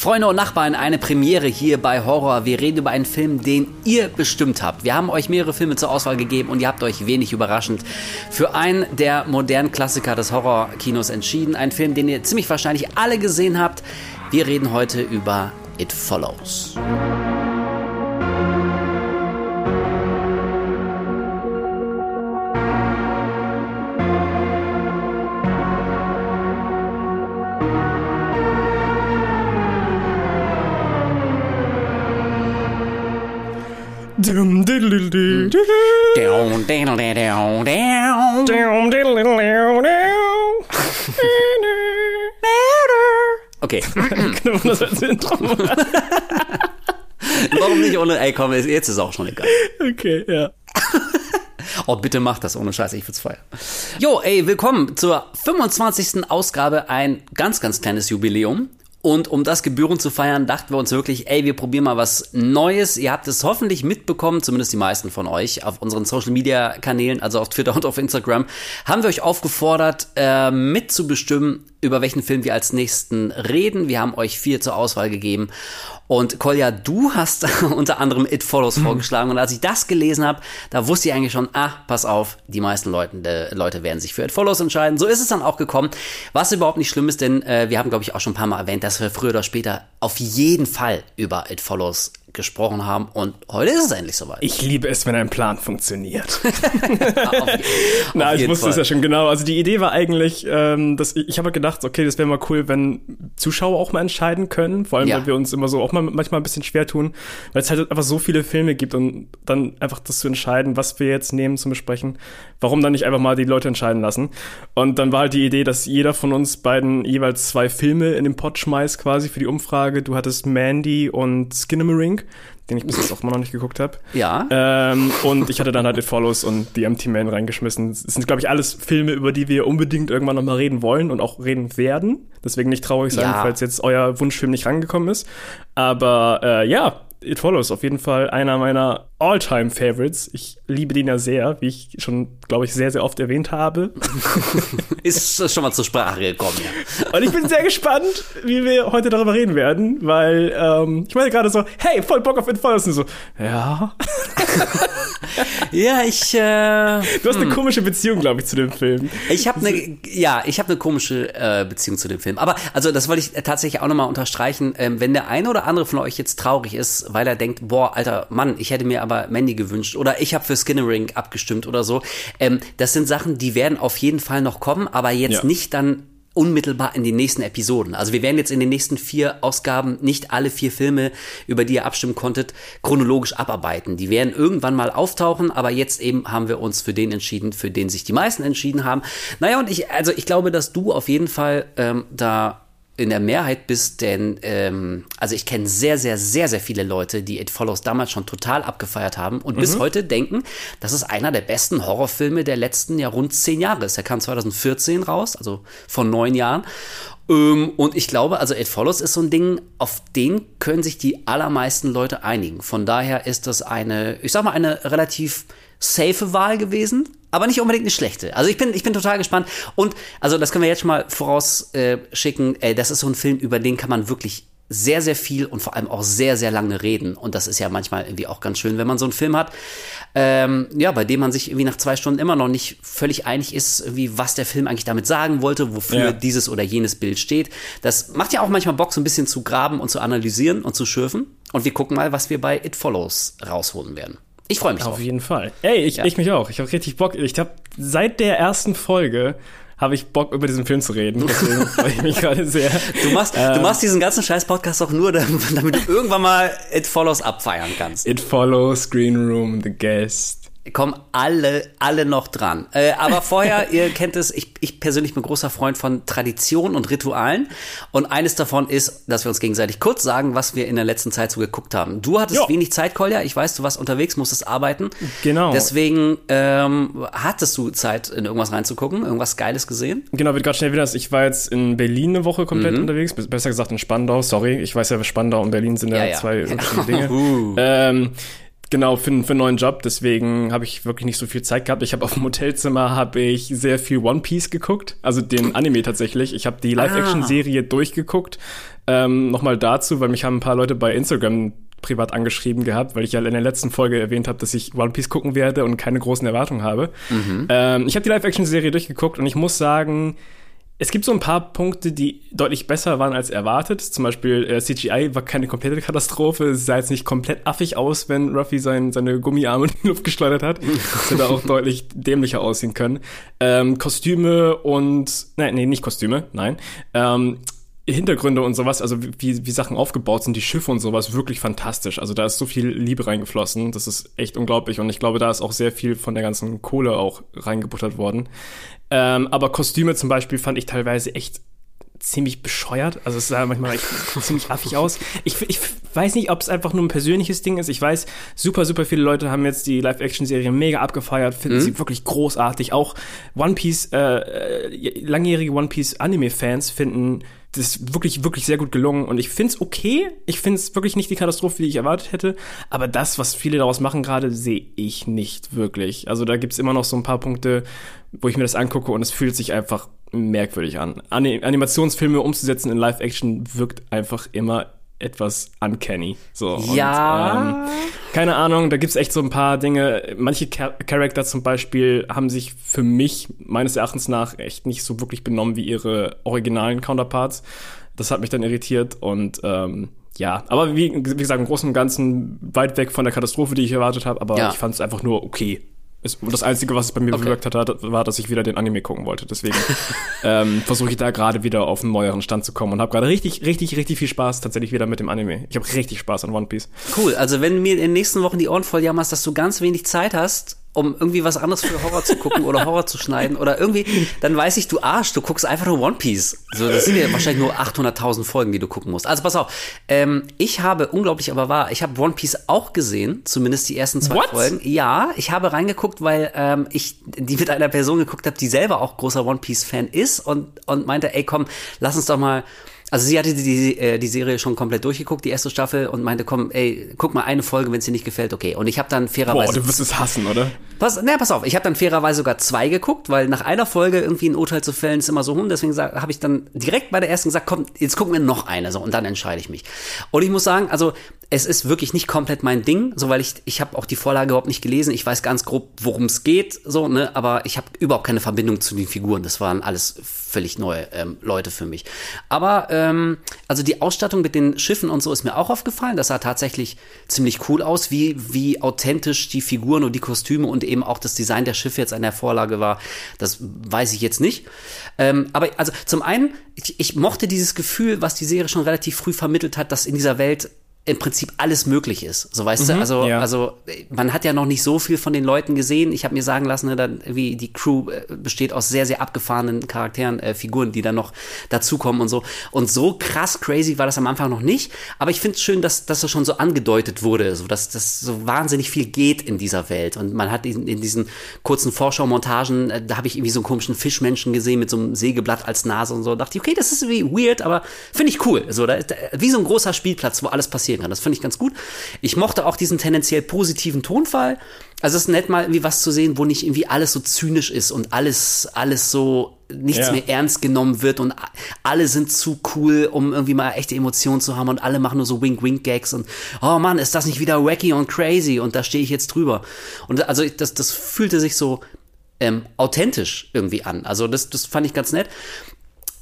Freunde und Nachbarn, eine Premiere hier bei Horror. Wir reden über einen Film, den ihr bestimmt habt. Wir haben euch mehrere Filme zur Auswahl gegeben und ihr habt euch wenig überraschend für einen der modernen Klassiker des Horrorkinos entschieden. Ein Film, den ihr ziemlich wahrscheinlich alle gesehen habt. Wir reden heute über It Follows. Okay, das als Intro. warum nicht ohne, ey komm, jetzt ist es auch schon egal. Okay, ja. Oh, bitte mach das ohne Scheiße, ich würd's feiern. Jo, ey, willkommen zur 25. Ausgabe, ein ganz, ganz kleines Jubiläum. Und um das gebührend zu feiern, dachten wir uns wirklich, ey, wir probieren mal was Neues. Ihr habt es hoffentlich mitbekommen, zumindest die meisten von euch, auf unseren Social Media Kanälen, also auf Twitter und auf Instagram, haben wir euch aufgefordert, äh, mitzubestimmen, über welchen Film wir als nächsten reden. Wir haben euch vier zur Auswahl gegeben. Und Kolja, du hast unter anderem It Follows vorgeschlagen. Und als ich das gelesen habe, da wusste ich eigentlich schon, ah, pass auf, die meisten Leute, äh, Leute werden sich für It Follows entscheiden. So ist es dann auch gekommen. Was überhaupt nicht schlimm ist, denn äh, wir haben, glaube ich, auch schon ein paar Mal erwähnt, dass wir früher oder später auf jeden Fall über It Follows gesprochen haben. Und heute ist es endlich soweit. Ich liebe es, wenn ein Plan funktioniert. auf, Na, ich wusste es Fall. ja schon genau. Also die Idee war eigentlich, ähm, dass ich, ich habe gedacht, okay, das wäre mal cool, wenn Zuschauer auch mal entscheiden können. Vor allem, Ja. weil wir uns immer so auch mal manchmal ein bisschen schwer tun, weil es halt einfach so viele Filme gibt und dann einfach das zu entscheiden, was wir jetzt nehmen zum Besprechen. Warum dann nicht einfach mal die Leute entscheiden lassen? Und dann war halt die Idee, dass jeder von uns beiden jeweils zwei Filme in den Pot schmeißt, quasi für die Umfrage. Du hattest Mandy und Skinamarink, den ich bis jetzt auch immer noch nicht geguckt habe. Ja. Ähm, und ich hatte dann halt It Follows und The Empty Man reingeschmissen. Es sind, glaube ich, alles Filme, über die wir unbedingt irgendwann nochmal reden wollen und auch reden werden. Deswegen nicht traurig sein, Ja. falls jetzt euer Wunschfilm nicht rangekommen ist. Aber äh, ja, It Follows auf jeden Fall einer meiner All-Time-Favorites. Ich liebe den ja sehr, wie ich schon, glaube ich, sehr, sehr oft erwähnt habe. Ist schon mal zur Sprache gekommen, ja. Und ich bin sehr gespannt, wie wir heute darüber reden werden, weil ähm, ich meine gerade so, hey, voll Bock auf It Follows. Und so, ja. Ja, ich, äh, Du hast eine komische Beziehung, glaube ich, zu dem Film. Ich habe eine, ja, ich habe eine komische äh, Beziehung zu dem Film. Aber also das wollte ich tatsächlich auch nochmal unterstreichen. Ähm, wenn der eine oder andere von euch jetzt traurig ist, weil er denkt, boah, alter Mann, ich hätte mir aber Mandy gewünscht oder ich habe für Skinnering abgestimmt oder so. Ähm, das sind Sachen, die werden auf jeden Fall noch kommen, aber jetzt Ja. nicht dann unmittelbar in den nächsten Episoden. Also wir werden jetzt in den nächsten vier Ausgaben nicht alle vier Filme, über die ihr abstimmen konntet, chronologisch abarbeiten. Die werden irgendwann mal auftauchen, aber jetzt eben haben wir uns für den entschieden, für den sich die meisten entschieden haben. Naja, und ich, also ich glaube, dass du auf jeden Fall ähm, da in der Mehrheit bist, denn ähm, also ich kenne sehr, sehr, sehr, sehr viele Leute, die It Follows damals schon total abgefeiert haben und bis heute denken, das ist einer der besten Horrorfilme der letzten ja rund zehn Jahre ist. Der kam 2014 raus, also vor neun Jahren. Ähm, und ich glaube, also It Follows ist so ein Ding, auf den können sich die allermeisten Leute einigen. Von daher ist das eine, ich sag mal, eine relativ safe Wahl gewesen, aber nicht unbedingt eine schlechte. Also ich bin, ich bin total gespannt. Und also das können wir jetzt schon mal vorausschicken. Äh, das ist so ein Film, über den kann man wirklich sehr, sehr viel und vor allem auch sehr, sehr lange reden. Und das ist ja manchmal irgendwie auch ganz schön, wenn man so einen Film hat, ähm, ja, bei dem man sich irgendwie nach zwei Stunden immer noch nicht völlig einig ist, wie was der Film eigentlich damit sagen wollte, wofür Ja. dieses oder jenes Bild steht. Das macht ja auch manchmal Bock, so ein bisschen zu graben und zu analysieren und zu schürfen. Und wir gucken mal, was wir bei It Follows rausholen werden. Ich freue mich drauf. Auf jeden Fall. Ey, ich, Ja. ich mich auch. Ich habe richtig Bock. Ich habe seit der ersten Folge habe ich Bock über diesen Film zu reden. Deswegen freue ich mich gerade sehr. Du machst, du machst diesen ganzen scheiß Podcast auch nur, damit, damit du irgendwann mal It Follows abfeiern kannst. It follows Green Room, The Guest. Kommen alle, alle noch dran. Äh, aber vorher, ihr kennt es, ich, ich persönlich bin großer Freund von Tradition und Ritualen. Und eines davon ist, dass wir uns gegenseitig kurz sagen, was wir in der letzten Zeit so geguckt haben. Du hattest Ja. wenig Zeit, Kolja. Ich weiß, du warst unterwegs, musstest arbeiten. Genau. Deswegen ähm, hattest du Zeit, in irgendwas reinzugucken, irgendwas Geiles gesehen. Genau, wird gerade schnell wieder. Ich war jetzt in Berlin eine Woche komplett Mhm. unterwegs. Be- Besser gesagt in Spandau. Sorry, ich weiß ja, Spandau und Berlin sind ja, Ja, ja. zwei unterschiedliche Dinge. Uh. ähm, Genau, für, für einen neuen Job, deswegen habe ich wirklich nicht so viel Zeit gehabt. Ich habe auf dem Hotelzimmer habe ich sehr viel One Piece geguckt, also den Anime tatsächlich. Ich habe die Live-Action-Serie ah. durchgeguckt. Ähm, Nochmal dazu, weil mich haben ein paar Leute bei Instagram privat angeschrieben gehabt, weil ich ja in der letzten Folge erwähnt habe, dass ich One Piece gucken werde und keine großen Erwartungen habe. Mhm. Ähm, ich habe die Live-Action-Serie durchgeguckt und ich muss sagen, es gibt so ein paar Punkte, die deutlich besser waren als erwartet. Zum Beispiel äh, CGI war keine komplette Katastrophe. Es sah jetzt nicht komplett affig aus, wenn Ruffy sein, seine Gummiarme in die Luft geschleudert hat. Das hätte auch deutlich dämlicher aussehen können. Ähm, Kostüme und, nein, nee, nicht Kostüme, nein. Ähm, Hintergründe und sowas, also wie, wie Sachen aufgebaut sind, die Schiffe und sowas, wirklich fantastisch. Also da ist so viel Liebe reingeflossen, das ist echt unglaublich. Und ich glaube, da ist auch sehr viel von der ganzen Kohle auch reingebuttert worden. Ähm, aber Kostüme zum Beispiel fand ich teilweise echt ziemlich bescheuert. Also es sah manchmal echt ziemlich affig aus. Ich, ich weiß nicht, ob es einfach nur ein persönliches Ding ist. Ich weiß, super, super viele Leute haben jetzt die Live-Action-Serie mega abgefeiert, finden mhm. sie wirklich großartig. Auch One Piece, äh, äh langjährige One Piece-Anime-Fans finden das ist wirklich, wirklich sehr gut gelungen. Und ich finde es okay. Ich finde es wirklich nicht die Katastrophe, die ich erwartet hätte. Aber das, was viele daraus machen gerade, sehe ich nicht wirklich. Also da gibt es immer noch so ein paar Punkte, wo ich mir das angucke und es fühlt sich einfach merkwürdig an. Animationsfilme umzusetzen in Live-Action wirkt einfach immer etwas uncanny. So, ja. Und, ähm, keine Ahnung, da gibt's echt so ein paar Dinge. Manche Char Charakter zum Beispiel haben sich für mich meines Erachtens nach echt nicht so wirklich benommen wie ihre originalen Counterparts. Das hat mich dann irritiert und ähm, ja, aber wie, wie gesagt, im Großen und Ganzen weit weg von der Katastrophe, die ich erwartet habe, aber ja. ich fand es einfach nur okay. Ist, das Einzige, was es bei mir okay. bewirkt hat, war, dass ich wieder den Anime gucken wollte. Deswegen ähm, versuche ich da gerade wieder auf einen neueren Stand zu kommen und habe gerade richtig, richtig, richtig viel Spaß tatsächlich wieder mit dem Anime. Ich habe richtig Spaß an One Piece. Cool. Also wenn du mir in den nächsten Wochen die Ohren voll jammerst, dass du ganz wenig Zeit hast, um irgendwie was anderes für Horror zu gucken oder Horror zu schneiden oder irgendwie, dann weiß ich, du Arsch, du guckst einfach nur One Piece. So, das sind ja wahrscheinlich nur 800.000 Folgen, die du gucken musst. Also pass auf, ähm, ich habe, unglaublich aber wahr, ich habe One Piece auch gesehen, zumindest die ersten zwei What? Folgen. Ja, ich habe reingeguckt, weil ähm, ich die mit einer Person geguckt habe, die selber auch großer One Piece-Fan ist und, und meinte, ey komm, lass uns doch mal also sie hatte die, die, äh, die Serie schon komplett durchgeguckt, die erste Staffel, und meinte, komm, ey, guck mal eine Folge, wenn es dir nicht gefällt, okay. Und ich habe dann fairerweise. Boah, du wirst es hassen, oder? Pass, na, pass auf, ich habe dann fairerweise sogar zwei geguckt, weil nach einer Folge irgendwie ein Urteil zu fällen ist immer so rum. Deswegen habe ich dann direkt bei der ersten gesagt, komm, jetzt gucken wir noch eine, so und dann entscheide ich mich. Und ich muss sagen, also es ist wirklich nicht komplett mein Ding, so weil ich ich habe auch die Vorlage überhaupt nicht gelesen. Ich weiß ganz grob, worum es geht, so ne, aber ich habe überhaupt keine Verbindung zu den Figuren. Das waren alles völlig neue ähm, Leute für mich. Aber ähm, also die Ausstattung mit den Schiffen und so ist mir auch aufgefallen. Das sah tatsächlich ziemlich cool aus, wie wie authentisch die Figuren und die Kostüme und eben auch das Design der Schiffe jetzt an der Vorlage war. Das weiß ich jetzt nicht. Ähm, aber also zum einen, ich, ich mochte dieses Gefühl, was die Serie schon relativ früh vermittelt hat, dass in dieser Welt im Prinzip alles möglich ist. So weißt mhm, du, also, ja. also man hat ja noch nicht so viel von den Leuten gesehen. Ich habe mir sagen lassen, ne, dann, wie die Crew äh, besteht aus sehr, sehr abgefahrenen Charakteren, äh, Figuren, die dann noch dazukommen und so. Und so krass crazy war das am Anfang noch nicht. Aber ich finde es schön, dass, dass das schon so angedeutet wurde, so dass das so wahnsinnig viel geht in dieser Welt. Und man hat in, in diesen kurzen Vorschaumontagen, äh, da habe ich irgendwie so einen komischen Fischmenschen gesehen mit so einem Sägeblatt als Nase und so. Da dachte ich, okay, das ist irgendwie weird, aber finde ich cool. So, da, da, wie so ein großer Spielplatz, wo alles passiert passieren kann. Das finde ich ganz gut. Ich mochte auch diesen tendenziell positiven Tonfall. Also es ist nett mal irgendwie was zu sehen, wo nicht irgendwie alles so zynisch ist und alles, alles so nichts ja. mehr ernst genommen wird und alle sind zu cool, um irgendwie mal echte Emotionen zu haben und alle machen nur so Wink-Wink-Gags und oh Mann, ist das nicht wieder wacky und crazy und da stehe ich jetzt drüber. Und also das, das fühlte sich so ähm, authentisch irgendwie an. Also das, das fand ich ganz nett.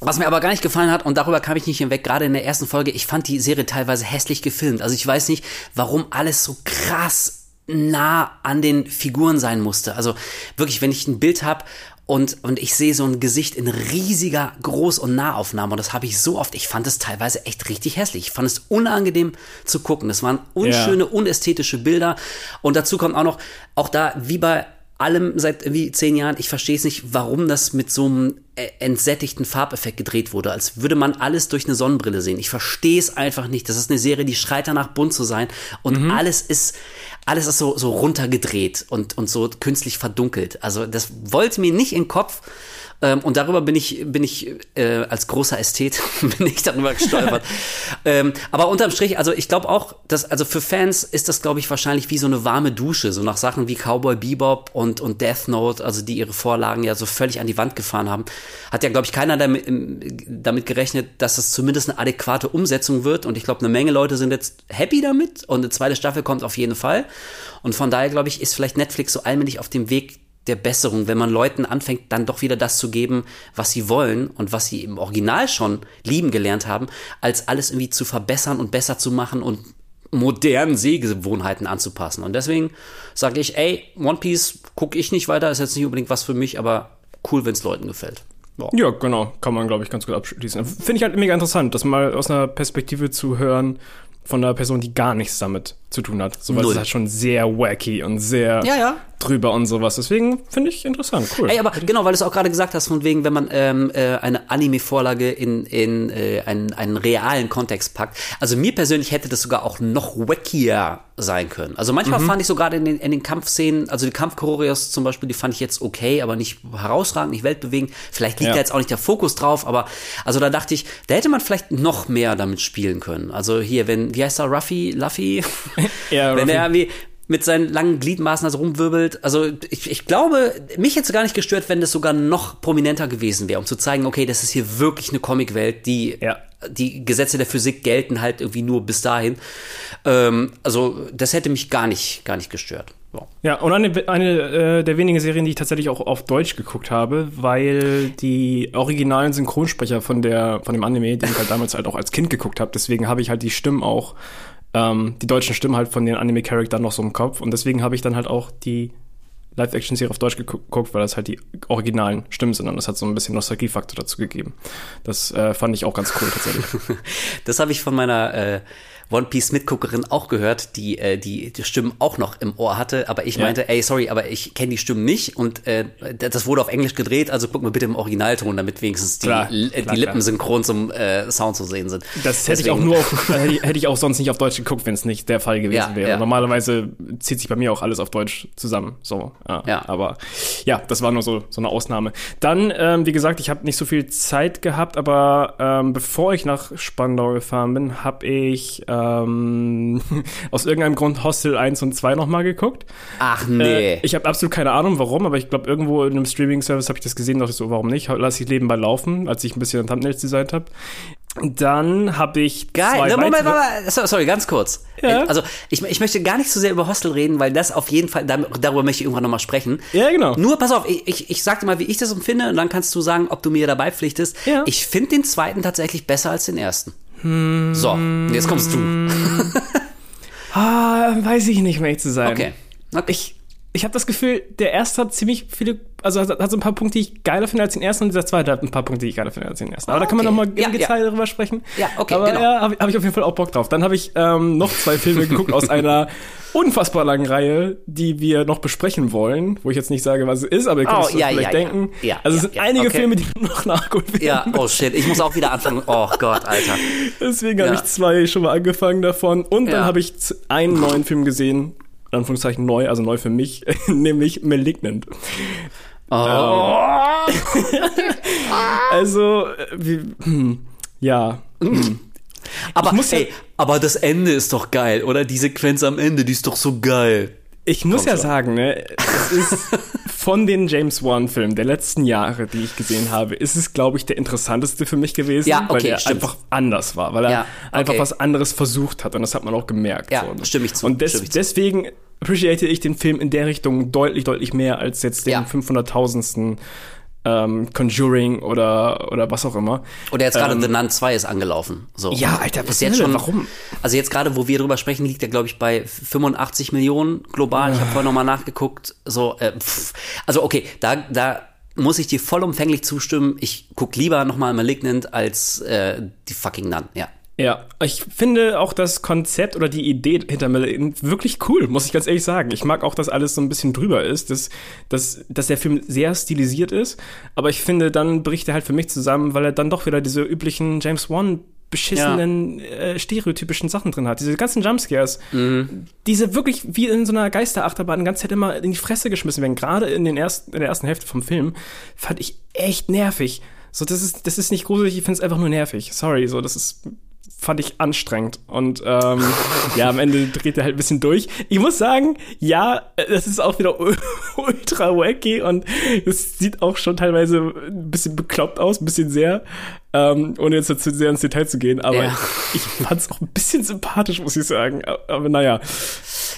Was mir aber gar nicht gefallen hat, und darüber kam ich nicht hinweg, gerade in der ersten Folge, ich fand die Serie teilweise hässlich gefilmt. Also ich weiß nicht, warum alles so krass nah an den Figuren sein musste. Also wirklich, wenn ich ein Bild habe und, und ich sehe so ein Gesicht in riesiger Groß- und Nahaufnahme, und das habe ich so oft, ich fand es teilweise echt richtig hässlich. Ich fand es unangenehm zu gucken. Das waren unschöne, ja. unästhetische Bilder. Und dazu kommt auch noch, auch da, wie bei allem seit irgendwie zehn Jahren, ich verstehe es nicht, warum das mit so einem äh, entsättigten Farbeffekt gedreht wurde, als würde man alles durch eine Sonnenbrille sehen. Ich verstehe es einfach nicht. Das ist eine Serie, die schreit danach bunt zu sein und mhm. alles ist alles ist so so runtergedreht und und so künstlich verdunkelt. Also das wollte mir nicht in den Kopf Ähm, und darüber bin ich, bin ich äh, als großer Ästhet, bin ich darüber gestolpert. ähm, aber unterm Strich, also ich glaube auch, dass, also für Fans ist das, glaube ich, wahrscheinlich wie so eine warme Dusche, so nach Sachen wie Cowboy Bebop und, und Death Note, also die ihre Vorlagen ja so völlig an die Wand gefahren haben. Hat ja, glaube ich, keiner damit, damit gerechnet, dass es zumindest eine adäquate Umsetzung wird. Und ich glaube, eine Menge Leute sind jetzt happy damit und eine zweite Staffel kommt auf jeden Fall. Und von daher, glaube ich, ist vielleicht Netflix so allmählich auf dem Weg der Besserung, wenn man Leuten anfängt, dann doch wieder das zu geben, was sie wollen und was sie im Original schon lieben gelernt haben, als alles irgendwie zu verbessern und besser zu machen und modernen Sehgewohnheiten anzupassen. Und deswegen sage ich, ey, One Piece gucke ich nicht weiter, ist jetzt nicht unbedingt was für mich, aber cool, wenn es Leuten gefällt. Ja. ja, genau, kann man, glaube ich, ganz gut abschließen. Finde ich halt mega interessant, das mal aus einer Perspektive zu hören, von einer Person, die gar nichts damit zu tun hat. So, weil es ist halt schon sehr wacky und sehr ja, ja. drüber und sowas. Deswegen finde ich interessant, cool. Ey, aber genau, weil du es auch gerade gesagt hast, von wegen, wenn man ähm, äh, eine Anime-Vorlage in, in äh, einen, einen realen Kontext packt. Also mir persönlich hätte das sogar auch noch wackier sein können. Also manchmal mhm. fand ich so gerade in den, in den Kampfszenen, also die Kampfchoreos zum Beispiel, die fand ich jetzt okay, aber nicht herausragend, nicht weltbewegend. Vielleicht liegt ja. da jetzt auch nicht der Fokus drauf, aber also da dachte ich, da hätte man vielleicht noch mehr damit spielen können. Also hier, wenn, wie heißt er, Ruffy, Luffy? ja, wenn er irgendwie mit seinen langen Gliedmaßen also rumwirbelt. Also ich, ich glaube, mich hätte es gar nicht gestört, wenn das sogar noch prominenter gewesen wäre, um zu zeigen, okay, das ist hier wirklich eine Comicwelt, die ja. die Gesetze der Physik gelten halt irgendwie nur bis dahin. Ähm, also das hätte mich gar nicht, gar nicht gestört. Ja, ja und eine, eine äh, der wenigen Serien, die ich tatsächlich auch auf Deutsch geguckt habe, weil die originalen Synchronsprecher von der von dem Anime, den ich halt damals halt auch als Kind geguckt habe, deswegen habe ich halt die Stimmen auch ähm, die deutschen Stimmen halt von den Anime-Charakteren noch so im Kopf. Und deswegen habe ich dann halt auch die Live-Action-Serie auf Deutsch geguckt, weil das halt die originalen Stimmen sind und das hat so ein bisschen Nostalgiefaktor dazu gegeben. Das äh, fand ich auch ganz cool tatsächlich. das habe ich von meiner äh, One Piece Mitguckerin auch gehört, die, äh, die die Stimmen auch noch im Ohr hatte, aber ich ja. meinte, ey, sorry, aber ich kenne die Stimmen nicht und äh, das wurde auf Englisch gedreht, also guck mal bitte im Originalton, damit wenigstens die, klar, äh, klar, die Lippen synchron zum äh, Sound zu sehen sind. Das hätte Deswegen. ich auch nur auf, hätte, ich, hätte ich auch sonst nicht auf Deutsch geguckt, wenn es nicht der Fall gewesen ja, wäre. Ja. Normalerweise zieht sich bei mir auch alles auf Deutsch zusammen. So, ja. Aber ja, das war nur so, so eine Ausnahme. Dann, ähm, wie gesagt, ich habe nicht so viel Zeit gehabt, aber ähm, bevor ich nach Spandau gefahren bin, habe ich ähm, aus irgendeinem Grund Hostel 1 und 2 nochmal geguckt. Ach nee. Äh, ich habe absolut keine Ahnung, warum, aber ich glaube, irgendwo in einem Streaming-Service habe ich das gesehen, dachte ich so, warum nicht? Lass ich Leben bei laufen, als ich ein bisschen Thumbnails designt habe. Dann habe ich. Geil. Zwei Moment, Moment, Moment, sorry, ganz kurz. Ja. Also, ich, ich möchte gar nicht so sehr über Hostel reden, weil das auf jeden Fall, darüber möchte ich irgendwann nochmal sprechen. Ja, genau. Nur, pass auf, ich, ich, ich sag dir mal, wie ich das empfinde, und dann kannst du sagen, ob du mir dabei pflichtest. Ja. Ich finde den zweiten tatsächlich besser als den ersten. So, jetzt kommst du. ah, weiß ich nicht, ehrlich zu sein. Okay. okay. Ich, ich habe das Gefühl, der erste hat ziemlich viele, also hat, hat, so ein paar Punkte, die ich geiler finde als den ersten und der zweite hat ein paar Punkte, die ich geiler finde als den ersten. Aber okay. da kann man nochmal im ja, Detail ja. darüber sprechen. Ja, okay, Aber genau. ja, habe hab ich auf jeden Fall auch Bock drauf. Dann habe ich ähm, noch zwei Filme geguckt aus einer unfassbar langen Reihe, die wir noch besprechen wollen, wo ich jetzt nicht sage, was es ist, aber ihr könnt oh, es ja, vielleicht denken. Ja, also es sind einige okay. Filme, die noch nachgeholt werden. Ja, oh shit, ich muss auch wieder anfangen. Oh Gott, Alter. Deswegen habe ich zwei schon mal angefangen davon und dann habe ich einen neuen Film gesehen, in Anführungszeichen neu, also neu für mich, nämlich Malignant. Oh. also, wie, hm, ja. Hm. Aber, ey, aber das Ende ist doch geil, oder? Die Sequenz am Ende, die ist doch so geil. Ich muss Komm ja schon. sagen, ne, es ist von den James Wan-Filmen der letzten Jahre, die ich gesehen habe, ist es, glaube ich, der interessanteste für mich gewesen, ja, okay, weil er einfach anders war, weil er ja, okay. einfach was anderes versucht hat und das hat man auch gemerkt. Ja, so. stimme ich zu. Und des, ich zu. deswegen appreciate ich den Film in der Richtung deutlich, deutlich mehr als jetzt den ja. 500.000 ähm, Conjuring oder, oder was auch immer. Oder jetzt gerade ähm, The Nun 2 ist angelaufen. So. Ja, Alter, was ist jetzt schon, warum? Also jetzt gerade, wo wir drüber sprechen, liegt er, glaube ich, bei 85 Millionen global. Ich habe vorher nochmal nachgeguckt. So, äh, also okay, da, da muss ich dir vollumfänglich zustimmen. Ich guck lieber nochmal Malignant als äh, die fucking Nun, ja. Ja, ich finde auch das Konzept oder die Idee hinter Malignant wirklich cool, muss ich ganz ehrlich sagen. Ich mag auch, dass alles so ein bisschen drüber ist, dass, dass, dass der Film sehr stilisiert ist, aber ich finde, dann bricht er halt für mich zusammen, weil er dann doch wieder diese üblichen James Wan beschissenen, ja. äh, stereotypischen Sachen drin hat. Diese ganzen Jumpscares, mhm. diese wirklich wie in so einer Geisterachterbahn die ganze Zeit immer in die Fresse geschmissen werden. Gerade in, den ersten, in der ersten Hälfte vom Film fand ich echt nervig. So, das ist, das ist nicht gruselig, ich finde es einfach nur nervig. Sorry, so, das ist fand ich anstrengend. Und ähm, ja, am Ende dreht er halt ein bisschen durch. Ich muss sagen, ja, das ist auch wieder ultra wacky und es sieht auch schon teilweise ein bisschen bekloppt aus, ein bisschen sehr, ähm, ohne jetzt zu sehr ins Detail zu gehen. Aber ja. ich fand es auch ein bisschen sympathisch, muss ich sagen. Aber naja.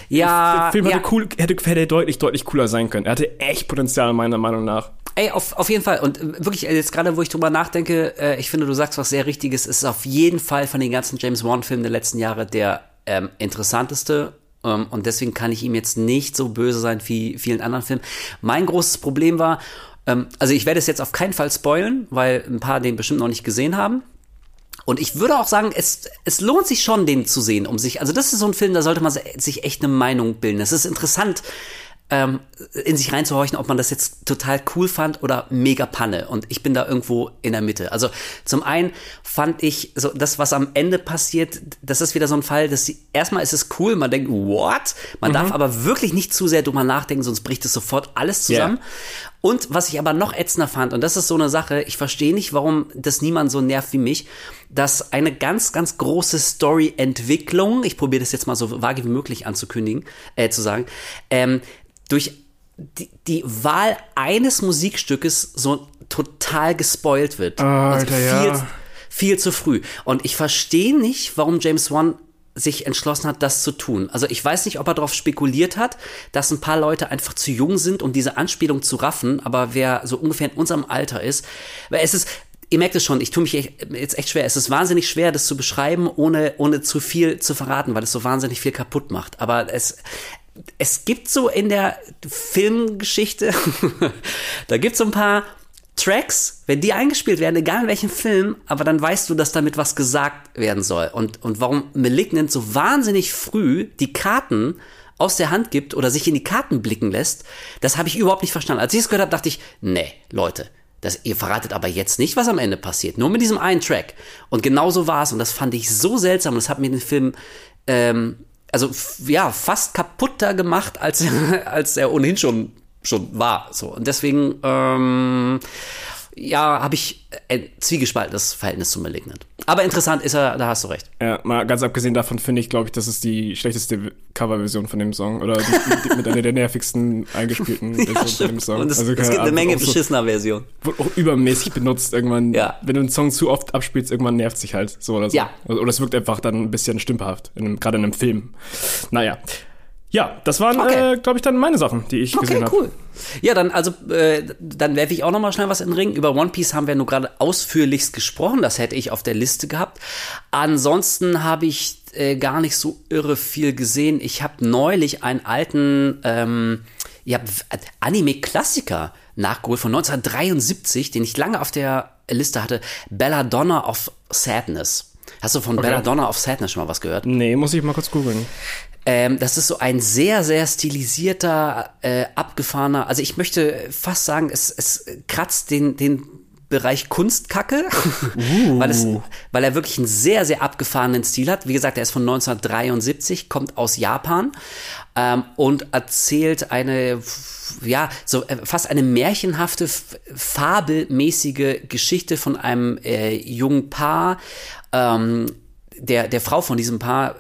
Ja. Der Film hätte ja. cool, hätte, hätte deutlich, deutlich cooler sein können. Er hatte echt Potenzial, meiner Meinung nach. Ey, auf, auf jeden Fall. Und äh, wirklich, äh, jetzt gerade, wo ich drüber nachdenke, äh, ich finde, du sagst was sehr Richtiges. Es ist auf jeden Fall von den ganzen James Wan-Filmen der letzten Jahre der ähm, interessanteste. Ähm, und deswegen kann ich ihm jetzt nicht so böse sein wie vielen anderen Filmen. Mein großes Problem war, ähm, also ich werde es jetzt auf keinen Fall spoilen, weil ein paar den bestimmt noch nicht gesehen haben. Und ich würde auch sagen, es, es lohnt sich schon, den zu sehen, um sich, also das ist so ein Film, da sollte man sich echt eine Meinung bilden. Es ist interessant, ähm, in sich reinzuhorchen, ob man das jetzt total cool fand oder mega Panne. Und ich bin da irgendwo in der Mitte. Also zum einen fand ich so das, was am Ende passiert, das ist wieder so ein Fall, dass sie, erstmal ist es cool, man denkt, what? Man mhm. darf aber wirklich nicht zu sehr drüber nachdenken, sonst bricht es sofort alles zusammen. Yeah. Und was ich aber noch ätzender fand, und das ist so eine Sache, ich verstehe nicht, warum das niemand so nervt wie mich, dass eine ganz, ganz große Story-Entwicklung, ich probiere das jetzt mal so vage wie möglich anzukündigen, äh, zu sagen, ähm, durch die, die Wahl eines Musikstückes so total gespoilt wird. Oh, Alter, also viel, ja. viel zu früh. Und ich verstehe nicht, warum James Wan sich entschlossen hat, das zu tun. Also ich weiß nicht, ob er darauf spekuliert hat, dass ein paar Leute einfach zu jung sind, um diese Anspielung zu raffen, aber wer so ungefähr in unserem Alter ist, weil es ist, ihr merkt es schon, ich tue mich jetzt echt schwer. Es ist wahnsinnig schwer, das zu beschreiben, ohne, ohne zu viel zu verraten, weil es so wahnsinnig viel kaputt macht. Aber es, es gibt so in der Filmgeschichte, da gibt es so ein paar Tracks, wenn die eingespielt werden, egal in welchem Film, aber dann weißt du, dass damit was gesagt werden soll. Und, und warum Malignant so wahnsinnig früh die Karten aus der Hand gibt oder sich in die Karten blicken lässt, das habe ich überhaupt nicht verstanden. Als ich es gehört habe, dachte ich, nee, Leute, das, ihr verratet aber jetzt nicht, was am Ende passiert. Nur mit diesem einen Track. Und genau so war es. Und das fand ich so seltsam. Und das hat mir den Film ähm, also ja, fast kaputter gemacht, als, als er ohnehin schon, schon war. So. Und deswegen, ähm, ja, habe ich ein zwiegespaltenes Verhältnis zu Malignant. Aber interessant ist er, da hast du recht. Ja, mal ganz abgesehen davon finde ich, glaube ich, das ist die schlechteste Coverversion von dem Song oder die, die, mit einer der nervigsten eingespielten Versionen ja, von dem Song. Und es, also, es gibt eine Menge beschissener so, Versionen. Wird auch übermäßig benutzt irgendwann. Ja. Wenn du einen Song zu oft abspielst, irgendwann nervt sich halt so oder so. Ja. Oder es wirkt einfach dann ein bisschen stümperhaft, gerade in einem Film. Naja. Ja, das waren, okay. äh, glaube ich, dann meine Sachen, die ich okay, gesehen habe. Okay, cool. Ja, dann also, äh, dann werfe ich auch noch mal schnell was in den Ring. Über One Piece haben wir nur gerade ausführlichst gesprochen. Das hätte ich auf der Liste gehabt. Ansonsten habe ich äh, gar nicht so irre viel gesehen. Ich habe neulich einen alten ähm, ja, Anime-Klassiker nachgeholt von 1973, den ich lange auf der Liste hatte. Belladonna of Sadness. Hast du von okay. Belladonna of Sadness schon mal was gehört? Nee, muss ich mal kurz googeln. Ähm, das ist so ein sehr, sehr stilisierter, äh, abgefahrener, also ich möchte fast sagen, es, es kratzt den, den Bereich Kunstkacke, uh. weil, es, weil er wirklich einen sehr, sehr abgefahrenen Stil hat. Wie gesagt, er ist von 1973, kommt aus Japan ähm, und erzählt eine, ja, so äh, fast eine märchenhafte, fabelmäßige Geschichte von einem äh, jungen Paar. Ähm, der, der Frau von diesem Paar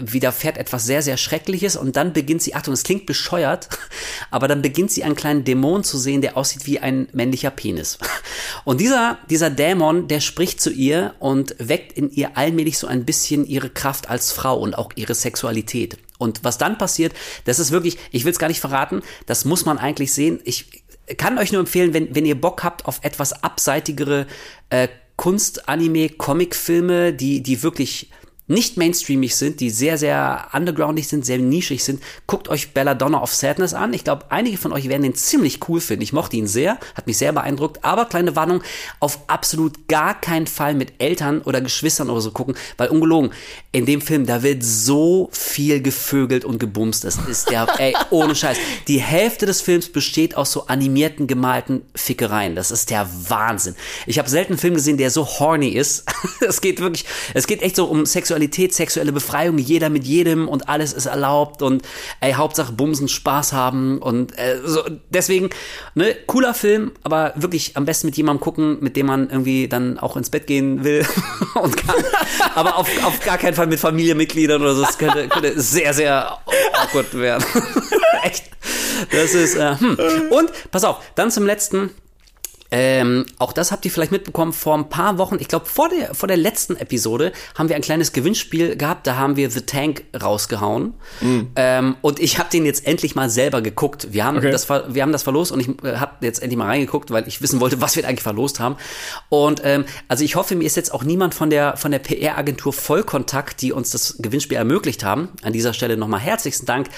widerfährt etwas sehr, sehr Schreckliches und dann beginnt sie, Achtung, es klingt bescheuert, aber dann beginnt sie einen kleinen Dämon zu sehen, der aussieht wie ein männlicher Penis. Und dieser, dieser Dämon, der spricht zu ihr und weckt in ihr allmählich so ein bisschen ihre Kraft als Frau und auch ihre Sexualität. Und was dann passiert, das ist wirklich, ich will es gar nicht verraten, das muss man eigentlich sehen. Ich kann euch nur empfehlen, wenn, wenn ihr Bock habt auf etwas abseitigere äh, Kunst, Anime, Comicfilme, die, die wirklich nicht mainstreamig sind, die sehr, sehr undergroundig sind, sehr nischig sind, guckt euch Belladonna of Sadness an. Ich glaube, einige von euch werden den ziemlich cool finden. Ich mochte ihn sehr, hat mich sehr beeindruckt. Aber kleine Warnung, auf absolut gar keinen Fall mit Eltern oder Geschwistern oder so gucken, weil ungelogen, in dem Film, da wird so viel gevögelt und gebumst. Das ist der, ey, ohne Scheiß. Die Hälfte des Films besteht aus so animierten, gemalten Fickereien. Das ist der Wahnsinn. Ich habe selten einen Film gesehen, der so horny ist. es geht wirklich, es geht echt so um Sexualität Sexualität, sexuelle Befreiung, jeder mit jedem und alles ist erlaubt und ey, Hauptsache Bumsen, Spaß haben und äh, so, deswegen, ne, cooler Film, aber wirklich am besten mit jemandem gucken, mit dem man irgendwie dann auch ins Bett gehen will und kann, aber auf, auf gar keinen Fall mit Familienmitgliedern oder so, das könnte, könnte sehr, sehr awkward werden. Echt. Das ist, äh, hm. Und, pass auf, dann zum letzten, ähm, auch das habt ihr vielleicht mitbekommen vor ein paar Wochen. Ich glaube, vor der, vor der letzten Episode haben wir ein kleines Gewinnspiel gehabt. Da haben wir The Tank rausgehauen. Mhm. Ähm, und ich habe den jetzt endlich mal selber geguckt. Wir haben, okay. das, wir haben das verlost und ich äh, habe jetzt endlich mal reingeguckt, weil ich wissen wollte, was wir eigentlich verlost haben. Und ähm, also ich hoffe, mir ist jetzt auch niemand von der, von der PR-Agentur Vollkontakt, die uns das Gewinnspiel ermöglicht haben. An dieser Stelle nochmal herzlichsten Dank.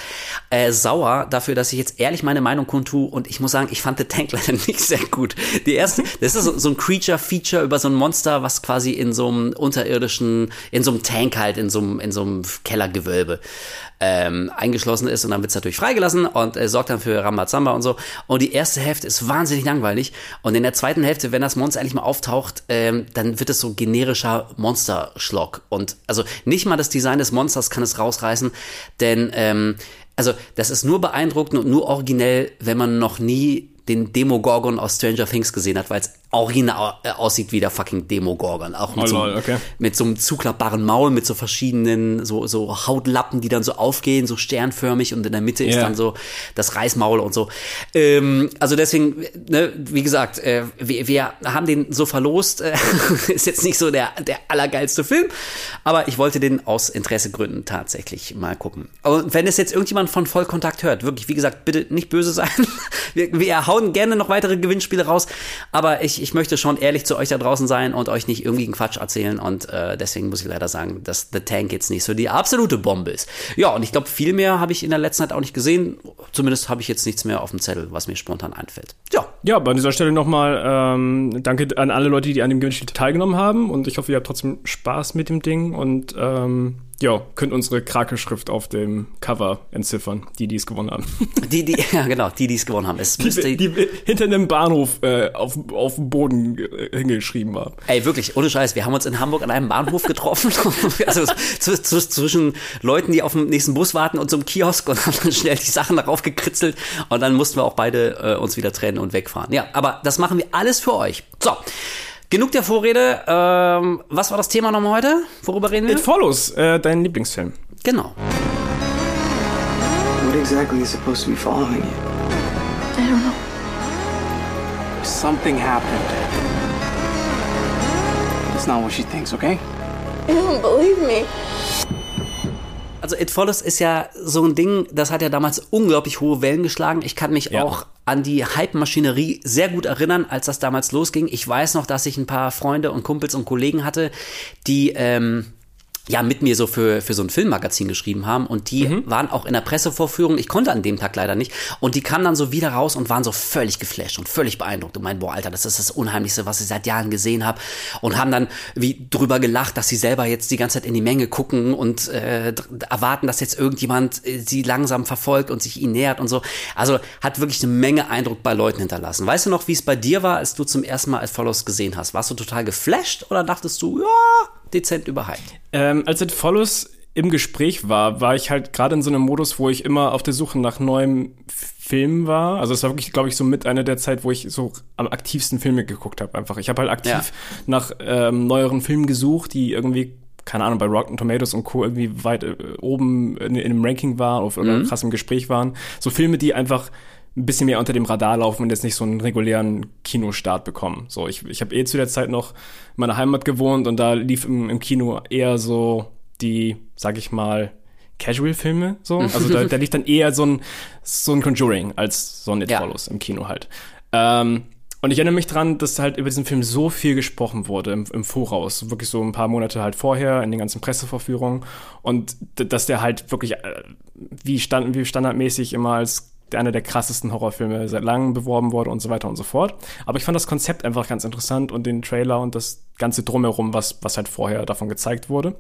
Äh, sauer dafür, dass ich jetzt ehrlich meine Meinung kundtue. Und ich muss sagen, ich fand The Tank leider nicht sehr gut. Die erste, das ist so, so ein Creature-Feature über so ein Monster, was quasi in so einem unterirdischen, in so einem Tank halt, in so einem, in so einem Kellergewölbe ähm, eingeschlossen ist und dann wird es natürlich freigelassen und äh, sorgt dann für Rambazamba und so. Und die erste Hälfte ist wahnsinnig langweilig. Und in der zweiten Hälfte, wenn das Monster eigentlich mal auftaucht, ähm, dann wird es so generischer Monsterschlock. Und also nicht mal das Design des Monsters kann es rausreißen, denn ähm, also das ist nur beeindruckend und nur originell, wenn man noch nie den Demogorgon aus Stranger Things gesehen hat, weil es original äh, aussieht wie der fucking Demogorgon. Auch mit, oh, so, okay. mit so einem zuklappbaren Maul, mit so verschiedenen so, so Hautlappen, die dann so aufgehen, so sternförmig und in der Mitte yeah. ist dann so das Reißmaul und so. Ähm, also deswegen, ne, wie gesagt, äh, wir, wir haben den so verlost. Äh, ist jetzt nicht so der, der allergeilste Film, aber ich wollte den aus Interessegründen tatsächlich mal gucken. Und wenn es jetzt irgendjemand von Vollkontakt hört, wirklich, wie gesagt, bitte nicht böse sein. wir, wir hauen gerne noch weitere Gewinnspiele raus, aber ich ich, möchte schon ehrlich zu euch da draußen sein und euch nicht irgendwie einen Quatsch erzählen. Und äh, deswegen muss ich leider sagen, dass The Tank jetzt nicht so die absolute Bombe ist. Ja, und ich glaube, viel mehr habe ich in der letzten Zeit auch nicht gesehen. Zumindest habe ich jetzt nichts mehr auf dem Zettel, was mir spontan einfällt. Ja. Ja, an dieser Stelle nochmal ähm, danke an alle Leute, die an dem Gewinnspiel teilgenommen haben. Und ich hoffe, ihr habt trotzdem Spaß mit dem Ding. Und ähm, ja, könnt unsere Krake-Schrift auf dem Cover entziffern, die, die es gewonnen haben. Die, die, ja genau, die, die es gewonnen haben. Es die, die hinter einem Bahnhof äh, auf, auf dem Boden hingeschrieben war. Ey, wirklich, ohne Scheiß, wir haben uns in Hamburg an einem Bahnhof getroffen, also zwischen Leuten, die auf dem nächsten Bus warten und so einem Kiosk und haben dann schnell die Sachen darauf gekritzelt und dann mussten wir auch beide äh, uns wieder trennen und wegfahren. Ja, aber das machen wir alles für euch. So. Genug der Vorrede. Ähm, was war das Thema nochmal heute? Worüber reden wir? It Follows, äh, dein Lieblingsfilm. Genau. What exactly is supposed to be following you? I don't know. Something happened. It's not what she thinks, okay? You don't believe me. Also It Follows ist ja so ein Ding, das hat ja damals unglaublich hohe Wellen geschlagen. Ich kann mich ja. auch an die Hype-Maschinerie sehr gut erinnern, als das damals losging. Ich weiß noch, dass ich ein paar Freunde und Kumpels und Kollegen hatte, die ähm, ja mit mir so für, für so ein Filmmagazin geschrieben haben und die mhm. waren auch in der Pressevorführung. Ich konnte an dem Tag leider nicht. Und die kamen dann so wieder raus und waren so völlig geflasht und völlig beeindruckt und meinen, boah, Alter, das ist das Unheimlichste, was ich seit Jahren gesehen habe. Und haben dann wie drüber gelacht, dass sie selber jetzt die ganze Zeit in die Menge gucken und äh, erwarten, dass jetzt irgendjemand äh, sie langsam verfolgt und sich ihnen nähert und so. Also hat wirklich eine Menge Eindruck bei Leuten hinterlassen. Weißt du noch, wie es bei dir war, als du zum ersten Mal als Follows gesehen hast? Warst du total geflasht oder dachtest du, ja, dezent überhyped. Ähm, als It Follows im Gespräch war, war ich halt gerade in so einem Modus, wo ich immer auf der Suche nach neuem Film war. Also es war wirklich, glaube ich, so mit einer der Zeit, wo ich so am aktivsten Filme geguckt habe. Einfach. Ich habe halt aktiv ja. nach ähm, neueren Filmen gesucht, die irgendwie keine Ahnung, bei Rotten Tomatoes und Co. irgendwie weit äh, oben in, in einem Ranking waren oder mhm. krass im Gespräch waren. So Filme, die einfach ein bisschen mehr unter dem Radar laufen und jetzt nicht so einen regulären Kinostart bekommen. So, ich, ich habe eh zu der Zeit noch in meiner Heimat gewohnt und da lief im, im Kino eher so die, sag ich mal, Casual-Filme, so. Also da, da lief dann eher so ein, so ein Conjuring als so ein It ja. Follows im Kino halt. Ähm, und ich erinnere mich dran, dass halt über diesen Film so viel gesprochen wurde im, im Voraus. Wirklich so ein paar Monate halt vorher in den ganzen Presseverführungen. Und dass der halt wirklich äh, wie, stand, wie standardmäßig immer als einer der krassesten Horrorfilme seit langem beworben wurde und so weiter und so fort. Aber ich fand das Konzept einfach ganz interessant und den Trailer und das ganze Drumherum, was, was halt vorher davon gezeigt wurde.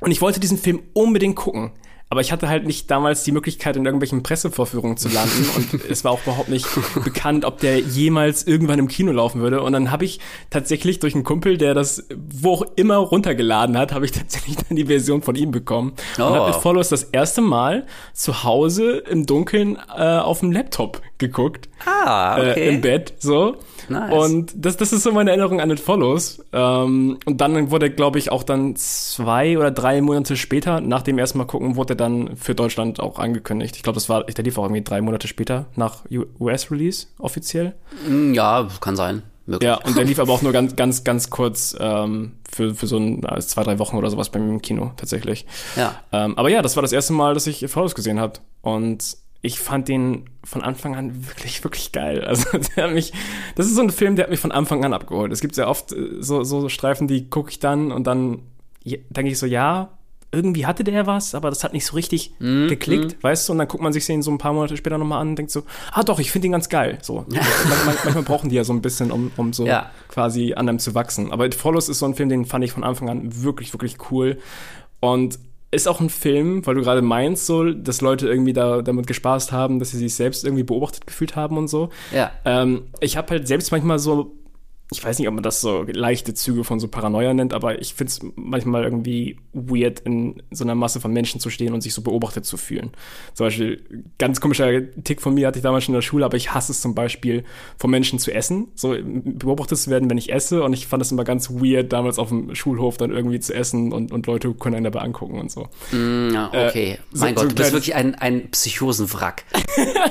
Und ich wollte diesen Film unbedingt gucken. Aber ich hatte halt nicht damals die Möglichkeit, in irgendwelchen Pressevorführungen zu landen und es war auch überhaupt nicht bekannt, ob der jemals irgendwann im Kino laufen würde. Und dann habe ich tatsächlich durch einen Kumpel, der das wo auch immer runtergeladen hat, habe ich tatsächlich dann die Version von ihm bekommen. Oh. Und habe mit Follows das erste Mal zu Hause im Dunkeln äh, auf dem Laptop geguckt. Ah, okay. Äh, Im Bett, so. Nice. Und das, das ist so meine Erinnerung an It Follows. Ähm, und dann wurde, glaube ich, auch dann zwei oder drei Monate später, nach dem ersten Mal gucken, wurde dann für Deutschland auch angekündigt. Ich glaube, das war, der lief auch irgendwie drei Monate später nach US-Release offiziell. Mm, ja, kann sein. Möglich. Ja, und der lief aber auch nur ganz, ganz, ganz kurz ähm, für, für so ein, zwei, drei Wochen oder sowas bei mir im Kino tatsächlich. Ja. Ähm, aber ja, das war das erste Mal, dass ich Follows gesehen habe. Und ich fand den von Anfang an wirklich, wirklich geil. Also der hat mich, das ist so ein Film, der hat mich von Anfang an abgeholt. Es gibt sehr oft äh, so, so Streifen, die gucke ich dann und dann denke ich so, ja, irgendwie hatte der was, aber das hat nicht so richtig mm, geklickt, mm. weißt du? Und dann guckt man sich den so ein paar Monate später nochmal an und denkt so, ah doch, ich finde ihn ganz geil. So. manchmal, manchmal, brauchen die ja so ein bisschen, um, um so ja. quasi an einem zu wachsen. Aber It Follows ist so ein Film, den fand ich von Anfang an wirklich, wirklich cool. Und ist auch ein Film, weil du gerade meinst, so, dass Leute irgendwie da damit gespaßt haben, dass sie sich selbst irgendwie beobachtet gefühlt haben und so. Ja. Ähm, ich habe halt selbst manchmal so ich weiß nicht, ob man das so leichte Züge von so Paranoia nennt, aber ich finde es manchmal irgendwie weird, in so einer Masse von Menschen zu stehen und sich so beobachtet zu fühlen. Zum Beispiel, ganz komischer Tick von mir hatte ich damals schon in der Schule, aber ich hasse es zum Beispiel, von Menschen zu essen, so beobachtet zu werden, wenn ich esse und ich fand es immer ganz weird, damals auf dem Schulhof dann irgendwie zu essen und, und Leute können einen dabei angucken und so. Mm, okay, äh, mein so, Gott, so du bist wirklich ein, ein Psychosenwrack.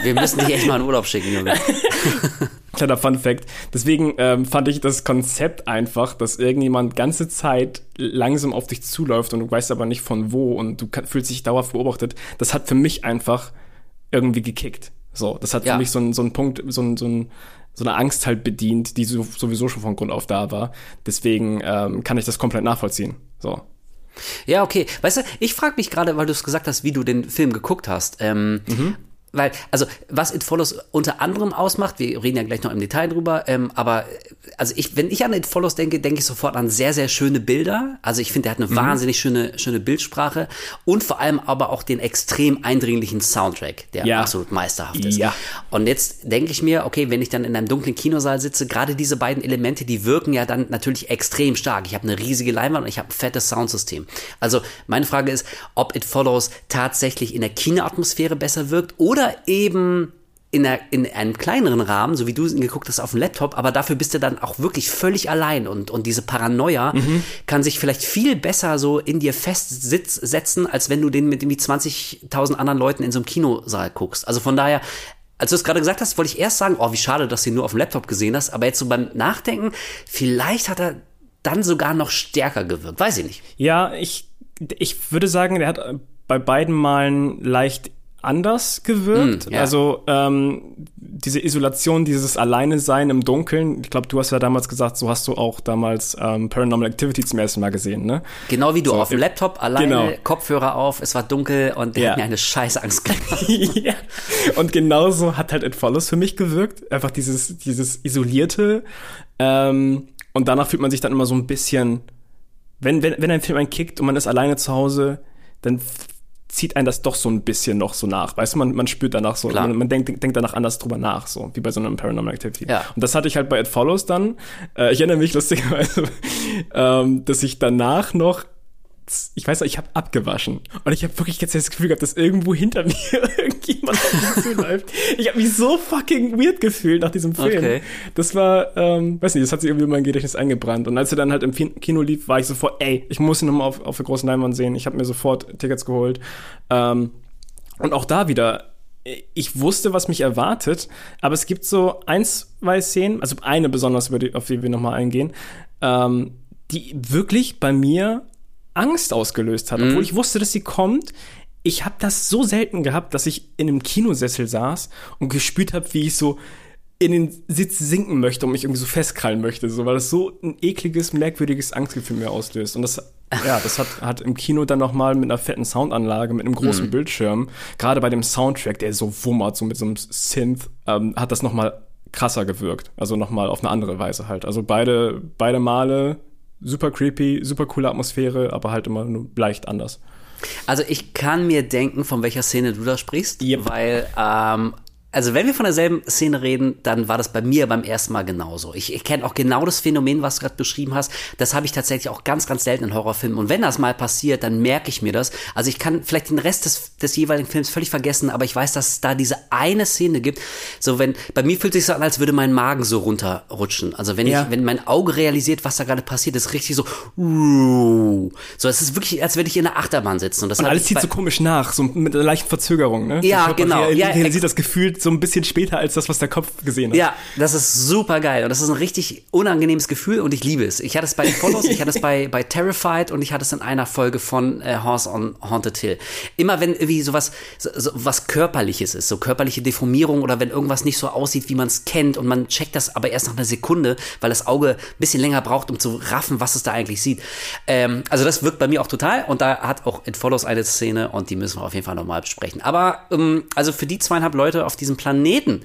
Wir müssen dich echt mal in Urlaub schicken, Junge. Kleiner Fun Fact. Deswegen ähm, fand ich das Konzept einfach, dass irgendjemand ganze Zeit langsam auf dich zuläuft und du weißt aber nicht von wo und du kann, fühlst dich dauerhaft beobachtet. Das hat für mich einfach irgendwie gekickt. So, das hat ja. für mich so, ein, so einen Punkt, so, ein, so, ein, so eine Angst halt bedient, die so, sowieso schon von Grund auf da war. Deswegen ähm, kann ich das komplett nachvollziehen. So. Ja, okay. Weißt du, ich frage mich gerade, weil du es gesagt hast, wie du den Film geguckt hast. Ähm, mhm weil, also was It Follows unter anderem ausmacht, wir reden ja gleich noch im Detail drüber, ähm, aber also ich, wenn ich an It Follows denke, denke ich sofort an sehr, sehr schöne Bilder. Also ich finde, der hat eine mhm. wahnsinnig schöne, schöne Bildsprache und vor allem aber auch den extrem eindringlichen Soundtrack, der ja. absolut meisterhaft ist. Ja. Und jetzt denke ich mir, okay, wenn ich dann in einem dunklen Kinosaal sitze, gerade diese beiden Elemente, die wirken ja dann natürlich extrem stark. Ich habe eine riesige Leinwand und ich habe ein fettes Soundsystem. Also meine Frage ist, ob It Follows tatsächlich in der Kinoatmosphäre besser wirkt oder oder eben in, einer, in einem kleineren Rahmen, so wie du ihn geguckt hast auf dem Laptop, aber dafür bist du dann auch wirklich völlig allein und, und diese Paranoia mhm. kann sich vielleicht viel besser so in dir festsetzen, als wenn du den mit irgendwie 20.000 anderen Leuten in so einem Kinosaal guckst. Also von daher, als du es gerade gesagt hast, wollte ich erst sagen, oh, wie schade, dass du ihn nur auf dem Laptop gesehen hast, aber jetzt so beim Nachdenken, vielleicht hat er dann sogar noch stärker gewirkt, weiß ich nicht. Ja, ich, ich würde sagen, der hat bei beiden Malen leicht anders gewirkt. Mm, ja. Also ähm, diese Isolation, dieses Alleine-Sein im Dunkeln. Ich glaube, du hast ja damals gesagt, so hast du auch damals ähm, Paranormal Activity zum ersten Mal gesehen, ne? Genau wie du so, auf dem Laptop, alleine, genau. Kopfhörer auf, es war dunkel und der ja. hat mir eine scheiße Angst gemacht. ja. Und genauso hat halt It Follows für mich gewirkt. Einfach dieses, dieses Isolierte. Ähm, und danach fühlt man sich dann immer so ein bisschen, wenn, wenn, wenn ein Film einen kickt und man ist alleine zu Hause, dann zieht einen das doch so ein bisschen noch so nach. Weißt du, man, man spürt danach so, man, man, denkt, denkt danach anders drüber nach, so wie bei so einem Paranormal Activity. Ja. Und das hatte ich halt bei It Follows dann. Äh, ich erinnere mich lustigerweise, ähm, dass ich danach noch ich weiß nicht, ich habe abgewaschen und ich habe wirklich jetzt das Gefühl gehabt, dass irgendwo hinter mir irgendjemand zuläuft. Ich habe mich so fucking weird gefühlt nach diesem Film. Okay. Das war, ähm, weiß nicht, das hat sich irgendwie in mein Gedächtnis eingebrannt. Und als er dann halt im Kino lief, war ich sofort, ey, ich muss ihn nochmal auf, auf der großen Leinwand sehen. Ich habe mir sofort Tickets geholt. Ähm, und auch da wieder, ich wusste, was mich erwartet, aber es gibt so ein, zwei Szenen, also eine besonders, auf die wir nochmal eingehen, ähm, die wirklich bei mir Angst ausgelöst hat, obwohl mhm. ich wusste, dass sie kommt. Ich habe das so selten gehabt, dass ich in einem Kinosessel saß und gespürt habe, wie ich so in den Sitz sinken möchte und mich irgendwie so festkrallen möchte, so, weil das so ein ekliges, merkwürdiges Angstgefühl mir auslöst. Und das, ja, das hat, hat im Kino dann nochmal mit einer fetten Soundanlage, mit einem großen Mhm. Bildschirm, gerade bei dem Soundtrack, der so wummert, so mit so einem Synth, ähm, hat das nochmal krasser gewirkt. Also nochmal auf eine andere Weise halt. Also beide, beide Male super creepy, super coole Atmosphäre, aber halt immer nur leicht anders. Also ich kann mir denken, von welcher Szene du da sprichst, Yep. weil ähm, also wenn wir von derselben Szene reden, dann war das bei mir beim ersten Mal genauso. Ich, ich kenne auch genau das Phänomen, was du gerade beschrieben hast. Das habe ich tatsächlich auch ganz, ganz selten in Horrorfilmen. Und wenn das mal passiert, dann merke ich mir das. Also ich kann vielleicht den Rest des, des jeweiligen Films völlig vergessen, aber ich weiß, dass es da diese eine Szene gibt. So wenn bei mir fühlt sich so an, als würde mein Magen so runterrutschen. Also wenn Ja. ich, wenn mein Auge realisiert, was da gerade passiert, ist richtig so. uh. So, es ist wirklich, als würde ich in einer Achterbahn sitzen. Und das Und alles zieht so komisch nach, so mit einer leichten Verzögerung, ne? Ja, Der genau. real- Ja, realisiert das gefühlt so ein bisschen später als das, was der Kopf gesehen hat. Ja, das ist super geil und das ist ein richtig unangenehmes Gefühl und ich liebe es. Ich hatte es bei den Follows, ich hatte es bei, bei Terrified und ich hatte es in einer Folge von äh, Horse on Haunted Hill. Immer wenn irgendwie sowas, so, so was körperliches ist, so körperliche Deformierung oder wenn irgendwas nicht so aussieht, wie man es kennt und man checkt das aber erst nach einer Sekunde, weil das Auge ein bisschen länger braucht, um zu raffen, was es da eigentlich sieht. Ähm, also das wirkt bei mir auch total und da hat auch It Follows eine Szene und die müssen wir auf jeden Fall nochmal besprechen. Aber ähm, also für die zweieinhalb Leute auf diesem Planeten,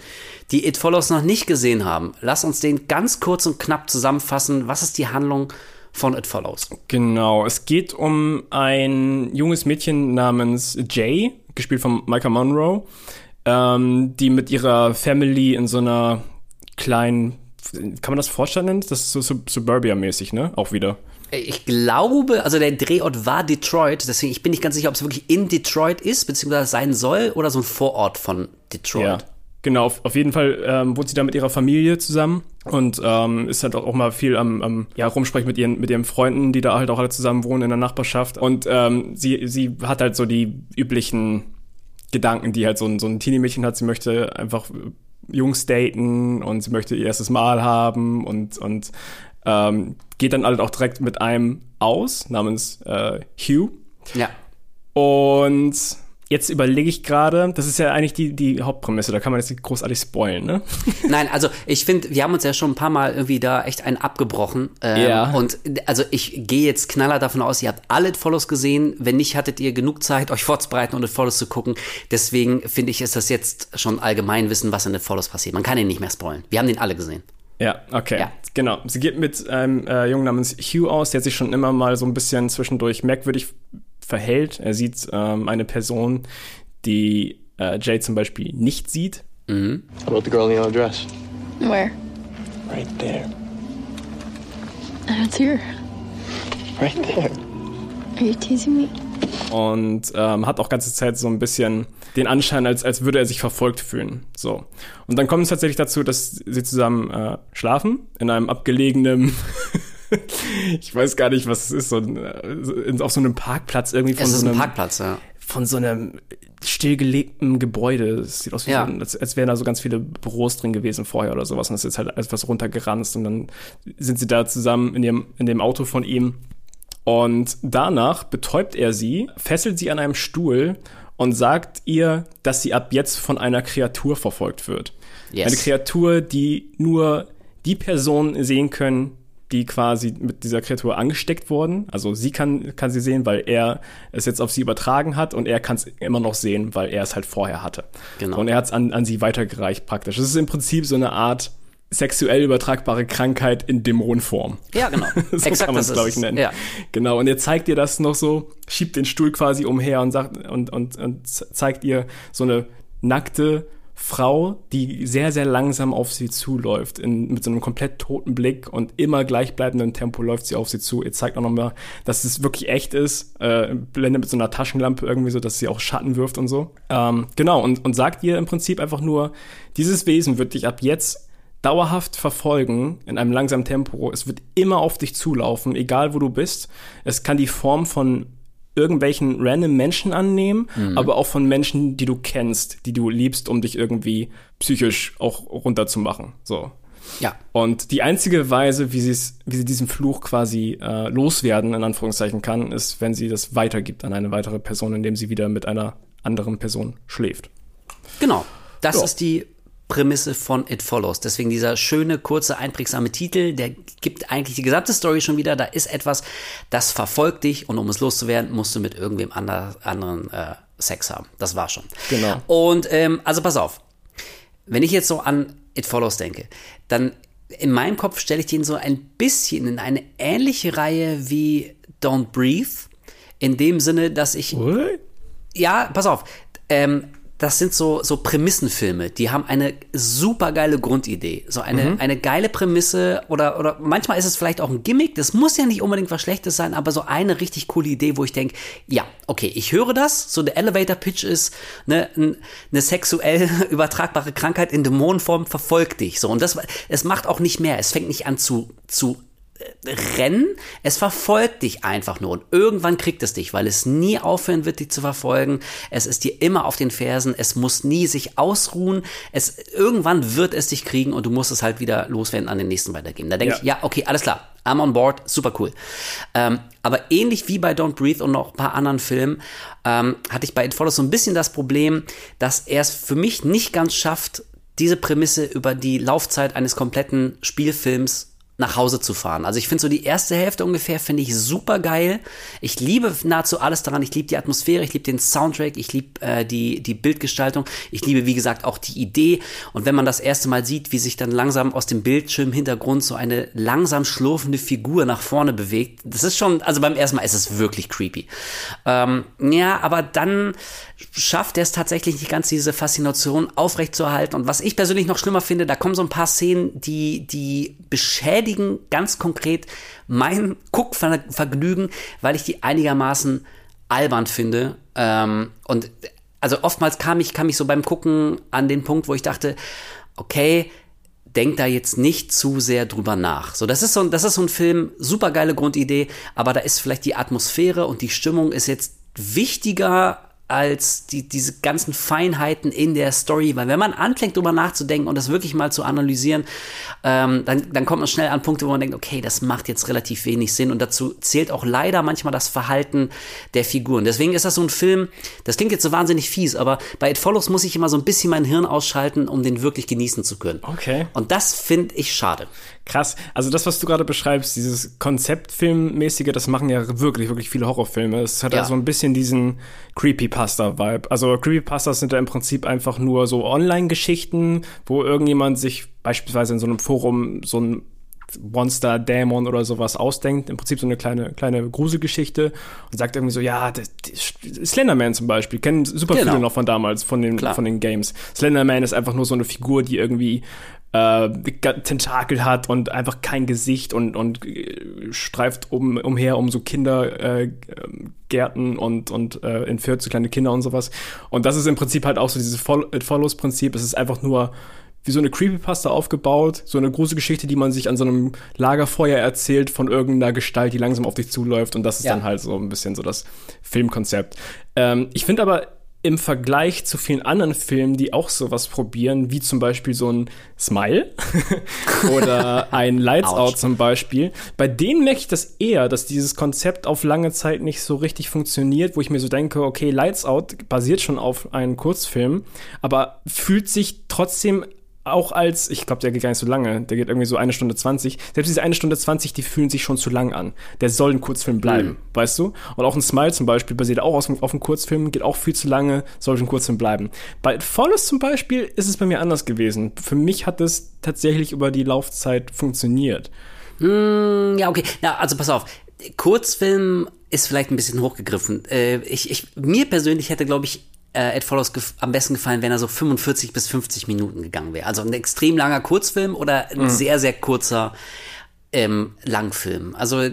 die It Follows noch nicht gesehen haben, lass uns den ganz kurz und knapp zusammenfassen. Was ist die Handlung von It Follows? Genau, es geht um ein junges Mädchen namens Jay, gespielt von Micah Monroe, ähm, die mit ihrer Family in so einer kleinen, kann man das Vorstand nennen? Das ist so Sub Suburbia-mäßig, ne? Auch wieder. Ich glaube, also der Drehort war Detroit, deswegen ich bin nicht ganz sicher, ob es wirklich in Detroit ist, beziehungsweise sein soll oder so ein Vorort von Detroit. Ja. Genau, auf, auf jeden Fall ähm, wohnt sie da mit ihrer Familie zusammen und ähm, ist halt auch, auch mal viel am, am ja, rumsprechen mit ihren, mit ihren Freunden, die da halt auch alle zusammen wohnen in der Nachbarschaft. Und ähm, sie, sie hat halt so die üblichen Gedanken, die halt so ein, so ein Teenie-Mädchen hat. Sie möchte einfach Jungs daten und sie möchte ihr erstes Mal haben und, und ähm, geht dann halt auch direkt mit einem aus, namens äh, Hugh. Ja. Und jetzt überlege ich gerade, das ist ja eigentlich die, die Hauptprämisse, da kann man jetzt nicht großartig spoilen, ne? Nein, also ich finde, wir haben uns ja schon ein paar Mal irgendwie da echt einen abgebrochen. Ähm, Ja. Und also ich gehe jetzt knaller davon aus, ihr habt alle Follows gesehen. Wenn nicht, hattet ihr genug Zeit, euch vorzubereiten und It Follows zu gucken. Deswegen finde ich, ist das jetzt schon Allgemeinwissen, was in It Follows passiert. Man kann ihn nicht mehr spoilen. Wir haben den alle gesehen. Ja, okay. Ja. Genau. Sie geht mit einem äh, Jungen namens Hugh aus, der sich schon immer mal so ein bisschen zwischendurch merkwürdig verhält. Er sieht ähm, eine Person, die äh, Jay zum Beispiel nicht sieht. How about the girl in the yellow dress? Where? Right there. I don't see her. Right there. Are you teasing me? Und ähm, hat auch ganze Zeit so ein bisschen den Anschein, als, als würde er sich verfolgt fühlen. So. Und dann kommt es tatsächlich dazu, dass sie zusammen äh, schlafen in einem abgelegenen, ich weiß gar nicht, was es ist, so ein, äh, auf so einem Parkplatz irgendwie von Es ist so ein einem, Parkplatz, ja. von so einem stillgelegten Gebäude. Es sieht aus, wie Ja. so, als, als wären da so ganz viele Büros drin gewesen vorher oder sowas. Und es ist halt etwas runtergeranzt und dann sind sie da zusammen in dem, in dem Auto von ihm. Und danach betäubt er sie, fesselt sie an einem Stuhl und sagt ihr, dass sie ab jetzt von einer Kreatur verfolgt wird. Yes. Eine Kreatur, die nur die Personen sehen können, die quasi mit dieser Kreatur angesteckt wurden. Also sie kann, kann sie sehen, weil er es jetzt auf sie übertragen hat und er kann es immer noch sehen, weil er es halt vorher hatte. Genau. Und er hat es an, an sie weitergereicht praktisch. Es ist im Prinzip so eine Art sexuell übertragbare Krankheit in Dämonenform. Ja, genau. so Exakt, kann man das es, glaube ich, nennen. Ja. Genau, und er zeigt ihr das noch so, schiebt den Stuhl quasi umher und sagt und, und, und zeigt ihr so eine nackte Frau, die sehr, sehr langsam auf sie zuläuft, in, mit so einem komplett toten Blick und immer gleichbleibenden Tempo läuft sie auf sie zu. Ihr zeigt auch nochmal, dass es wirklich echt ist, äh, blendet mit so einer Taschenlampe irgendwie so, dass sie auch Schatten wirft und so. Ähm, genau, und, und sagt ihr im Prinzip einfach nur, dieses Wesen wird dich ab jetzt dauerhaft verfolgen in einem langsamen Tempo. Es wird immer auf dich zulaufen, egal wo du bist. Es kann die Form von irgendwelchen random Menschen annehmen, aber auch von Menschen, die du kennst, die du liebst, um dich irgendwie psychisch auch runterzumachen. So. Ja. Und die einzige Weise, wie, wie sie diesen Fluch quasi äh, loswerden, in Anführungszeichen kann, ist, wenn sie das weitergibt an eine weitere Person, indem sie wieder mit einer anderen Person schläft. Genau. Das Ja. ist die Prämisse von It Follows. Deswegen dieser schöne, kurze, einprägsame Titel, der gibt eigentlich die gesamte Story schon wieder. Da ist etwas, das verfolgt dich und um es loszuwerden, musst du mit irgendwem ander, anderen äh, Sex haben. Das war schon. Genau. Und ähm, also pass auf, wenn ich jetzt so an It Follows denke, dann in meinem Kopf stelle ich den so ein bisschen in eine ähnliche Reihe wie Don't Breathe. In dem Sinne, dass ich What? ja, pass auf. Ähm, das sind so, so Prämissenfilme, die haben eine super geile Grundidee. So eine, eine geile Prämisse oder, oder manchmal ist es vielleicht auch ein Gimmick. Das muss ja nicht unbedingt was Schlechtes sein, aber so eine richtig coole Idee, wo ich denke, ja, okay, ich höre das. So der Elevator Pitch ist, ne, eine sexuell übertragbare Krankheit in Dämonenform verfolgt dich. So und das, es macht auch nicht mehr. Es fängt nicht an zu, zu Rennen, es verfolgt dich einfach nur und irgendwann kriegt es dich, weil es nie aufhören wird, dich zu verfolgen. Es ist dir immer auf den Fersen, es muss nie sich ausruhen. Es irgendwann wird es dich kriegen und du musst es halt wieder loswerden an den nächsten weitergeben. Da denke Ja. ich, ja, okay, alles klar. I'm on board, super cool. Ähm, aber ähnlich wie bei Don't Breathe und noch ein paar anderen Filmen, ähm, hatte ich bei It Follows so ein bisschen das Problem, dass er es für mich nicht ganz schafft, diese Prämisse über die Laufzeit eines kompletten Spielfilms nach Hause zu fahren. Also ich finde so die erste Hälfte ungefähr finde ich super geil. Ich liebe nahezu alles daran. Ich liebe die Atmosphäre, ich liebe den Soundtrack, ich liebe äh, die die Bildgestaltung. Ich liebe wie gesagt auch die Idee. Und wenn man das erste Mal sieht, wie sich dann langsam aus dem Bildschirmhintergrund so eine langsam schlurfende Figur nach vorne bewegt, das ist schon, also beim ersten Mal ist es wirklich creepy. Ähm, ja, aber dann schafft er es tatsächlich nicht ganz, diese Faszination aufrechtzuerhalten. Und was ich persönlich noch schlimmer finde, da kommen so ein paar Szenen, die, die beschädigen ganz konkret mein Guckvergnügen, weil ich die einigermaßen albern finde. Ähm, und also oftmals kam ich, kam ich so beim Gucken an den Punkt, wo ich dachte, okay, denk da jetzt nicht zu sehr drüber nach. So, das ist so ein, das ist so ein Film, super geile Grundidee, aber da ist vielleicht die Atmosphäre und die Stimmung ist jetzt wichtiger als die, diese ganzen Feinheiten in der Story, weil wenn man anfängt drüber nachzudenken und das wirklich mal zu analysieren, ähm, dann, dann kommt man schnell an Punkte, wo man denkt, okay, das macht jetzt relativ wenig Sinn und dazu zählt auch leider manchmal das Verhalten der Figuren. Deswegen ist das so ein Film, das klingt jetzt so wahnsinnig fies, aber bei It Follows muss ich immer so ein bisschen mein Hirn ausschalten, um den wirklich genießen zu können. Okay. Und das finde ich schade. Krass. Also das, was du gerade beschreibst, dieses Konzeptfilmmäßige, das machen ja wirklich, wirklich viele Horrorfilme. Es hat ja, Ja. so ein bisschen diesen Creepypasta-Vibe. Also Creepypastas sind ja im Prinzip einfach nur so Online-Geschichten, wo irgendjemand sich beispielsweise in so einem Forum so ein Monster, Dämon oder sowas ausdenkt. Im Prinzip so eine kleine, kleine Gruselgeschichte und sagt irgendwie so, ja, das, das Slenderman zum Beispiel, kennen super Genau. viele noch von damals, von den, Klar. von den Games. Slenderman ist einfach nur so eine Figur, die irgendwie äh, Tentakel hat und einfach kein Gesicht und, und äh, streift um, umher um so Kindergärten äh, und, und äh, entführt so kleine Kinder und sowas. Und das ist im Prinzip halt auch so dieses Follow- It Follows-Prinzip. Es ist einfach nur wie so eine Creepypasta aufgebaut, so eine große Geschichte, die man sich an so einem Lagerfeuer erzählt von irgendeiner Gestalt, die langsam auf dich zuläuft und das ist Ja. dann halt so ein bisschen so das Filmkonzept. Ähm, ich finde aber im Vergleich zu vielen anderen Filmen, die auch sowas probieren, wie zum Beispiel so ein Smile oder ein Lights. Out zum Beispiel, bei denen merke ich das eher, dass dieses Konzept auf lange Zeit nicht so richtig funktioniert, wo ich mir so denke, okay, Lights Out basiert schon auf einem Kurzfilm, aber fühlt sich trotzdem auch als, ich glaube, der geht gar nicht so lange, der geht irgendwie so eine Stunde 20. Selbst diese eine Stunde 20, die fühlen sich schon zu lang an. Der soll ein Kurzfilm bleiben, weißt du? Und auch ein Smile zum Beispiel basiert auch aus, auf einem Kurzfilm, geht auch viel zu lange, soll ein Kurzfilm bleiben. Bei Follows zum Beispiel ist es bei mir anders gewesen. Für mich hat es tatsächlich über die Laufzeit funktioniert. Hm, ja, okay. Na, also pass auf. Kurzfilm ist vielleicht ein bisschen hochgegriffen. Äh, ich, ich, mir persönlich hätte, glaube ich, äh, Ed Follows am besten gefallen, wenn er so 45 bis 50 Minuten gegangen wäre. Also ein extrem langer Kurzfilm oder ein sehr, sehr kurzer ähm, Langfilm. Also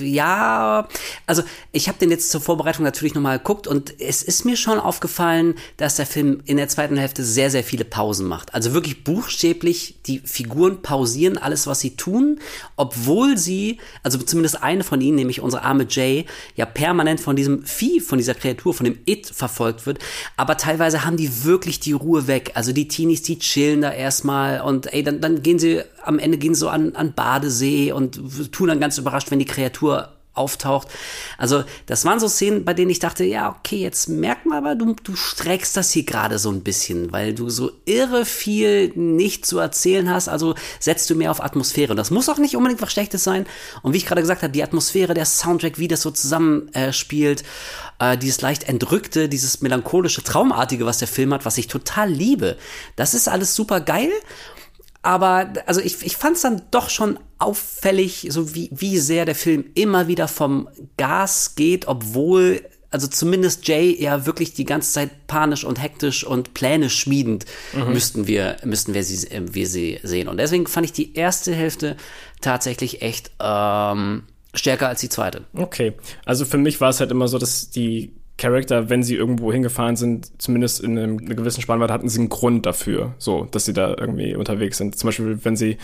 ja, also ich habe den jetzt zur Vorbereitung natürlich nochmal geguckt und es ist mir schon aufgefallen, dass der Film in der zweiten Hälfte sehr, sehr viele Pausen macht. Also wirklich buchstäblich, die Figuren pausieren alles, was sie tun, obwohl sie, also zumindest eine von ihnen, nämlich unsere arme Jay, ja permanent von diesem Vieh, von dieser Kreatur, von dem It verfolgt wird. Aber teilweise haben die wirklich die Ruhe weg. Also die Teenies, die chillen da erstmal und ey, dann, dann gehen sie, am Ende gehen so an, an Badesee und tun dann ganz überrascht, wenn die Kreatur auftaucht. Also das waren so Szenen, bei denen ich dachte, ja, okay, jetzt merkt man aber, du, du streckst das hier gerade so ein bisschen, weil du so irre viel nicht zu erzählen hast, also setzt du mehr auf Atmosphäre. Das muss auch nicht unbedingt was Schlechtes sein. Und wie ich gerade gesagt habe, die Atmosphäre, der Soundtrack, wie das so zusammenspielt, äh, dieses leicht entrückte, dieses melancholische, traumartige, was der Film hat, was ich total liebe, das ist alles super geil. Aber also ich, ich fand es dann doch schon auffällig, so wie, wie sehr der Film immer wieder vom Gas geht, obwohl, also zumindest Jay ja wirklich die ganze Zeit panisch und hektisch und Pläne schmiedend mhm. müssten wir, müssten wir sie, wir sie sehen. Und deswegen fand ich die erste Hälfte tatsächlich echt ähm, stärker als die zweite. Okay. Also für mich war es halt immer so, dass die Charakter, wenn sie irgendwo hingefahren sind, zumindest in einem, einer gewissen Spannweite, hatten sie einen Grund dafür, so, dass sie da irgendwie unterwegs sind. Zum Beispiel, wenn sie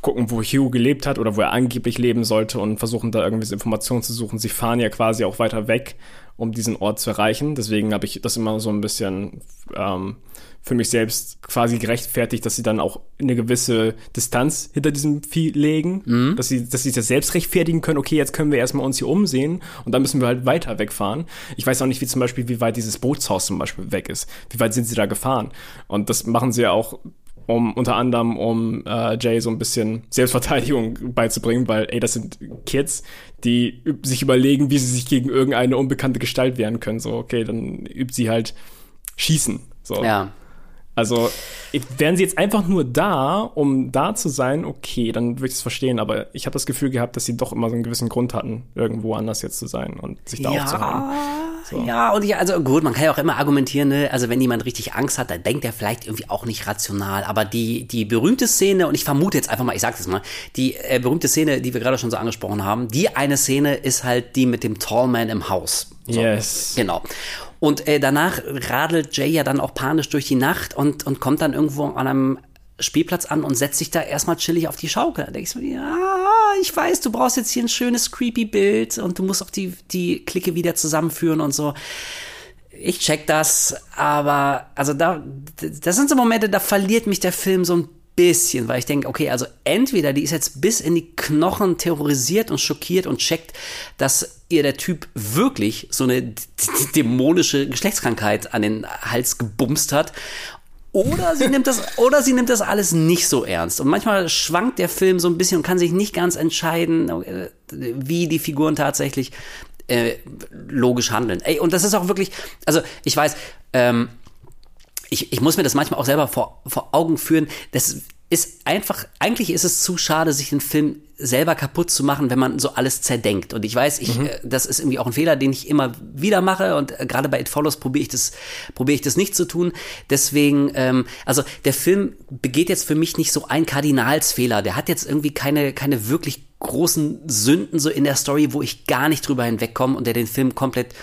gucken, wo Hugh gelebt hat oder wo er angeblich leben sollte und versuchen da irgendwie Informationen zu suchen. Sie fahren ja quasi auch weiter weg, um diesen Ort zu erreichen. Deswegen habe ich das immer so ein bisschen ähm, für mich selbst quasi gerechtfertigt, dass sie dann auch eine gewisse Distanz hinter diesem Vieh legen, mhm. dass sie, dass sie das selbst rechtfertigen können, okay, jetzt können wir erstmal uns hier umsehen und dann müssen wir halt weiter wegfahren. Ich weiß auch nicht, wie zum Beispiel, wie weit dieses Bootshaus zum Beispiel weg ist. Wie weit sind sie da gefahren? Und das machen sie ja auch um unter anderem um äh, Jay so ein bisschen Selbstverteidigung beizubringen, weil ey, das sind Kids, die sich überlegen, wie sie sich gegen irgendeine unbekannte Gestalt wehren können. So, okay, dann übt sie halt Schießen. So. Ja. Also wären sie jetzt einfach nur da, um da zu sein, okay, dann würde ich es verstehen. Aber ich habe das Gefühl gehabt, dass sie doch immer so einen gewissen Grund hatten, irgendwo anders jetzt zu sein und sich da ja, aufzuhalten. So. Ja, und ich, also gut, man kann ja auch immer argumentieren, ne? also wenn jemand richtig Angst hat, dann denkt er vielleicht irgendwie auch nicht rational. Aber die, die berühmte Szene, und ich vermute jetzt einfach mal, ich sag's jetzt mal, die äh, berühmte Szene, die wir gerade schon so angesprochen haben, die eine Szene ist halt die mit dem Tallman im Haus. So, yes. Genau. Und äh, danach radelt Jay ja dann auch panisch durch die Nacht und, und kommt dann irgendwo an einem Spielplatz an und setzt sich da erstmal chillig auf die Schaukel. Da denkst du mir, ja, ich weiß, du brauchst jetzt hier ein schönes creepy Bild und du musst auch die, die Clique wieder zusammenführen und so. Ich check das, aber also da, das sind so Momente, da verliert mich der Film so ein bisschen, weil ich denke, okay, also entweder die ist jetzt bis in die Knochen terrorisiert und schockiert und checkt, dass ihr der Typ wirklich so eine dämonische Geschlechtskrankheit an den Hals gebumst hat. Oder sie nimmt das, oder sie nimmt das alles nicht so ernst. Und manchmal schwankt der Film so ein bisschen und kann sich nicht ganz entscheiden, wie die Figuren tatsächlich äh, logisch handeln. Ey, und das ist auch wirklich, also ich weiß, ähm, ich, ich muss mir das manchmal auch selber vor, vor Augen führen. Das ist einfach, eigentlich ist es zu schade, sich den Film selber kaputt zu machen, wenn man so alles zerdenkt. Und ich weiß, ich, mhm. Äh, das ist irgendwie auch ein Fehler, den ich immer wieder mache. Und äh, gerade bei It Follows probiere ich das, probiere ich das nicht zu tun. Deswegen, ähm, also der Film begeht jetzt für mich nicht so einen Kardinalsfehler. Der hat jetzt irgendwie keine, keine wirklich großen Sünden so in der Story, wo ich gar nicht drüber hinwegkomme und der den Film komplett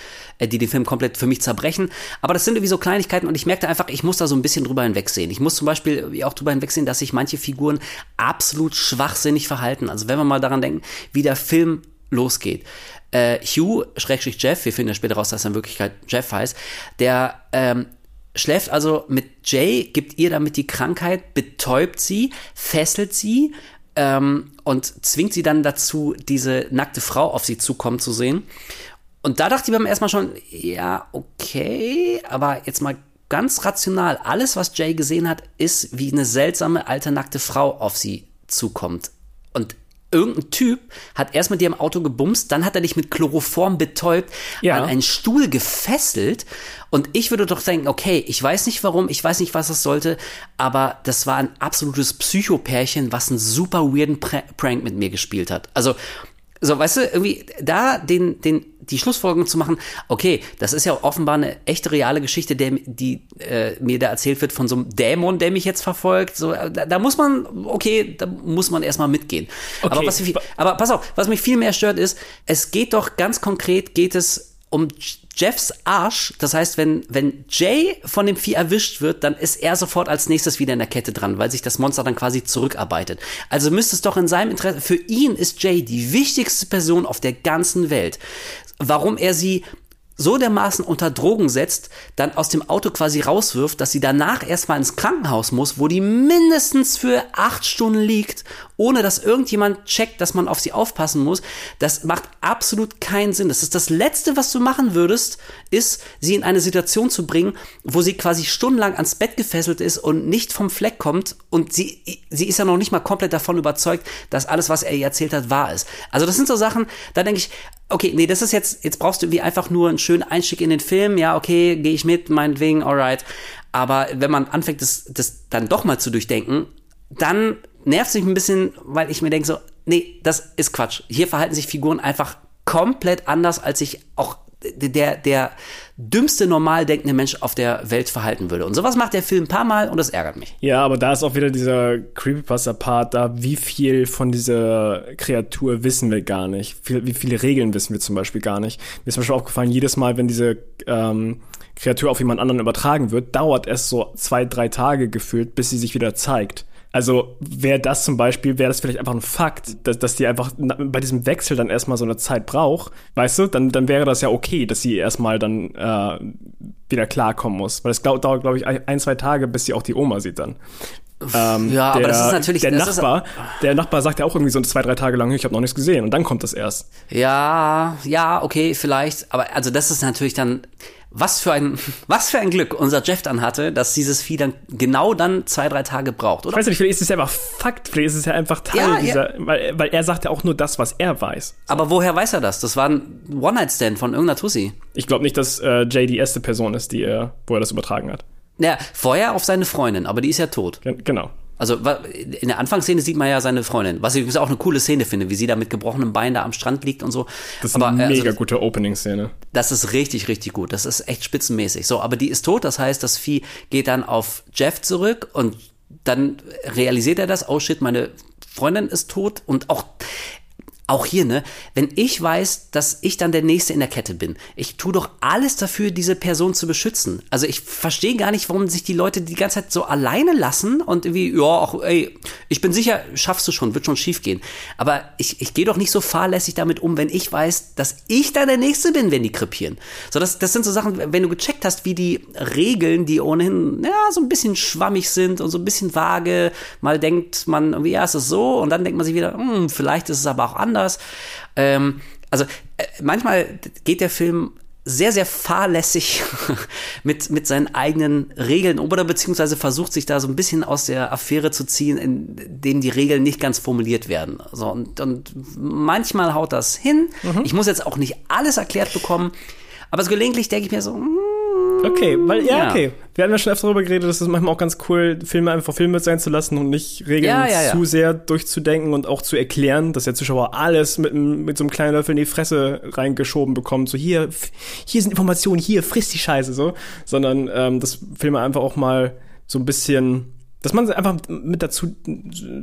die den Film komplett für mich zerbrechen. Aber das sind irgendwie so Kleinigkeiten und ich merkte einfach, ich muss da so ein bisschen drüber hinwegsehen. Ich muss zum Beispiel auch drüber hinwegsehen, dass sich manche Figuren absolut schwachsinnig verhalten. Also wenn wir mal daran denken, wie der Film losgeht. Äh, Hugh, Schrägstrich Jeff, wir finden ja später raus, dass er in Wirklichkeit Jeff heißt, der ähm, schläft also mit Jay, gibt ihr damit die Krankheit, betäubt sie, fesselt sie ähm, und zwingt sie dann dazu, diese nackte Frau auf sie zukommen zu sehen. Und da dachte ich beim ersten Mal schon, ja, okay, aber jetzt mal ganz rational. Alles, was Jay gesehen hat, ist, wie eine seltsame alte nackte Frau auf sie zukommt. Und irgendein Typ hat erst mit dir im Auto gebumst, dann hat er dich mit Chloroform betäubt, ja. an einen Stuhl gefesselt. Und ich würde doch denken, okay, ich weiß nicht warum, ich weiß nicht, was das sollte, aber das war ein absolutes Psychopärchen, was einen super weirden Prank mit mir gespielt hat. Also, so, weißt du, irgendwie da den, den, die Schlussfolgerung zu machen, okay, das ist ja offenbar eine echte reale Geschichte, der, die äh, mir da erzählt wird von so einem Dämon, der mich jetzt verfolgt. So, da, da muss man, okay, da muss man erstmal mitgehen. Okay. Aber, was, aber pass auf, was mich viel mehr stört ist, es geht doch ganz konkret, geht es um Jeffs Arsch. Das heißt, wenn, wenn Jay von dem Vieh erwischt wird, dann ist er sofort als nächstes wieder in der Kette dran, weil sich das Monster dann quasi zurückarbeitet. Also müsste es doch in seinem Interesse, für ihn ist Jay die wichtigste Person auf der ganzen Welt. Warum er sie so dermaßen unter Drogen setzt, dann aus dem Auto quasi rauswirft, dass sie danach erstmal ins Krankenhaus muss, wo die mindestens für acht Stunden liegt, ohne dass irgendjemand checkt, dass man auf sie aufpassen muss. Das macht absolut keinen Sinn. Das ist das Letzte, was du machen würdest, ist, sie in eine Situation zu bringen, wo sie quasi stundenlang ans Bett gefesselt ist und nicht vom Fleck kommt und sie, sie ist ja noch nicht mal komplett davon überzeugt, dass alles, was er ihr erzählt hat, wahr ist. Also das sind so Sachen, da denke ich, okay, nee, das ist jetzt, jetzt brauchst du wie einfach nur einen schönen Einstieg in den Film, ja, okay, gehe ich mit, meinetwegen, alright. Aber wenn man anfängt, das, das dann doch mal zu durchdenken, dann nervt es mich ein bisschen, weil ich mir denke so, nee, das ist Quatsch. Hier verhalten sich Figuren einfach komplett anders, als ich auch der, der dümmste normal denkende Mensch auf der Welt verhalten würde. Und sowas macht der Film ein paar Mal und das ärgert mich. Ja, aber da ist auch wieder dieser Creepypasta-Part da, wie viel von dieser Kreatur wissen wir gar nicht. Wie, wie viele Regeln wissen wir zum Beispiel gar nicht. Mir ist zum Beispiel aufgefallen, jedes Mal, wenn diese ähm, Kreatur auf jemand anderen übertragen wird, dauert es so zwei, drei Tage gefühlt, bis sie sich wieder zeigt. Also wäre das zum Beispiel, wäre das vielleicht einfach ein Fakt, dass, dass die einfach bei diesem Wechsel dann erstmal so eine Zeit braucht, weißt du, dann, dann wäre das ja okay, dass sie erstmal dann äh, wieder klarkommen muss. Weil es dauert, glaube ich, ein, zwei Tage, bis sie auch die Oma sieht dann. Ähm, ja, der, aber das ist natürlich der Nachbar. der Nachbar sagt ja auch irgendwie so zwei, drei Tage lang, ich habe noch nichts gesehen und dann kommt das erst. Ja, ja, okay, vielleicht. Aber also das ist natürlich dann was für ein, was für ein Glück unser Jeff dann hatte, dass dieses Vieh dann genau dann zwei, drei Tage braucht, oder? Ich weiß nicht, vielleicht ist es ja einfach Fakt, vielleicht ist es ja einfach Teil Ja, ja. dieser, Weil, weil er sagt ja auch nur das, was er weiß. Aber woher weiß er das? Das war ein One-Night-Stand von irgendeiner Tussi. Ich glaube nicht, dass äh, Jay die erste Person ist, die er, wo er das übertragen hat. Ja, vorher auf seine Freundin, aber die ist ja tot. Gen genau. Also in der Anfangsszene sieht man ja seine Freundin, was ich übrigens auch eine coole Szene finde, wie sie da mit gebrochenem Bein da am Strand liegt und so. Das ist aber, eine äh, also mega gute Opening-Szene. Das ist richtig, richtig gut. Das ist echt spitzenmäßig. So, aber die ist tot. Das heißt, das Vieh geht dann auf Jeff zurück und dann realisiert er das. Oh shit, meine Freundin ist tot und auch auch hier, ne, wenn ich weiß, dass ich dann der Nächste in der Kette bin, ich tue doch alles dafür, diese Person zu beschützen. Also ich verstehe gar nicht, warum sich die Leute die ganze Zeit so alleine lassen und irgendwie, ja, auch, ey, ich bin sicher, schaffst du schon, wird schon schief gehen. Aber ich, ich gehe doch nicht so fahrlässig damit um, wenn ich weiß, dass ich da der Nächste bin, wenn die krepieren. So, das, das sind so Sachen, wenn du gecheckt hast, wie die Regeln, die ohnehin, ja, so ein bisschen schwammig sind und so ein bisschen vage, mal denkt man, irgendwie, ja, ist es so, und dann denkt man sich wieder, hm, vielleicht ist es aber auch anders. Ähm, also äh, manchmal geht der Film sehr, sehr fahrlässig mit, mit seinen eigenen Regeln oder beziehungsweise versucht sich da so ein bisschen aus der Affäre zu ziehen, in denen die Regeln nicht ganz formuliert werden. So, und, und manchmal haut das hin. Ich muss jetzt auch nicht alles erklärt bekommen, aber so gelegentlich denke ich mir so, hm, Okay, weil, ja, Ja. okay. Wir haben ja schon öfter darüber geredet, dass es manchmal auch ganz cool, Filme einfach Filme sein zu lassen und nicht Regeln Ja, ja, zu sehr durchzudenken und auch zu erklären, dass der Zuschauer alles mit, mit so einem kleinen Löffel in die Fresse reingeschoben bekommt. So, hier, hier sind Informationen, hier, frisst die Scheiße, so. Sondern, ähm, dass Filme einfach auch mal so ein bisschen, dass man einfach mit dazu,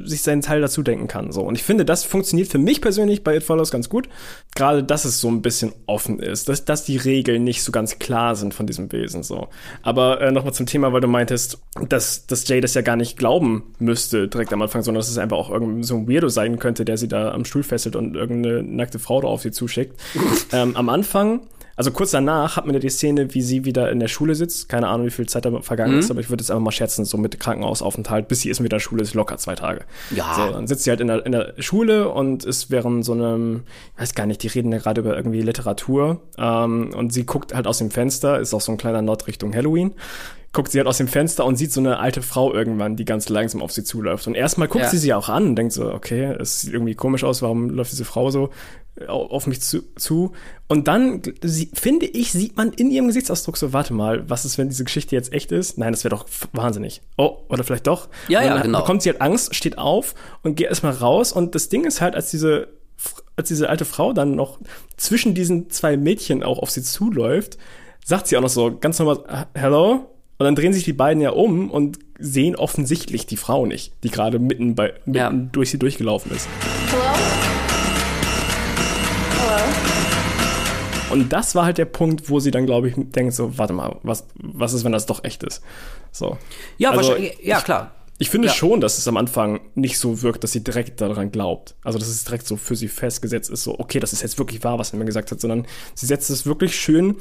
sich seinen Teil dazu denken kann, so. Und ich finde, das funktioniert für mich persönlich bei It Follows ganz gut. Gerade, dass es so ein bisschen offen ist, dass, dass die Regeln nicht so ganz klar sind von diesem Wesen, so. Aber äh, nochmal zum Thema, weil du meintest, dass, dass Jay das ja gar nicht glauben müsste direkt am Anfang, sondern dass es einfach auch irgendwie so ein Weirdo sein könnte, der sie da am Stuhl fesselt und irgendeine nackte Frau da auf sie zuschickt. ähm, am Anfang also kurz danach hat man ja die Szene, wie sie wieder in der Schule sitzt. Keine Ahnung, wie viel Zeit da vergangen ist, aber ich würde jetzt einfach mal schätzen, so mit Krankenhausaufenthalt, bis sie ist wieder in der Schule, ist locker zwei Tage. Ja. So, dann sitzt sie halt in der, in der Schule und ist während so einem, ich weiß gar nicht, die reden ja gerade über irgendwie Literatur. Ähm, und sie guckt halt aus dem Fenster, ist auch so ein kleiner Nord Richtung Halloween. Guckt sie halt aus dem Fenster und sieht so eine alte Frau irgendwann, die ganz langsam auf sie zuläuft. Und erstmal guckt Ja. sie sie auch an und denkt so, okay, es sieht irgendwie komisch aus, warum läuft diese Frau so auf mich zu, zu. Und dann, sie, finde ich, sieht man in ihrem Gesichtsausdruck so, warte mal, was ist, wenn diese Geschichte jetzt echt ist? Nein, das wäre doch wahnsinnig. Oh, oder vielleicht doch. Ja, ja, dann genau. bekommt sie halt Angst, steht auf und geht erstmal raus. Und das Ding ist halt, als diese, als diese alte Frau dann noch zwischen diesen zwei Mädchen auch auf sie zuläuft, sagt sie auch noch so ganz normal, "Ah, hello? Und dann drehen sich die beiden ja um und sehen offensichtlich die Frau nicht, die gerade mitten bei, mitten Ja. durch sie durchgelaufen ist. Hello? Und das war halt der Punkt, wo sie dann, glaube ich, denkt so, warte mal, was, was ist, wenn das doch echt ist? So. Ja, Also, wahrscheinlich, ja klar. Ich finde Ja. schon, dass es am Anfang nicht so wirkt, dass sie direkt daran glaubt. Also, dass es direkt so für sie festgesetzt ist, so, okay, das ist jetzt wirklich wahr, was er mir gesagt hat, sondern sie setzt es wirklich schön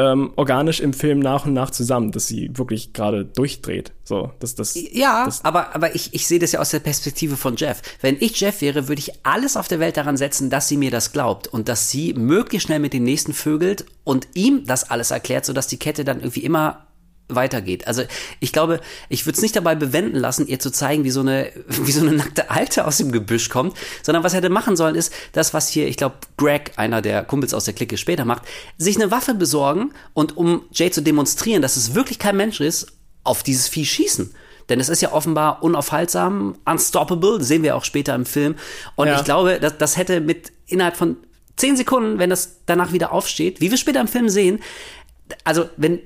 ähm, organisch im Film nach und nach zusammen, dass sie wirklich gerade durchdreht. So, dass das. Ja, das, aber, aber ich, ich sehe das ja aus der Perspektive von Jeff. Wenn ich Jeff wäre, würde ich alles auf der Welt daran setzen, dass sie mir das glaubt und dass sie möglichst schnell mit den nächsten vögelt und ihm das alles erklärt, sodass die Kette dann irgendwie immer weitergeht. Also ich glaube, ich würde es nicht dabei bewenden lassen, ihr zu zeigen, wie so eine wie so eine nackte Alte aus dem Gebüsch kommt, sondern was er hätte machen sollen, ist das, was hier, ich glaube, Greg, einer der Kumpels aus der Clique später macht, sich eine Waffe besorgen und um Jay zu demonstrieren, dass es wirklich kein Mensch ist, auf dieses Vieh schießen. Denn es ist ja offenbar unaufhaltsam, unstoppable, sehen wir auch später im Film. Und Ja. ich glaube, das, das hätte mit innerhalb von zehn Sekunden, wenn das danach wieder aufsteht, wie wir später im Film sehen, also wenn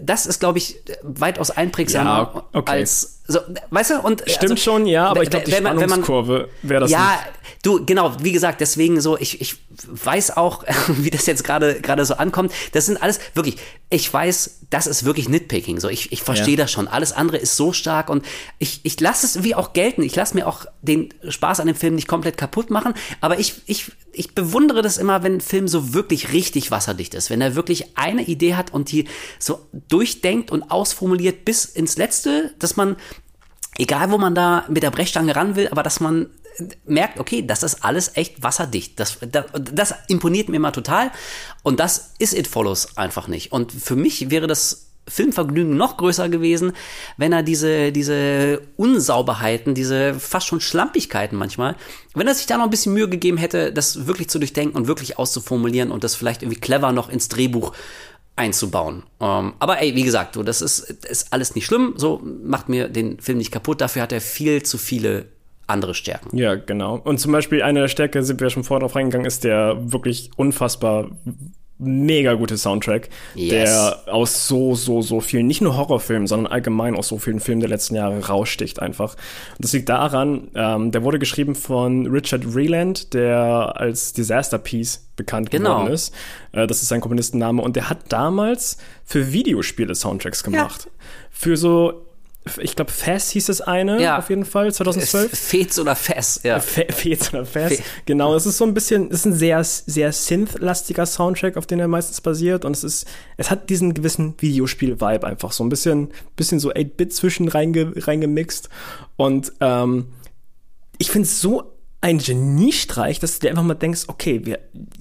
das ist, glaube ich, weitaus einprägsamer Ja, okay. als so, weißt du, und Stimmt also, schon, ja, aber ich glaube, die wenn Spannungskurve wäre das ja, nicht. du, genau, wie gesagt, deswegen so, ich, ich weiß auch, wie das jetzt gerade gerade so ankommt. Das sind alles, wirklich, ich weiß, das ist wirklich Nitpicking. So, ich, ich verstehe Ja. das schon. Alles andere ist so stark und ich, ich lasse es wie auch gelten. Ich lasse mir auch den Spaß an dem Film nicht komplett kaputt machen, aber ich, ich, ich bewundere das immer, wenn ein Film so wirklich richtig wasserdicht ist. Wenn er wirklich eine Idee hat und die so durchdenkt und ausformuliert bis ins Letzte, dass man egal wo man da mit der Brechstange ran will, aber dass man merkt, okay, das ist alles echt wasserdicht. Das, das, das imponiert mir immer total. Und das ist It Follows einfach nicht. Und für mich wäre das Filmvergnügen noch größer gewesen, wenn er diese, diese Unsauberheiten, diese fast schon Schlampigkeiten manchmal, wenn er sich da noch ein bisschen Mühe gegeben hätte, das wirklich zu durchdenken und wirklich auszuformulieren und das vielleicht irgendwie clever noch ins Drehbuch einzubauen. Ähm, aber ey, wie gesagt, du, das ist, ist alles nicht schlimm. So macht mir den Film nicht kaputt. Dafür hat er viel zu viele andere Stärken. Ja, genau. Und zum Beispiel eine Stärke, sind wir schon vorher drauf reingegangen, ist der wirklich unfassbar mega gute Soundtrack, Yes. der aus so, so, so vielen, nicht nur Horrorfilmen, sondern allgemein aus so vielen Filmen der letzten Jahre raussticht einfach. Und das liegt daran, ähm, der wurde geschrieben von Richard Vreeland, der als Disaster Piece bekannt Genau. geworden ist. Äh, das ist sein Komponistenname. Und der hat damals für Videospiele Soundtracks gemacht. Für so, ich glaube, Fast hieß es eine, Ja. auf jeden Fall, 2012. Fez oder Fess, ja. Fe Fez oder Fez. Fe- Genau, es ist so ein bisschen, es ist ein sehr, sehr Synth-lastiger Soundtrack, auf den er meistens basiert. Und es ist, es hat diesen gewissen Videospiel-Vibe einfach. So ein bisschen, bisschen so 8-Bit zwischen reinge, reingemixt. Und ähm, ich finde es so ein Geniestreich, dass du dir einfach mal denkst, okay, wir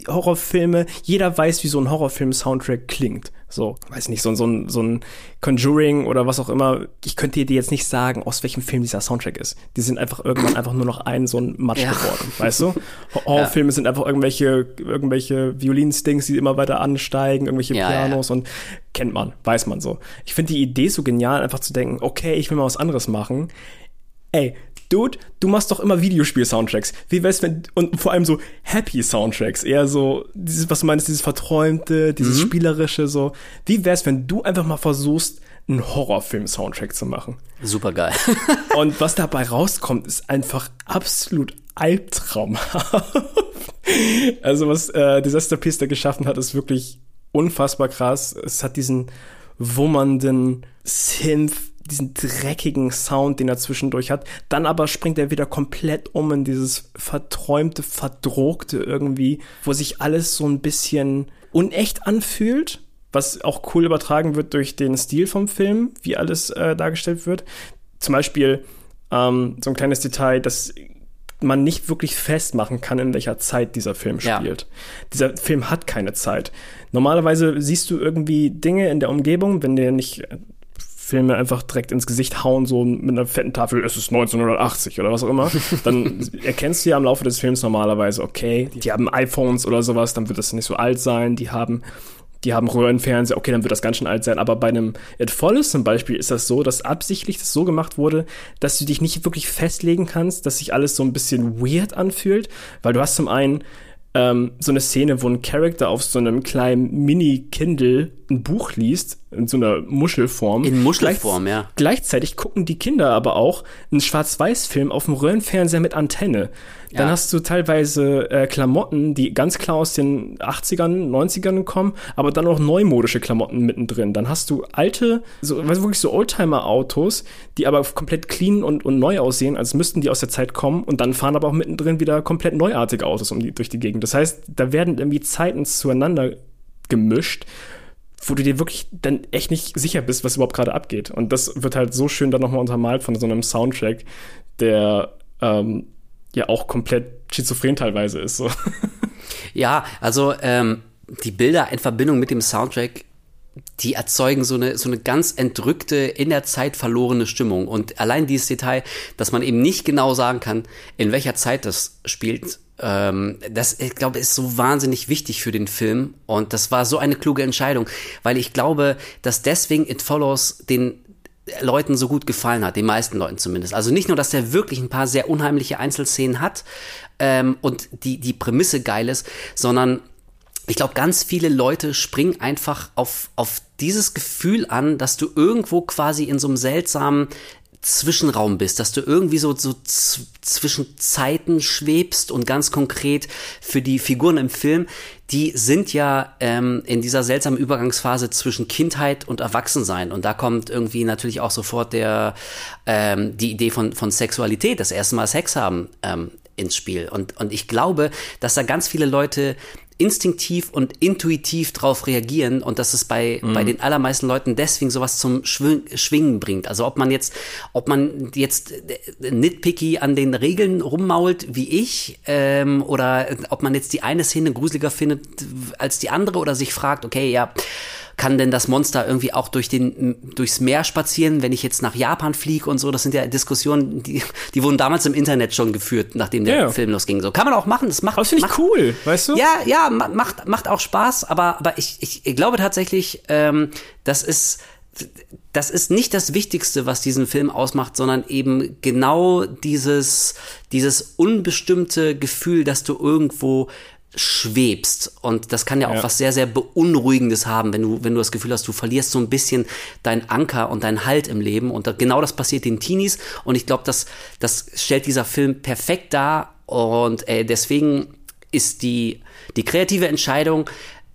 Horrorfilme, jeder weiß, wie so ein Horrorfilm-Soundtrack klingt. So, weiß nicht, so, ein- so, ein, so ein Conjuring oder was auch immer. Ich könnte dir jetzt nicht sagen, aus welchem Film dieser Soundtrack ist. Die sind einfach irgendwann einfach nur noch ein so ein Matsch Ja. geworden, weißt du? Hor- Horrorfilme sind einfach irgendwelche, irgendwelche Violinstings, die immer weiter ansteigen, irgendwelche Ja, ja. Pianos und kennt man, weiß man so. Ich finde die Idee so genial, einfach zu denken, okay, ich will mal was anderes machen. Ey, Dude, du machst doch immer Videospiel-Soundtracks. Wie wär's, wenn, und vor allem so Happy-Soundtracks, eher so, dieses, was du meinst, dieses Verträumte, dieses Spielerische, so. Wie wär's, wenn du einfach mal versuchst, einen Horrorfilm-Soundtrack zu machen? Super geil. Und was dabei rauskommt, ist einfach absolut albtraumhaft. also was äh, Disaster Piece da geschaffen hat, ist wirklich unfassbar krass. Es hat diesen wummernden Synth, diesen dreckigen Sound, den er zwischendurch hat. Dann aber springt er wieder komplett um in dieses verträumte, verdruckte irgendwie, wo sich alles so ein bisschen unecht anfühlt. Was auch cool übertragen wird durch den Stil vom Film, wie alles äh, dargestellt wird. Zum Beispiel ähm, so ein kleines Detail, dass man nicht wirklich festmachen kann, in welcher Zeit dieser Film Ja. spielt. Dieser Film hat keine Zeit. Normalerweise siehst du irgendwie Dinge in der Umgebung, wenn dir nicht Filme einfach direkt ins Gesicht hauen, so mit einer fetten Tafel, es ist 1980 oder was auch immer, dann erkennst du ja im Laufe des Films normalerweise, okay, die haben iPhones oder sowas, dann wird das nicht so alt sein, die haben die haben Röhrenfernseher, okay, dann wird das ganz schön alt sein. Aber bei einem It Follows zum Beispiel ist das so, dass absichtlich das so gemacht wurde, dass du dich nicht wirklich festlegen kannst, dass sich alles so ein bisschen weird anfühlt, weil du hast zum einen ähm, so eine Szene, wo ein Charakter auf so einem kleinen Mini-Kindle ein Buch liest, in so einer Muschelform. In Muschelform, Gleich- ja. Gleichzeitig gucken die Kinder aber auch einen Schwarz-Weiß-Film auf dem Röhrenfernseher mit Antenne. Dann Ja. hast du teilweise äh, Klamotten, die ganz klar aus den 80ern, 90ern kommen, aber dann auch neumodische Klamotten mittendrin. Dann hast du alte, so, also wirklich so Oldtimer-Autos, die aber komplett clean und, und neu aussehen, als müssten die aus der Zeit kommen. Und dann fahren aber auch mittendrin wieder komplett neuartige Autos um die, durch die Gegend. Das heißt, da werden irgendwie Zeiten zueinander gemischt, wo du dir wirklich dann echt nicht sicher bist, was überhaupt gerade abgeht. Und das wird halt so schön dann nochmal untermalt von so einem Soundtrack, der ähm, ja auch komplett schizophren teilweise ist. So. Ja, also ähm, die Bilder in Verbindung mit dem Soundtrack, die erzeugen so eine, so eine ganz entrückte, in der Zeit verlorene Stimmung. Und allein dieses Detail, dass man eben nicht genau sagen kann, in welcher Zeit das spielt, ähm, das, ich glaube, ist so wahnsinnig wichtig für den Film. Und das war so eine kluge Entscheidung, weil ich glaube, dass deswegen It Follows den Leuten so gut gefallen hat, den meisten Leuten zumindest. Also nicht nur, dass der wirklich ein paar sehr unheimliche Einzelszenen hat ähm, und die, die Prämisse geil ist, sondern ich glaube, ganz viele Leute springen einfach auf, auf dieses Gefühl an, dass du irgendwo quasi in so einem seltsamen Zwischenraum bist, dass du irgendwie so, so zwischen Zeiten schwebst und ganz konkret für die Figuren im Film, die sind ja ähm, in dieser seltsamen Übergangsphase zwischen Kindheit und Erwachsensein. Und da kommt irgendwie natürlich auch sofort der ähm, die Idee von von Sexualität, das erste Mal Sex haben ähm, ins Spiel. Und und ich glaube, dass da ganz viele Leute instinktiv und intuitiv drauf reagieren und dass es bei, bei den allermeisten Leuten deswegen sowas zum Schwing Schwingen bringt. Also ob man jetzt, ob man jetzt äh, nitpicky an den Regeln rummault wie ich ähm, oder ob man jetzt die eine Szene gruseliger findet als die andere oder sich fragt, okay, ja, kann denn das Monster irgendwie auch durch den, durchs Meer spazieren, wenn ich jetzt nach Japan fliege und so? Das sind ja Diskussionen, die, die wurden damals im Internet schon geführt, nachdem der Ja. Film losging. So kann man auch machen. Das macht, das finde ich cool, weißt du? ja, ja, ma- macht, macht auch Spaß, aber, aber ich, ich, ich glaube tatsächlich, ähm, das ist, das ist nicht das Wichtigste, was diesen Film ausmacht, sondern eben genau dieses, dieses unbestimmte Gefühl, dass du irgendwo schwebst. Und das kann ja auch Ja. was sehr, sehr Beunruhigendes haben, wenn du, wenn du das Gefühl hast, du verlierst so ein bisschen deinen Anker und deinen Halt im Leben. Und da, genau das passiert den Teenies. Und ich glaube, das, das stellt dieser Film perfekt dar. Und äh, deswegen ist die, die kreative Entscheidung,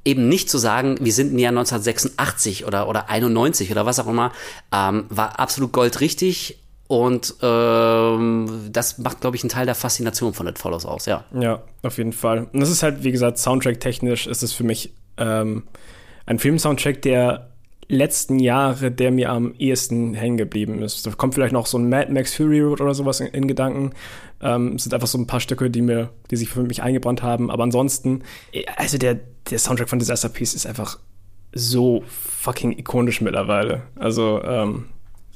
eben nicht zu sagen, wir sind im Jahr 1986 oder, oder 91 oder was auch immer, ähm, war absolut goldrichtig. Und ähm, das macht, glaube ich, einen Teil der Faszination von It Follows aus, ja. Ja, auf jeden Fall. Und das ist halt, wie gesagt, Soundtrack-technisch ist es für mich ähm, ein Filmsoundtrack der letzten Jahre, der mir am ehesten hängen geblieben ist. Da kommt vielleicht noch so ein Mad Max Fury Road oder sowas in, in Gedanken. Ähm, es sind einfach so ein paar Stücke, die mir, die sich für mich eingebrannt haben. Aber ansonsten, äh, also der, der Soundtrack von Disaster Piece ist einfach so fucking ikonisch mittlerweile. Also ähm,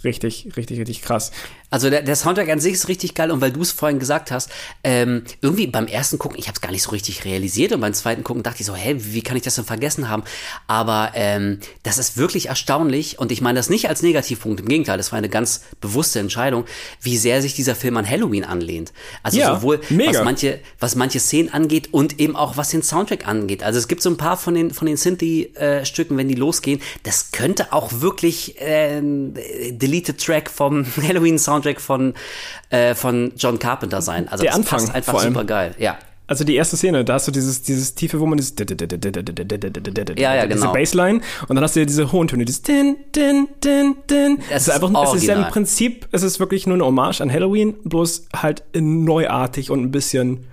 richtig, richtig, richtig krass. Also der, der Soundtrack an sich ist richtig geil und weil du es vorhin gesagt hast, ähm, irgendwie beim ersten Gucken, ich habe es gar nicht so richtig realisiert und beim zweiten Gucken dachte ich so, hä, wie kann ich das denn vergessen haben? Aber ähm, das ist wirklich erstaunlich und ich meine das nicht als Negativpunkt, im Gegenteil, das war eine ganz bewusste Entscheidung, wie sehr sich dieser Film an Halloween anlehnt. Also Ja, sowohl mega. was manche, was manche Szenen angeht und eben auch was den Soundtrack angeht. Also es gibt so ein paar von den von den Synthie-Stücken, wenn die losgehen, das könnte auch wirklich ähm, Deleted Track vom Halloween-Soundtrack von, äh, von John Carpenter sein. Also Der das Anfang passt einfach super geil. Ja. Also die erste Szene, da hast du dieses, dieses tiefe, wo man dieses Ja, ja, diese genau. Bassline und dann hast du ja diese hohen Töne, dieses din, din, din, din. Das Es ist einfach, ist es ist ja im original. Prinzip, es ist wirklich nur eine Hommage an Halloween, bloß halt neuartig und ein bisschen,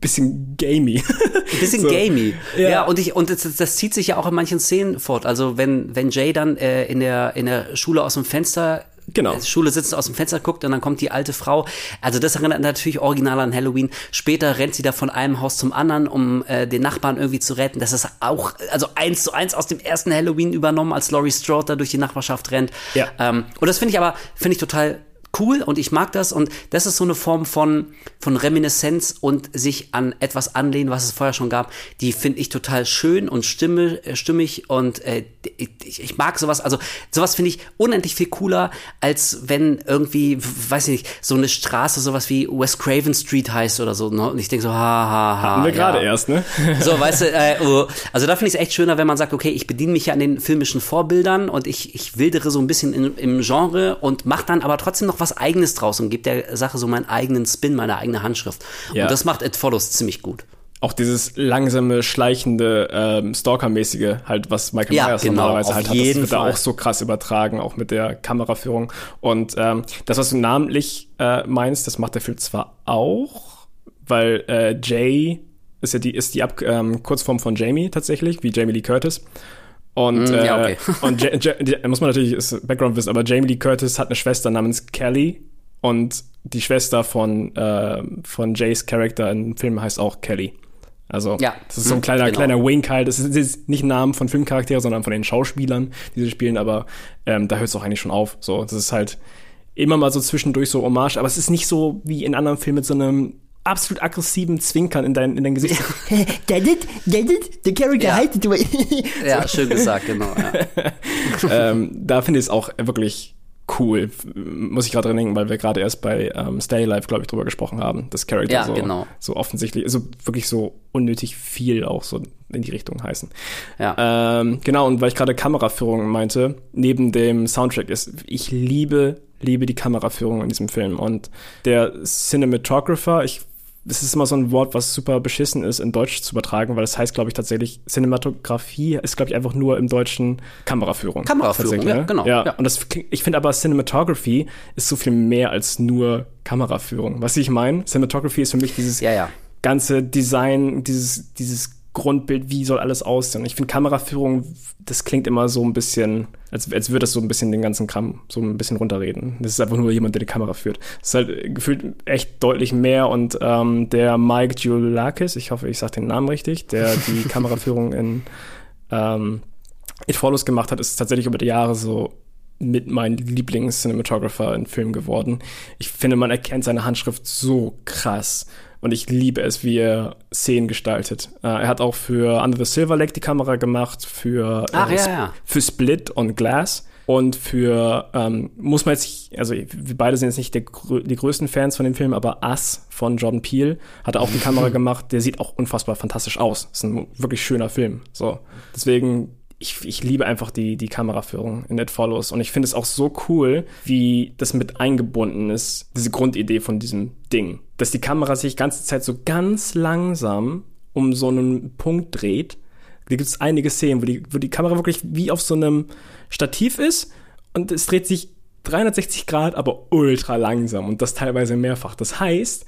bisschen gamey. Ein bisschen So. gamey. Ja. Ja. und ich, und das, das zieht sich ja auch in manchen Szenen fort. Also wenn, wenn Jay dann äh, in der, in der Schule aus dem Fenster Genau. äh, Schule sitzt aus dem Fenster guckt und dann kommt die alte Frau. Also das erinnert natürlich original an Halloween. Später rennt sie da von einem Haus zum anderen, um äh, den Nachbarn irgendwie zu retten. Das ist auch also eins zu eins aus dem ersten Halloween übernommen, als Laurie Strode da durch die Nachbarschaft rennt. Ja. Ähm, und das finde ich aber finde ich total cool und ich mag das und das ist so eine Form von, von Reminiszenz und sich an etwas anlehnen, was es vorher schon gab, die finde ich total schön und stimme, äh, stimmig und äh, ich, ich mag sowas, also sowas finde ich unendlich viel cooler, als wenn irgendwie, weiß ich nicht, so eine Straße sowas wie West Craven Street heißt oder so, ne? und ich denke so, ha, ha, ha. Haben wir gerade ja. erst, ne? So, weißt du, äh, oh. also da finde ich es echt schöner, wenn man sagt, okay, ich bediene mich ja an den filmischen Vorbildern und ich, ich wildere so ein bisschen in, im Genre und mache dann aber trotzdem noch was Eigenes draus und gebe der Sache so meinen eigenen Spin, meine eigene Handschrift. Ja. Und das macht It Follows ziemlich gut. Auch dieses langsame, schleichende, ähm, Stalker-mäßige, halt, was Michael Ja, Myers genau, normalerweise halt hat, jeden das wird da Fall. auch so krass übertragen, auch mit der Kameraführung. Und ähm, das, was du namentlich äh, meinst, das macht der Film zwar auch, weil äh, Jay ist ja die, ist die Ab ähm, Kurzform von Jamie tatsächlich, wie Jamie Lee Curtis. Und, Mm, äh, ja, okay. und Ja- Ja- Ja- muss man natürlich ist Background wissen, aber Jamie Lee Curtis hat eine Schwester namens Kelly und die Schwester von, äh, von Jays Charakter im Film heißt auch Kelly. Also, Ja. das ist so ein Hm, kleiner, genau. kleiner Wink halt. Das ist jetzt nicht Namen von Filmcharakteren, sondern von den Schauspielern, die sie spielen, aber ähm, da hört es auch eigentlich schon auf. So, das ist halt immer mal so zwischendurch so Hommage, aber es ist nicht so wie in anderen Filmen mit so einem absolut aggressiven Zwinkern in dein, in dein Gesicht. That it, that it, the character Ja. heißt it way. Ja, schön gesagt, genau. Ja. ähm, da finde ich es auch wirklich cool. Muss ich gerade dran denken, weil wir gerade erst bei ähm, Stay Alive, glaube ich, drüber gesprochen haben. Das Charakter Ja, so, genau. so offensichtlich, also wirklich so unnötig viel auch so in die Richtung heißen. Ja. Ähm, genau, und weil ich gerade Kameraführung meinte, neben dem Soundtrack ist, ich liebe, liebe die Kameraführung in diesem Film. Und der Cinematographer, ich es ist immer so ein Wort, was super beschissen ist, in Deutsch zu übertragen, weil das heißt, glaube ich, tatsächlich, Cinematografie ist, glaube ich, einfach nur im Deutschen Kameraführung. Kameraführung, ja, ne? genau, Ja, ja. und das, klingt- ich finde aber Cinematography ist so viel mehr als nur Kameraführung. Was ich meine? Cinematography ist für mich dieses Ja, ja. ganze Design, dieses, dieses Grundbild, wie soll alles aussehen. Ich finde Kameraführung, das klingt immer so ein bisschen, als, als würde das so ein bisschen den ganzen Kram so ein bisschen runterreden. Das ist einfach nur jemand, der die Kamera führt. Das ist halt gefühlt echt deutlich mehr und ähm, der Mike Giulakis, ich hoffe, ich sage den Namen richtig, der die Kameraführung in ähm, It Follows gemacht hat, ist tatsächlich über die Jahre so mit meinem Lieblings-Cinematographer in Film geworden. Ich finde, man erkennt seine Handschrift so krass. Und ich liebe es, wie er Szenen gestaltet. Äh, er hat auch für Under the Silver Lake die Kamera gemacht, für, Ach, äh, ja, ja. für Split und Glass. Und für, ähm, muss man jetzt, also wir beide sind jetzt nicht der, die größten Fans von dem Film, aber Us von Jordan Peele hat er auch die Kamera gemacht. Der sieht auch unfassbar fantastisch aus. Ist ein wirklich schöner Film. So. Deswegen, ich, ich liebe einfach die, die Kameraführung in It Follows. Und ich finde es auch so cool, wie das mit eingebunden ist, diese Grundidee von diesem Ding. Dass die Kamera sich die ganze Zeit so ganz langsam um so einen Punkt dreht. Da gibt es einige Szenen, wo die, wo die Kamera wirklich wie auf so einem Stativ ist und es dreht sich 360 Grad, aber ultra langsam und das teilweise mehrfach. Das heißt,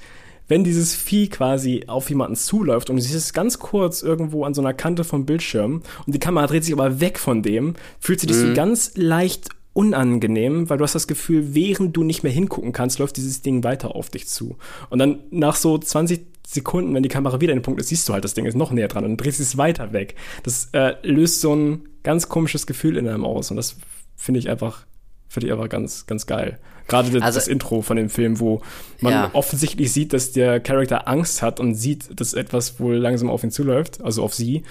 wenn dieses Vieh quasi auf jemanden zuläuft und du siehst es ganz kurz irgendwo an so einer Kante vom Bildschirm und die Kamera dreht sich aber weg von dem, fühlt sich das so ganz leicht unangenehm, weil du hast das Gefühl, während du nicht mehr hingucken kannst, läuft dieses Ding weiter auf dich zu. Und dann nach so 20 Sekunden, wenn die Kamera wieder in den Punkt ist, siehst du halt, das Ding ist noch näher dran und drehst es weiter weg. Das äh, löst so ein ganz komisches Gefühl in einem aus und das finde ich einfach finde ich aber ganz ganz geil. Gerade das, Also- das Intro von dem Film, wo man Ja. offensichtlich sieht, dass der Charakter Angst hat und sieht, dass etwas wohl langsam auf ihn zuläuft, also auf sie.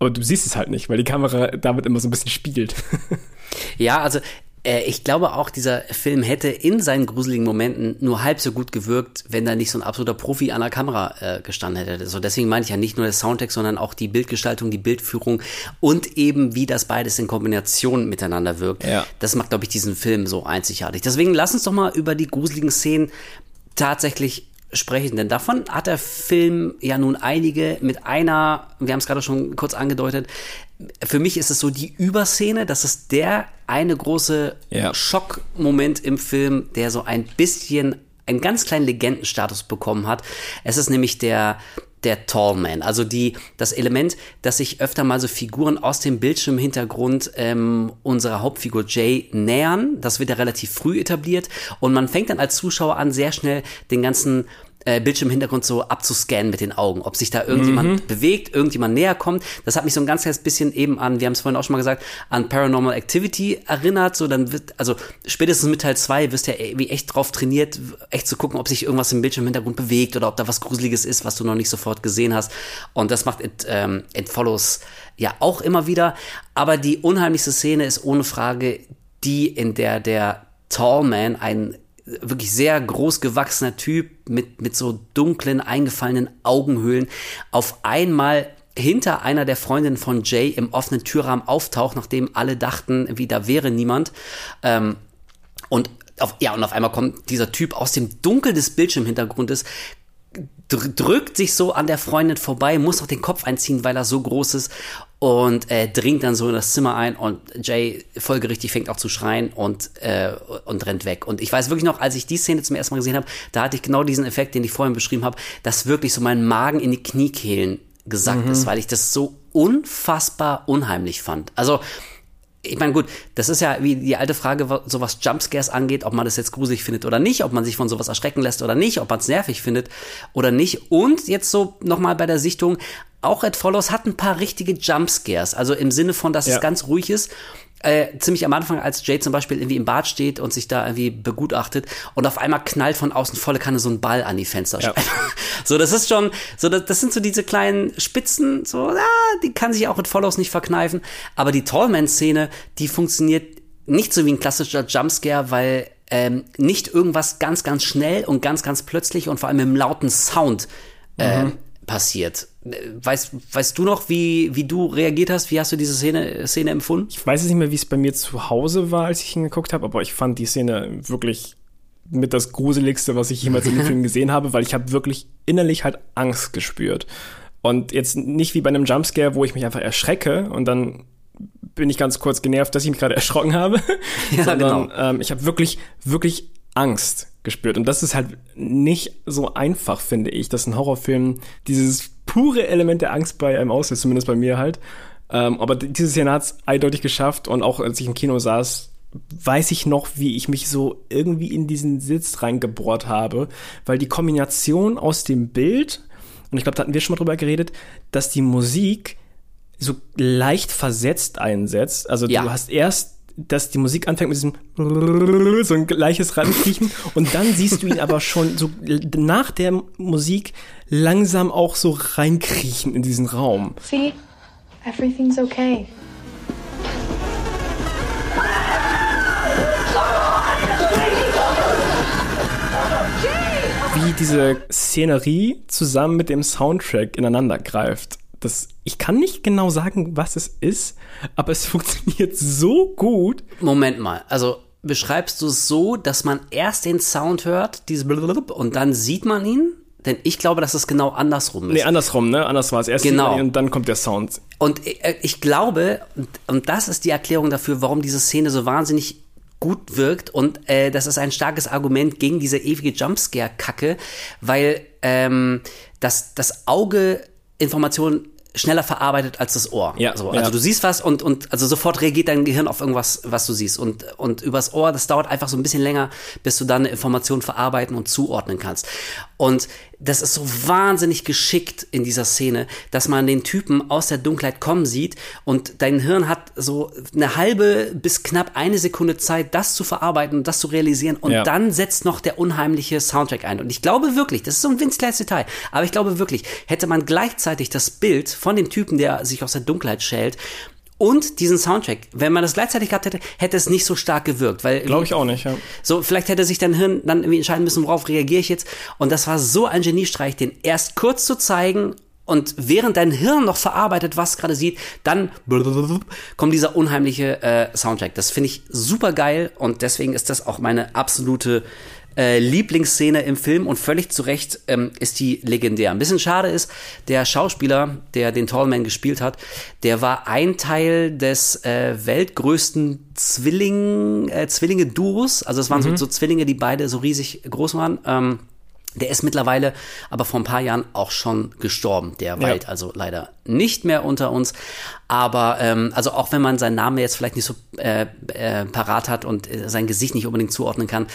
Aber du siehst es halt nicht, weil die Kamera damit immer so ein bisschen spielt. Ja, also äh, ich glaube auch, dieser Film hätte in seinen gruseligen Momenten nur halb so gut gewirkt, wenn da nicht so ein absoluter Profi an der Kamera äh, gestanden hätte. So deswegen meine ich ja nicht nur der Soundtrack, sondern auch die Bildgestaltung, die Bildführung und eben wie das beides in Kombination miteinander wirkt. Ja. Das macht, glaube ich, diesen Film so einzigartig. Deswegen lass uns doch mal über die gruseligen Szenen tatsächlich sprechen, denn davon hat der Film ja nun einige mit einer, wir haben es gerade schon kurz angedeutet, für mich ist es so die Überszene, das ist der eine große Ja. Schockmoment im Film, der so ein bisschen einen ganz kleinen Legendenstatus bekommen hat. Es ist nämlich der der Tallman, also die das Element, dass sich öfter mal so Figuren aus dem Bildschirmhintergrund ähm, unserer Hauptfigur Jay nähern. Das wird ja relativ früh etabliert und man fängt dann als Zuschauer an, sehr schnell den ganzen äh, Bildschirmhintergrund so abzuscannen mit den Augen, ob sich da irgendjemand bewegt, irgendjemand näher kommt. Das hat mich so ein ganz kleines bisschen eben an, wir haben es vorhin auch schon mal gesagt, an Paranormal Activity erinnert. So dann wird, also spätestens mit Teil 2 wirst du ja irgendwie echt drauf trainiert, echt zu gucken, ob sich irgendwas im Bildschirmhintergrund bewegt oder ob da was Gruseliges ist, was du noch nicht sofort gesehen hast. Und das macht It, ähm, It Follows ja auch immer wieder. Aber die unheimlichste Szene ist ohne Frage die, in der der Tallman, ein wirklich sehr groß gewachsener Typ mit, mit so dunklen, eingefallenen Augenhöhlen, auf einmal hinter einer der Freundinnen von Jay im offenen Türrahmen auftaucht, nachdem alle dachten, wie da wäre niemand. Ähm, und auf, ja, und auf einmal kommt dieser Typ aus dem Dunkel des Bildschirmhintergrundes, dr drückt sich so an der Freundin vorbei, muss auch den Kopf einziehen, weil er so groß ist und äh, dringt dann so in das Zimmer ein und Jay folgerichtig fängt auch zu schreien und, äh, und rennt weg. Und ich weiß wirklich noch, als ich die Szene zum ersten Mal gesehen habe, da hatte ich genau diesen Effekt, den ich vorhin beschrieben habe, dass wirklich so mein Magen in die Kniekehlen gesackt ist, weil ich das so unfassbar unheimlich fand. Also ich meine, gut, das ist ja wie die alte Frage, so was Jumpscares angeht, ob man das jetzt gruselig findet oder nicht, ob man sich von sowas erschrecken lässt oder nicht, ob man es nervig findet oder nicht. Und jetzt so nochmal bei der Sichtung, auch Ed Follows hat ein paar richtige Jumpscares, also im Sinne von, dass Ja. es ganz ruhig ist. Äh, ziemlich am Anfang, als Jay zum Beispiel irgendwie im Bad steht und sich da irgendwie begutachtet und auf einmal knallt von außen volle Kanne so ein Ball an die Fensterscheibe. So, das ist schon, so, das, das sind so diese kleinen Spitzen, so, ah, die kann sich auch mit Follows nicht verkneifen. Aber die Tallman-Szene, die funktioniert nicht so wie ein klassischer Jumpscare, weil ähm, nicht irgendwas ganz, ganz schnell und ganz, ganz plötzlich und vor allem im lauten Sound äh, passiert. Weißt, weißt du noch, wie, wie du reagiert hast? Wie hast du diese Szene, Szene empfunden? Ich weiß jetzt nicht mehr, wie es bei mir zu Hause war, als ich ihn geguckt habe, aber ich fand die Szene wirklich mit das Gruseligste, was ich jemals in dem Film gesehen habe, weil ich habe wirklich innerlich halt Angst gespürt. Und jetzt nicht wie bei einem Jumpscare, wo ich mich einfach erschrecke und dann bin ich ganz kurz genervt, dass ich mich gerade erschrocken habe, Ja, sondern genau. ähm, ich habe wirklich, wirklich Angst gespürt. Und das ist halt nicht so einfach, finde ich, dass ein Horrorfilm dieses pure Element der Angst bei einem auslöst, zumindest bei mir halt. Ähm, aber diese Szene hat es eindeutig geschafft und auch als ich im Kino saß, weiß ich noch, wie ich mich so irgendwie in diesen Sitz reingebohrt habe, weil die Kombination aus dem Bild, und ich glaube, da hatten wir schon mal drüber geredet, dass die Musik so leicht versetzt einsetzt. Also Ja. du hast erst, dass die Musik anfängt mit diesem so ein gleiches Rankriechen und dann siehst du ihn aber schon so nach der Musik langsam auch so reinkriechen in diesen Raum. See? Everything's okay. Wie diese Szenerie zusammen mit dem Soundtrack ineinander greift. Das, ich kann nicht genau sagen, was es ist, aber es funktioniert so gut. Moment mal, also beschreibst du es so, dass man erst den Sound hört, diese Blablabla, und dann sieht man ihn? Denn ich glaube, dass es genau andersrum ist. Nee, andersrum, ne? Anders war es. Erst Genau. und dann kommt der Sound. Und äh, ich glaube, und, und das ist die Erklärung dafür, warum diese Szene so wahnsinnig gut wirkt und äh, das ist ein starkes Argument gegen diese ewige Jumpscare-Kacke, weil ähm, das, das Auge Informationen schneller verarbeitet als das Ohr. Ja, so, ja. also du siehst was und, und also sofort reagiert dein Gehirn auf irgendwas, was du siehst. Und, und übers Ohr, das dauert einfach so ein bisschen länger, bis du dann eine Information verarbeiten und zuordnen kannst. Und das ist so wahnsinnig geschickt in dieser Szene, dass man den Typen aus der Dunkelheit kommen sieht und dein Hirn hat so eine halbe bis knapp eine Sekunde Zeit, das zu verarbeiten und das zu realisieren. Und Ja. dann setzt noch der unheimliche Soundtrack ein. Und ich glaube wirklich, das ist so ein winzig kleines Detail, aber ich glaube wirklich, hätte man gleichzeitig das Bild von dem Typen, der sich aus der Dunkelheit schält, und diesen Soundtrack, wenn man das gleichzeitig gehabt hätte, hätte es nicht so stark gewirkt, weil Glaube ich auch nicht, ja. so, vielleicht hätte sich dein Hirn dann irgendwie entscheiden müssen, worauf reagiere ich jetzt. Und das war so ein Geniestreich, den erst kurz zu zeigen und während dein Hirn noch verarbeitet, was gerade sieht, dann kommt dieser unheimliche äh, Soundtrack. Das finde ich super geil und deswegen ist das auch meine absolute äh, Lieblingsszene im Film und völlig zu Recht ähm, ist die legendär. Ein bisschen schade ist, der Schauspieler, der den Tallman gespielt hat, der war ein Teil des äh, weltgrößten Zwilling, äh, Zwillinge-Duos. Also es waren so, so Zwillinge, die beide so riesig groß waren. Ähm, Der ist mittlerweile aber vor ein paar Jahren auch schon gestorben. Der weilt also leider nicht mehr unter uns. Aber ähm, also auch wenn man seinen Namen jetzt vielleicht nicht so äh, äh, parat hat und äh, sein Gesicht nicht unbedingt zuordnen kann,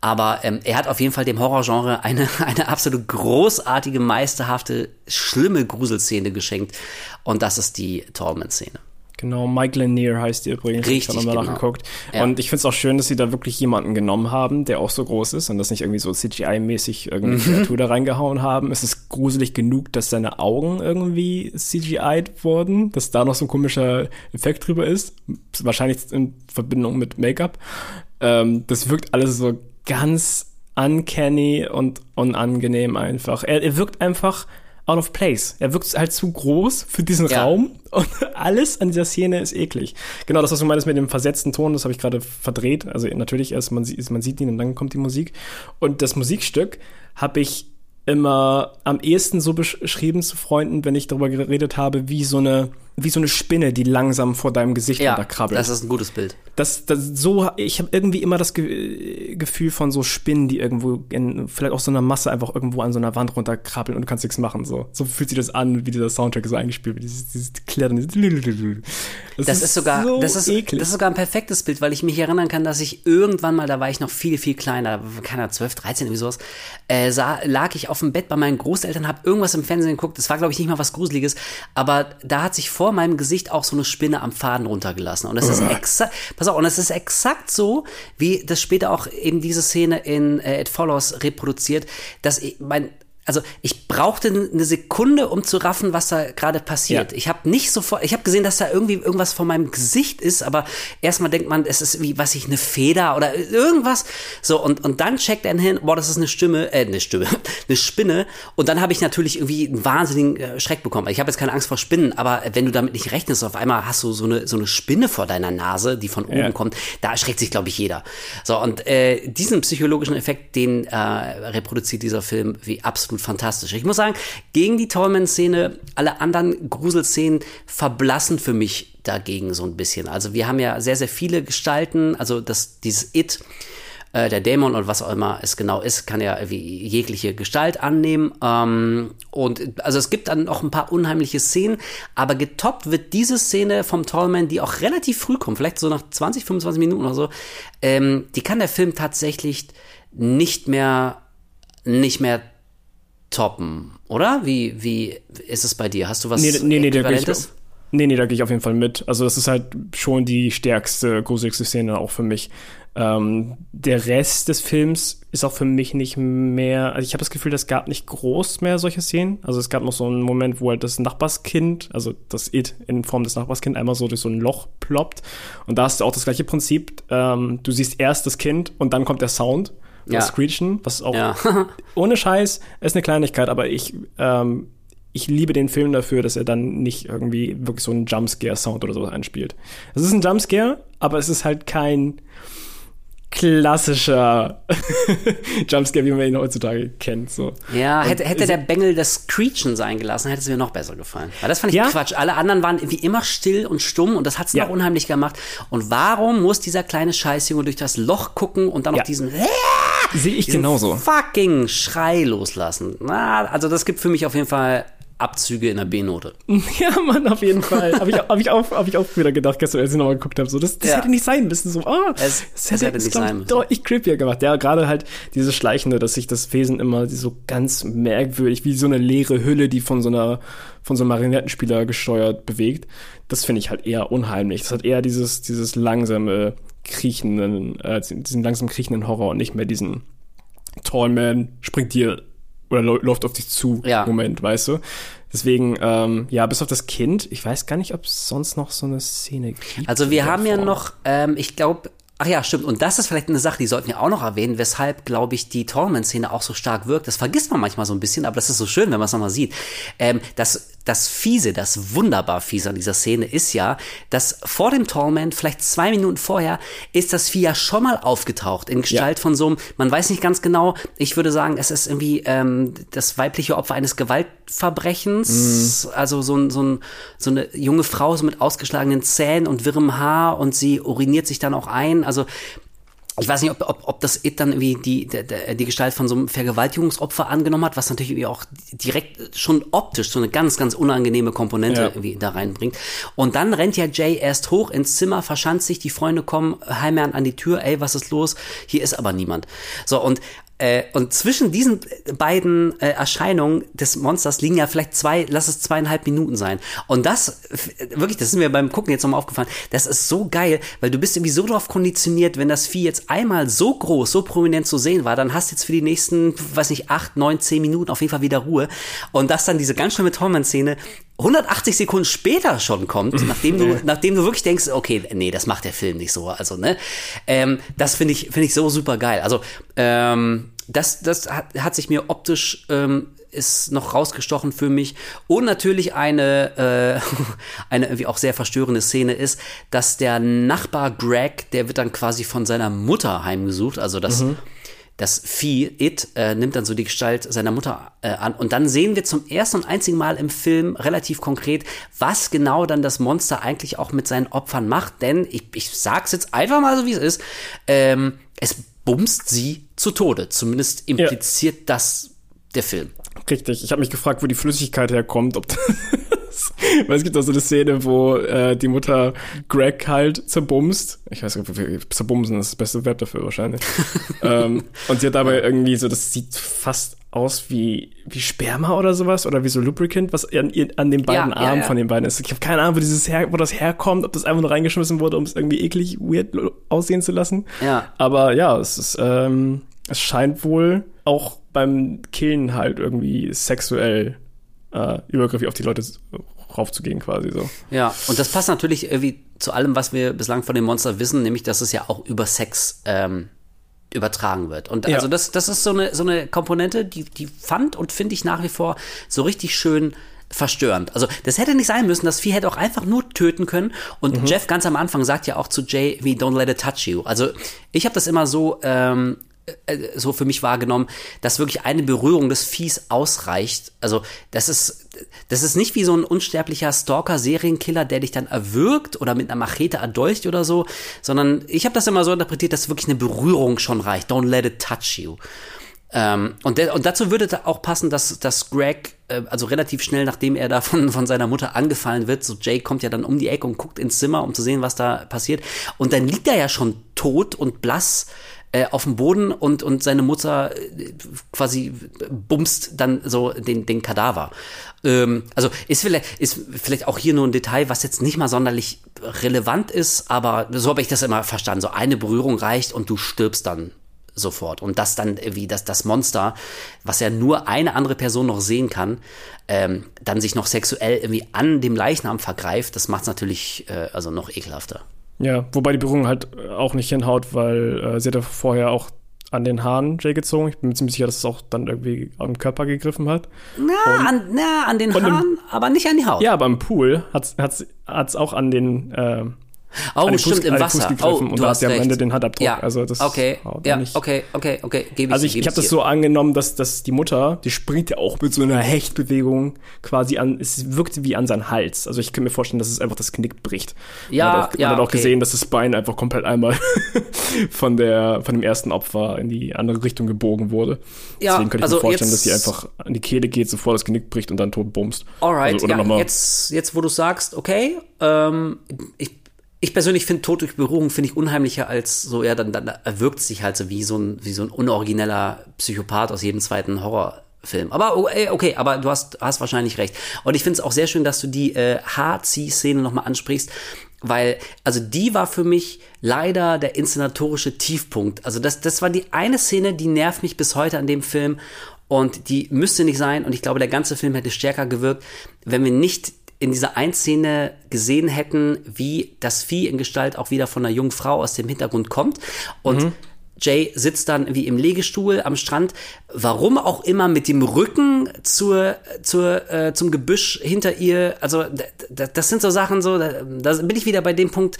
aber ähm, er hat auf jeden Fall dem Horrorgenre eine, eine absolut großartige, meisterhafte, schlimme Gruselszene geschenkt. Und das ist die Tallman-Szene. Genau, Mike Lanier heißt die übrigens. Richtig, Ich habe nochmal genau. nachgeguckt. Ja. Und ich finde es auch schön, dass sie da wirklich jemanden genommen haben, der auch so groß ist und das nicht irgendwie so CGI-mäßig irgendeine Mhm. Kreatur da reingehauen haben. Es ist gruselig genug, dass seine Augen irgendwie CGI'd wurden, dass da noch so ein komischer Effekt drüber ist. Wahrscheinlich in Verbindung mit Make-up. Ähm, das wirkt alles so ganz uncanny und unangenehm einfach. Er, er wirkt einfach out of place. Er wirkt halt zu groß für diesen Ja. Raum und alles an dieser Szene ist eklig. Genau, das, was du meinst mit dem versetzten Ton, das habe ich gerade verdreht. Also natürlich erst, man sieht, man sieht ihn und dann kommt die Musik. Und das Musikstück habe ich immer am ehesten so beschrieben zu Freunden, wenn ich darüber geredet habe, wie so eine, wie so eine Spinne, die langsam vor deinem Gesicht Ja, runterkrabbelt das ist ein gutes Bild. das, das so, ich habe irgendwie immer das Ge Gefühl von so Spinnen, die irgendwo in vielleicht auch so einer Masse einfach irgendwo an so einer Wand runterkrabbeln und du kannst nichts machen. So, so fühlt sich das an, wie dieser Soundtrack so eingespielt wird. Dieses, dieses Klirren. Das, Das ist sogar, so das ist, eklig. das ist sogar ein perfektes Bild, weil ich mich erinnern kann, dass ich irgendwann mal, da war ich noch viel, viel kleiner, keiner 12, 13, irgendwie sowas, äh, sah, lag ich auf dem Bett bei meinen Großeltern, habe irgendwas im Fernsehen geguckt, das war, glaube ich, nicht mal was Gruseliges, aber da hat sich vor meinem Gesicht auch so eine Spinne am Faden runtergelassen. Und das ist exakt, pass auf, und es ist exakt so, wie das später auch eben diese Szene in äh, It Follows reproduziert, dass ich, mein, also ich brauchte eine Sekunde, um zu raffen, was da gerade passiert. Ja. Ich habe nicht sofort, ich habe gesehen, dass da irgendwie irgendwas vor meinem Gesicht ist, aber erstmal denkt man, es ist wie, was ich, eine Feder oder irgendwas. So, und, und dann checkt er hin, boah, das ist eine Stimme, äh, eine Stimme, eine Spinne. Und dann habe ich natürlich irgendwie einen wahnsinnigen äh, Schreck bekommen. Ich habe jetzt keine Angst vor Spinnen, aber wenn du damit nicht rechnest, auf einmal hast du so eine, so eine Spinne vor deiner Nase, die von oben Ja. kommt, da erschreckt sich, glaube ich, jeder. So, und äh, diesen psychologischen Effekt, den äh, reproduziert dieser Film wie absolut fantastisch. Ich muss sagen, gegen die Tallman-Szene, alle anderen Gruselszenen verblassen für mich dagegen so ein bisschen. Also wir haben ja sehr, sehr viele Gestalten, also das, dieses It, äh, der Dämon und was auch immer es genau ist, kann ja irgendwie jegliche Gestalt annehmen. Ähm, und also es gibt dann noch ein paar unheimliche Szenen, aber getoppt wird diese Szene vom Tallman, die auch relativ früh kommt, vielleicht so nach 20, 25 Minuten oder so. Ähm, die kann der Film tatsächlich nicht mehr, nicht mehr toppen, oder? Wie, wie ist es bei dir? Hast du was nee, nee, nee, da gehe ich, Äquivalentes? nee, nee, da gehe ich auf jeden Fall mit. Also das ist halt schon die stärkste, gruseligste Szene auch für mich. Ähm, der Rest des Films ist auch für mich nicht mehr, also ich habe das Gefühl, es gab nicht groß mehr solche Szenen. Also es gab noch so einen Moment, wo halt das Nachbarskind, also das It in Form des Nachbarskind einmal so durch so ein Loch ploppt. Und da hast du auch das gleiche Prinzip. Ähm, du siehst erst das Kind und dann kommt der Sound. Ja. Das Screechen, was auch Ja. ohne Scheiß ist eine Kleinigkeit, aber ich, ähm, ich liebe den Film dafür, dass er dann nicht irgendwie wirklich so einen Jumpscare-Sound oder sowas einspielt. Es ist ein Jumpscare, aber es ist halt kein klassischer Jumpscare, wie man ihn heutzutage kennt. So. Ja, hätte, hätte der Bengel das Screechen sein gelassen, hätte es mir noch besser gefallen. Weil das fand ich Ja. Quatsch. Alle anderen waren wie immer still und stumm und das hat's Ja. noch unheimlich gemacht. Und warum muss dieser kleine Scheißjunge durch das Loch gucken und dann noch Ja. diesen, Sehe ich genauso. fucking Schrei loslassen? Na, also das gibt für mich auf jeden Fall Abzüge in der B-Note. Ja, Mann, auf jeden Fall. Habe ich, hab ich, auch, hab ich auch wieder gedacht, gestern, als ich nochmal geguckt habe. So, das das Ja. hätte nicht sein müssen. So, ah, Es- es hätte nicht glaub ich, sein müssen. Deutlich creepier gemacht. Ja, gerade halt dieses Schleichende, dass sich das Wesen immer so ganz merkwürdig, wie so eine leere Hülle, die von so einer, von so einem Marionettenspieler gesteuert bewegt. Das finde ich halt eher unheimlich. Das hat eher dieses, dieses langsame, kriechenden, äh, diesen langsam kriechenden Horror und nicht mehr diesen Tallman springt dir oder läu- läuft auf dich zu Ja. Moment, weißt du? Deswegen, ähm, ja, bis auf das Kind, ich weiß gar nicht, ob es sonst noch so eine Szene gibt. Also wir haben ja Form. noch, ähm, ich glaube, ach ja, stimmt. Und das ist vielleicht eine Sache, die sollten wir auch noch erwähnen, weshalb, glaube ich, die Tallman-Szene auch so stark wirkt. Das vergisst man manchmal so ein bisschen, aber das ist so schön, wenn man es nochmal sieht. Ähm, das, das Fiese, das wunderbar Fiese an dieser Szene ist ja, dass vor dem Tallman, vielleicht zwei Minuten vorher, ist das Vieh ja schon mal aufgetaucht in Gestalt von so einem, man weiß nicht ganz genau, ich würde sagen, es ist irgendwie ähm, das weibliche Opfer eines Gewaltverbrechens, also so, ein, so, ein, so eine junge Frau so mit ausgeschlagenen Zähnen und wirrem Haar und sie uriniert sich dann auch ein. Also ich weiß nicht, ob, ob, ob das It dann irgendwie die, die, die Gestalt von so einem Vergewaltigungsopfer angenommen hat, was natürlich irgendwie auch direkt schon optisch so eine ganz, ganz unangenehme Komponente Ja. irgendwie da reinbringt. Und dann rennt ja Jay erst hoch ins Zimmer, verschanzt sich, die Freunde kommen heimern an die Tür, ey, was ist los? Hier ist aber niemand. So, und äh, und zwischen diesen beiden äh, Erscheinungen des Monsters liegen ja vielleicht zwei, lass es zweieinhalb Minuten sein. Und das, f- wirklich, das ist mir beim Gucken jetzt nochmal aufgefallen, das ist so geil, weil du bist irgendwie so drauf konditioniert, wenn das Vieh jetzt einmal so groß, so prominent zu sehen war, dann hast du jetzt für die nächsten, weiß nicht, acht, neun, zehn Minuten auf jeden Fall wieder Ruhe. Und dass dann diese ganz schlimme Torment-Szene 180 Sekunden später schon kommt, nachdem du, nachdem du wirklich denkst, okay, nee, das macht der Film nicht so, also ne, ähm, das finde ich finde ich so super geil. Also ähm, das das hat, hat sich mir optisch ähm, ist noch rausgestochen für mich und natürlich eine äh, eine irgendwie auch sehr verstörende Szene ist, dass der Nachbar Greg, der wird dann quasi von seiner Mutter heimgesucht, also das das Vieh, It, äh, nimmt dann so die Gestalt seiner Mutter äh, an. Und dann sehen wir zum ersten und einzigen Mal im Film relativ konkret, was genau dann das Monster eigentlich auch mit seinen Opfern macht. Denn ich, ich sag's jetzt einfach mal so, wie es ist. Ähm, es bumst sie zu Tode. Zumindest impliziert das der Film. Richtig. Ich habe mich gefragt, wo die Flüssigkeit herkommt. Ob das Weil es gibt auch so eine Szene, wo äh, die Mutter Greg halt zerbumst. Ich weiß nicht, zerbumsen ist das beste Verb dafür wahrscheinlich. ähm, und sie hat dabei irgendwie so, das sieht fast aus wie, wie Sperma oder sowas oder wie so Lubricant, was an, an den beiden Ja, ja, Armen ja. von den beiden ist. Ich habe keine Ahnung, wo, dieses her, wo das herkommt, ob das einfach nur reingeschmissen wurde, um es irgendwie eklig, weird aussehen zu lassen. Ja. Aber ja, es ist, ähm, es scheint wohl auch beim Killen halt irgendwie sexuell äh, übergriffig auf die Leute raufzugehen quasi so. Ja, und das passt natürlich irgendwie zu allem, was wir bislang von dem Monster wissen, nämlich, dass es ja auch über Sex ähm, übertragen wird. Und Ja. also das, das ist so eine, so eine Komponente, die, die fand und finde ich nach wie vor so richtig schön verstörend. Also das hätte nicht sein müssen, das Vieh hätte auch einfach nur töten können. Und Jeff ganz am Anfang sagt ja auch zu Jay, wie don't let it touch you. Also ich habe das immer so ähm, äh, so für mich wahrgenommen, dass wirklich eine Berührung des Viehs ausreicht. Also das ist das ist nicht wie so ein unsterblicher Stalker-Serienkiller, der dich dann erwürgt oder mit einer Machete erdolcht oder so, sondern ich habe das immer so interpretiert, dass wirklich eine Berührung schon reicht. Don't let it touch you. Ähm, und, der, und dazu würde da auch passen, dass, dass Greg, äh, also relativ schnell, nachdem er da von, von seiner Mutter angefallen wird, so Jake kommt ja dann um die Ecke und guckt ins Zimmer, um zu sehen, was da passiert. Und dann liegt er ja schon tot und blass äh, auf dem Boden und, und seine Mutter äh, quasi bumst dann so den, den Kadaver. Ähm, also ist vielleicht, ist vielleicht auch hier nur ein Detail, was jetzt nicht mal sonderlich relevant ist, aber so habe ich das immer verstanden. So eine Berührung reicht und du stirbst dann sofort. Und das dann irgendwie, dass das Monster, was ja nur eine andere Person noch sehen kann, ähm, dann sich noch sexuell irgendwie an dem Leichnam vergreift, das macht es natürlich äh, also noch ekelhafter. Ja, wobei die Berührung halt äh, auch nicht hinhaut, weil äh, sie hat ja vorher auch an den Haaren Jay gezogen. Ich bin mir ziemlich sicher, dass es auch dann irgendwie am Körper gegriffen hat. Na, an, na, an den Haaren, aber nicht an die Haut. Ja, aber im Pool hat es auch an den äh, oh, stimmt, Fuß- im Wasser. Oh, und du da hast sie am. Ende den Handabdruck. Ja, Also das okay, ja, nicht. okay, okay, okay, gebe ich Also ich, ich habe das so angenommen, dass, dass die Mutter, die springt ja auch mit so einer Hechtbewegung quasi an, es wirkte wie an seinen Hals. Also ich kann mir vorstellen, dass es einfach das Knick bricht. Ja, man hat auch, ja, man hat auch okay. gesehen, dass das Bein einfach komplett einmal von der von dem ersten Opfer in die andere Richtung gebogen wurde. Ja, Deswegen könnte ich also mir vorstellen, dass sie einfach an die Kehle geht, sofort das Genick bricht und dann tot bumst. Alright, also, ja, jetzt, jetzt wo du sagst, okay, ähm, ich, ich persönlich finde Tod durch Berührung finde ich unheimlicher als so, ja, dann, dann erwirkt sich halt so wie so ein, wie so ein unorigineller Psychopath aus jedem zweiten Horrorfilm. Aber oh, okay, aber du hast, hast wahrscheinlich recht. Und ich finde es auch sehr schön, dass du die äh, Haarzieh-Szene nochmal ansprichst, weil, also die war für mich leider der inszenatorische Tiefpunkt. Also das, das war die eine Szene, die nervt mich bis heute an dem Film und die müsste nicht sein und ich glaube, der ganze Film hätte stärker gewirkt, wenn wir nicht in dieser einen Szene gesehen hätten, wie das Vieh in Gestalt auch wieder von einer jungen Frau aus dem Hintergrund kommt. Und Jay sitzt dann wie im Legestuhl am Strand, warum auch immer mit dem Rücken zur, zur, äh, zum Gebüsch hinter ihr. Also das sind so Sachen, so, da, da bin ich wieder bei dem Punkt,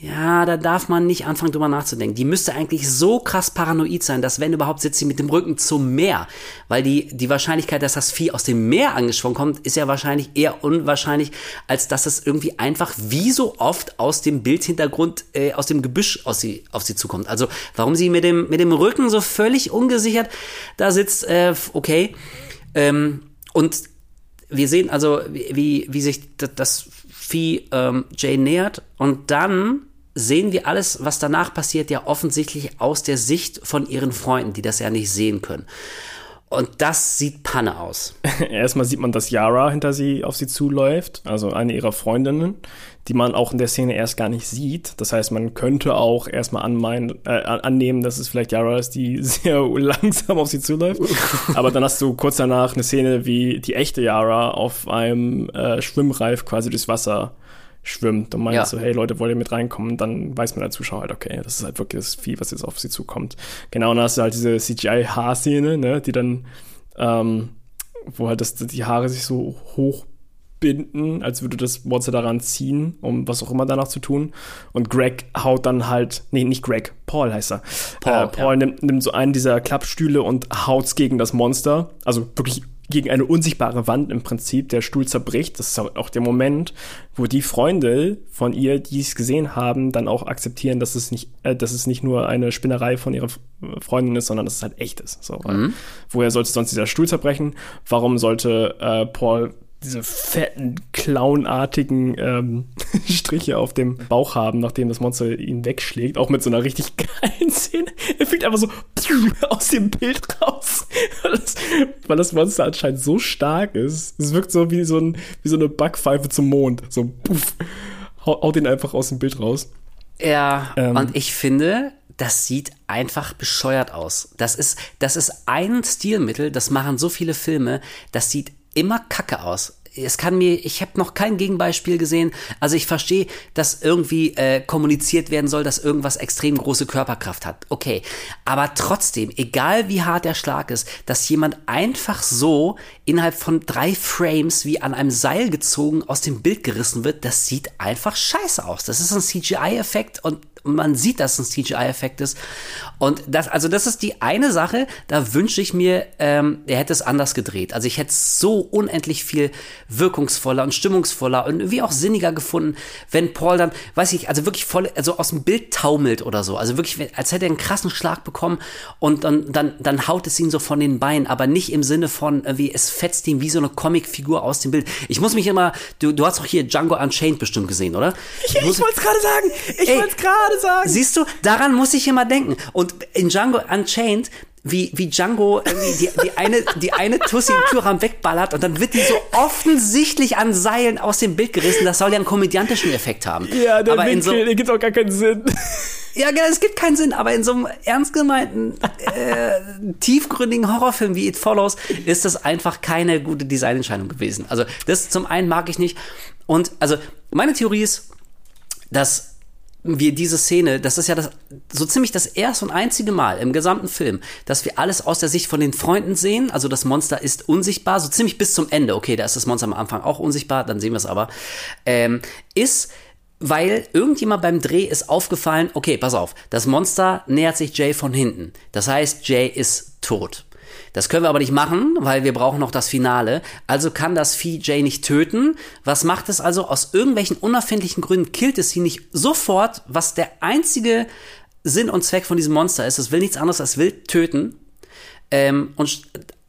ja, da darf man nicht anfangen drüber nachzudenken. Die müsste eigentlich so krass paranoid sein, dass wenn überhaupt sitzt sie mit dem Rücken zum Meer, weil die, die Wahrscheinlichkeit, dass das Vieh aus dem Meer angeschwommen kommt, ist ja wahrscheinlich eher unwahrscheinlich, als dass es irgendwie einfach wie so oft aus dem Bildhintergrund, äh, aus dem Gebüsch aus sie, auf sie zukommt. Also warum sie mit dem, mit dem Rücken so völlig ungesichert da sitzt, äh, okay. Ähm, und wir sehen also, wie, wie sich das Vieh ähm, Jay nähert und dann sehen wir alles, was danach passiert, ja offensichtlich aus der Sicht von ihren Freunden, die das ja nicht sehen können. Und das sieht Panne aus. Erstmal sieht man, dass Yara hinter sie auf sie zuläuft, also eine ihrer Freundinnen, die man auch in der Szene erst gar nicht sieht. Das heißt, man könnte auch erstmal anmeinen, äh, annehmen, dass es vielleicht Yara ist, die sehr langsam auf sie zuläuft. Aber dann hast du kurz danach eine Szene, wie die echte Yara auf einem äh, Schwimmreif quasi durchs Wasser schwimmt und meint ja. so, hey Leute, wollt ihr mit reinkommen? Dann weiß man der Zuschauer halt, okay, das ist halt wirklich das Vieh, was jetzt auf sie zukommt. Genau, und dann hast du halt diese CGI-Haarszene, ne, die dann, ähm, wo halt das, die Haare sich so hochbinden, als würde das Monster daran ziehen, um was auch immer danach zu tun. Und Greg haut dann halt, nee, nicht Greg, Paul heißt er. Paul, äh, Paul ja. nimmt, nimmt so einen dieser Klappstühle und haut's gegen das Monster. Also wirklich gegen eine unsichtbare Wand im Prinzip. Der Stuhl zerbricht. Das ist auch der Moment, wo die Freunde von ihr, die es gesehen haben, dann auch akzeptieren, dass es nicht, äh, dass es nicht nur eine Spinnerei von ihrer Freundin ist, sondern dass es halt echt ist. So, mhm. Woher sollte sonst dieser Stuhl zerbrechen? Warum sollte äh, Paul diese fetten, clownartigen ähm, Striche auf dem Bauch haben, nachdem das Monster ihn wegschlägt, auch mit so einer richtig geilen Szene. Er fliegt einfach so aus dem Bild raus, weil das, weil das Monster anscheinend so stark ist. Es wirkt so wie so, ein, wie so eine Backpfeife zum Mond. So, puff, haut ihn einfach aus dem Bild raus. Ja, ähm, und ich finde, das sieht einfach bescheuert aus. Das ist, das ist ein Stilmittel, das machen so viele Filme, das sieht immer kacke aus. Es kann mir, ich habe noch kein Gegenbeispiel gesehen. Also ich verstehe, dass irgendwie äh, kommuniziert werden soll, dass irgendwas extrem große Körperkraft hat. Okay, aber trotzdem, egal wie hart der Schlag ist, dass jemand einfach so innerhalb von drei Frames wie an einem Seil gezogen aus dem Bild gerissen wird, das sieht einfach scheiße aus. Das ist ein CGI-Effekt und man sieht, dass es ein CGI-Effekt ist. Und das, also das ist die eine Sache, da wünsche ich mir, ähm, er hätte es anders gedreht. Also ich hätte es so unendlich viel wirkungsvoller und stimmungsvoller und wie auch sinniger gefunden, wenn Paul dann, weiß ich, also wirklich voll, also aus dem Bild taumelt oder so. Also wirklich, als hätte er einen krassen Schlag bekommen und dann, dann, dann haut es ihn so von den Beinen, aber nicht im Sinne von, wie es fetzt ihn wie so eine Comicfigur aus dem Bild. Ich muss mich immer, du, du hast doch hier Django Unchained bestimmt gesehen, oder? Ich, ich wollte es gerade sagen. Ich wollte es gerade sagen. Siehst du, daran muss ich immer denken. Und in Django Unchained wie, wie Django die, die eine, die eine Tussi im Türrahmen wegballert und dann wird die so offensichtlich an Seilen aus dem Bild gerissen. Das soll ja einen komödiantischen Effekt haben. Ja, der aber Winkel, so, der gibt auch gar keinen Sinn. Ja, genau, es gibt keinen Sinn, aber in so einem ernst gemeinten, äh, tiefgründigen Horrorfilm wie It Follows ist das einfach keine gute Designentscheidung gewesen. Also, das zum einen mag ich nicht. Und also, meine Theorie ist, dass wir diese Szene, das ist ja das, so ziemlich das erste und einzige Mal im gesamten Film, dass wir alles aus der Sicht von den Freunden sehen. Also das Monster ist unsichtbar, so ziemlich bis zum Ende. Okay, da ist das Monster am Anfang auch unsichtbar, dann sehen wir es aber. Ähm, ist, weil irgendjemand beim Dreh ist aufgefallen, okay, pass auf, das Monster nähert sich Jay von hinten. Das heißt, Jay ist tot. Das können wir aber nicht machen, weil wir brauchen noch das Finale. Also kann das Vieh Jay nicht töten. Was macht es also? Aus irgendwelchen unerfindlichen Gründen killt es sie nicht sofort, was der einzige Sinn und Zweck von diesem Monster ist. Es will nichts anderes als will töten. Ähm, und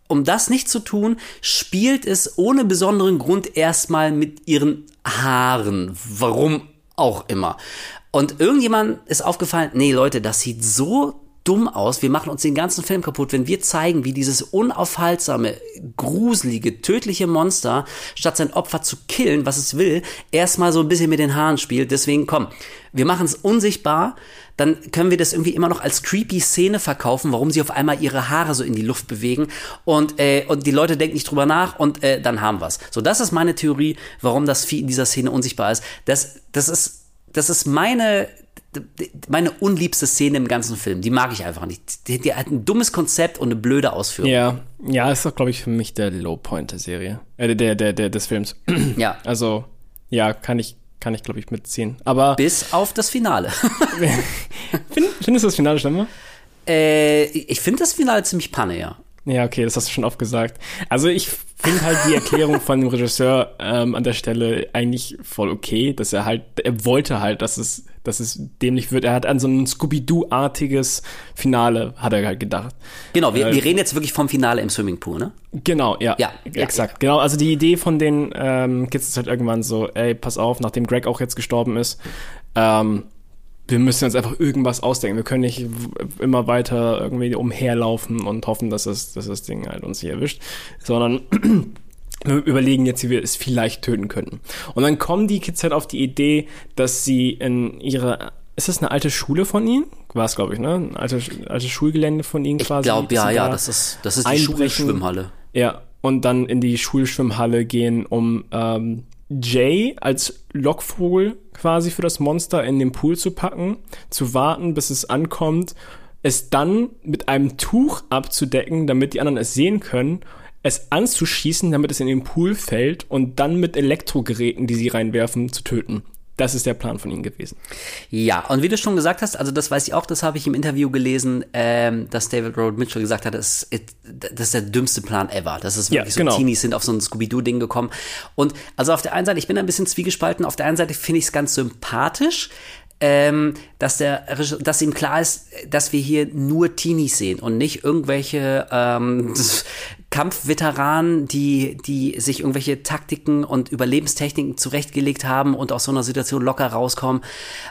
um das nicht zu tun, spielt es ohne besonderen Grund erstmal mit ihren Haaren. Warum auch immer. Und irgendjemand ist aufgefallen, nee Leute, das sieht so dumm aus. Wir machen uns den ganzen Film kaputt, wenn wir zeigen, wie dieses unaufhaltsame, gruselige, tödliche Monster, statt sein Opfer zu killen, was es will, erstmal so ein bisschen mit den Haaren spielt. Deswegen, komm, wir machen es unsichtbar, dann können wir das irgendwie immer noch als creepy Szene verkaufen, warum sie auf einmal ihre Haare so in die Luft bewegen und, äh, und die Leute denken nicht drüber nach und äh, dann haben wir's. So, das ist meine Theorie, warum das Vieh in dieser Szene unsichtbar ist. Das, das ist, das ist meine meine unliebste Szene im ganzen Film. Die mag ich einfach nicht. Die, die hat ein dummes Konzept und eine blöde Ausführung. Ja, ja, ist doch, glaube ich, für mich der Lowpoint der Serie. Äh, der, der, der, des Films. Ja. Also, ja, kann ich, kann ich, glaube ich, mitziehen. Aber Bis auf das Finale. find, findest du das Finale schlimmer? äh, ich finde das Finale ziemlich panne, ja. Ja, okay, das hast du schon oft gesagt. Also ich finde halt die Erklärung von dem Regisseur ähm, an der Stelle eigentlich voll okay, dass er halt, er wollte halt, dass es, dass es dämlich wird. Er hat an so ein Scooby-Doo-artiges Finale, hat er halt gedacht. Genau, wir, Äh, wir reden jetzt wirklich vom Finale im Swimmingpool, ne? Genau, ja. Ja, ja, exakt. Genau, also die Idee von den ähm, Kids ist halt irgendwann so, ey, pass auf, nachdem Greg auch jetzt gestorben ist, ähm, wir müssen uns einfach irgendwas ausdenken. Wir können nicht immer weiter irgendwie umherlaufen und hoffen, dass das, dass das Ding halt uns hier erwischt, sondern wir überlegen jetzt, wie wir es vielleicht töten könnten. Und dann kommen die Kids halt auf die Idee, dass sie in ihre, ist das eine alte Schule von ihnen? War es, glaube ich, ne? Ein altes, altes Schulgelände von ihnen Ich quasi. glaube, dass ja, ja, da das ist, das ist die. Schulschwimmhalle. Ja, und dann in die Schulschwimmhalle gehen, um ähm, Jay als Lockvogel quasi für das Monster in den Pool zu packen, zu warten, bis es ankommt, es dann mit einem Tuch abzudecken, damit die anderen es sehen können, es anzuschießen, damit es in den Pool fällt und dann mit Elektrogeräten, die sie reinwerfen, zu töten. Das ist der Plan von ihnen gewesen. Ja, und wie du schon gesagt hast, also das weiß ich auch, das habe ich im Interview gelesen, ähm, dass David Road Mitchell gesagt hat, das ist, das ist der dümmste Plan ever. Das ist Ja, wirklich genau. so, Teenies sind auf so ein Scooby-Doo-Ding gekommen. Und also auf der einen Seite, ich bin ein bisschen zwiegespalten, auf der einen Seite finde ich es ganz sympathisch, ähm, dass der, dass ihm klar ist, dass wir hier nur Teenies sehen und nicht irgendwelche ähm, Kampfveteranen, die, die sich irgendwelche Taktiken und Überlebenstechniken zurechtgelegt haben und aus so einer Situation locker rauskommen,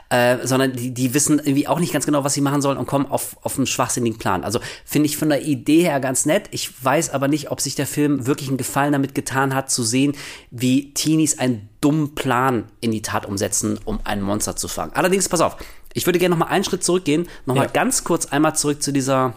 äh, sondern die, die wissen irgendwie auch nicht ganz genau, was sie machen sollen und kommen auf, auf einen schwachsinnigen Plan. Also finde ich von der Idee her ganz nett. Ich weiß aber nicht, ob sich der Film wirklich einen Gefallen damit getan hat, zu sehen, wie Teenies einen dummen Plan in die Tat umsetzen, um ein Monster zu fangen. Allerdings, pass auf, ich würde gerne noch mal einen Schritt zurückgehen, noch mal Ja. ganz kurz einmal zurück zu dieser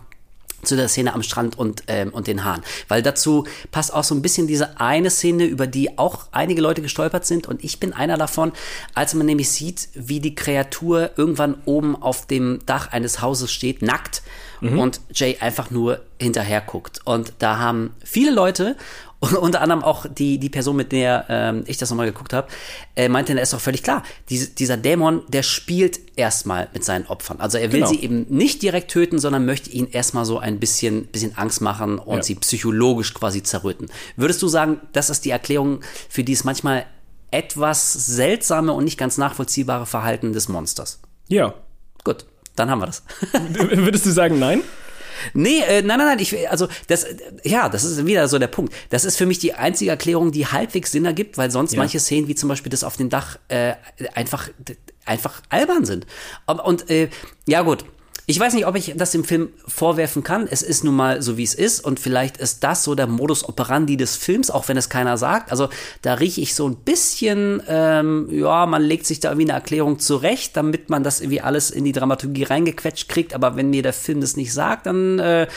zu der Szene am Strand und, ähm, und den Haaren. Weil dazu passt auch so ein bisschen diese eine Szene, über die auch einige Leute gestolpert sind und ich bin einer davon, als man nämlich sieht, wie die Kreatur irgendwann oben auf dem Dach eines Hauses steht, nackt und Jay einfach nur hinterher guckt. Und da haben viele Leute und unter anderem auch die, die Person, mit der ähm, ich das nochmal geguckt habe, äh, meinte, er ist doch völlig klar. Diese, dieser Dämon, der spielt erstmal mit seinen Opfern. Also er will Genau. sie eben nicht direkt töten, sondern möchte ihnen erstmal so ein bisschen, bisschen Angst machen und Ja. sie psychologisch quasi zerrütten. Würdest du sagen, das ist die Erklärung für dieses manchmal etwas seltsame und nicht ganz nachvollziehbare Verhalten des Monsters? Ja. Gut, dann haben wir das. Würdest du sagen, nein? Nee, äh, nein, nein, nein, ich, also das, ja, das ist wieder so der Punkt. Das ist für mich die einzige Erklärung, die halbwegs Sinn ergibt, weil sonst Ja. manche Szenen, wie zum Beispiel das auf dem Dach, äh, einfach, einfach albern sind. Und äh, ja gut, ich weiß nicht, ob ich das dem Film vorwerfen kann. Es ist nun mal so, wie es ist. Und vielleicht ist das so der Modus operandi des Films, auch wenn es keiner sagt. Also da rieche ich so ein bisschen, ähm, ja, man legt sich da irgendwie eine Erklärung zurecht, damit man das irgendwie alles in die Dramaturgie reingequetscht kriegt. Aber wenn mir der Film das nicht sagt, dann äh,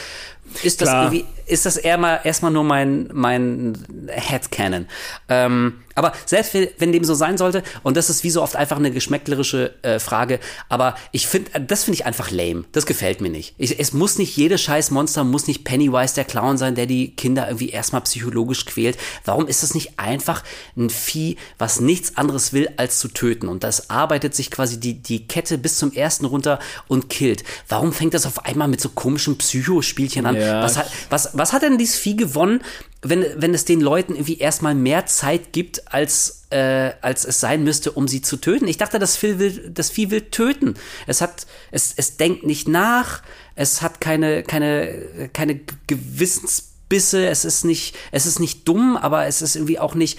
ist das irgendwie, ist das eher mal, erstmal nur mein, mein Headcanon. Ähm, aber selbst wenn, dem so sein sollte, und das ist wie so oft einfach eine geschmäcklerische äh, Frage, aber ich finde, das finde ich einfach lame. Das gefällt mir nicht. Ich, es muss nicht jedes scheiß Monster, muss nicht Pennywise der Clown sein, der die Kinder irgendwie erstmal psychologisch quält. Warum ist das nicht einfach ein Vieh, was nichts anderes will, als zu töten? Und das arbeitet sich quasi die, die Kette bis zum ersten runter und killt. Warum fängt das auf einmal mit so komischen Psychospielchen an? Ja, was, hat, was, was hat denn dieses Vieh gewonnen, wenn, wenn es den Leuten irgendwie erstmal mehr Zeit gibt, als, äh, als es sein müsste, um sie zu töten? Ich dachte, das Vieh will, das Vieh will töten. Es hat, es, es denkt nicht nach, es hat keine, keine, keine Gewissensbisse, es ist nicht, es ist nicht dumm, aber es ist irgendwie auch nicht,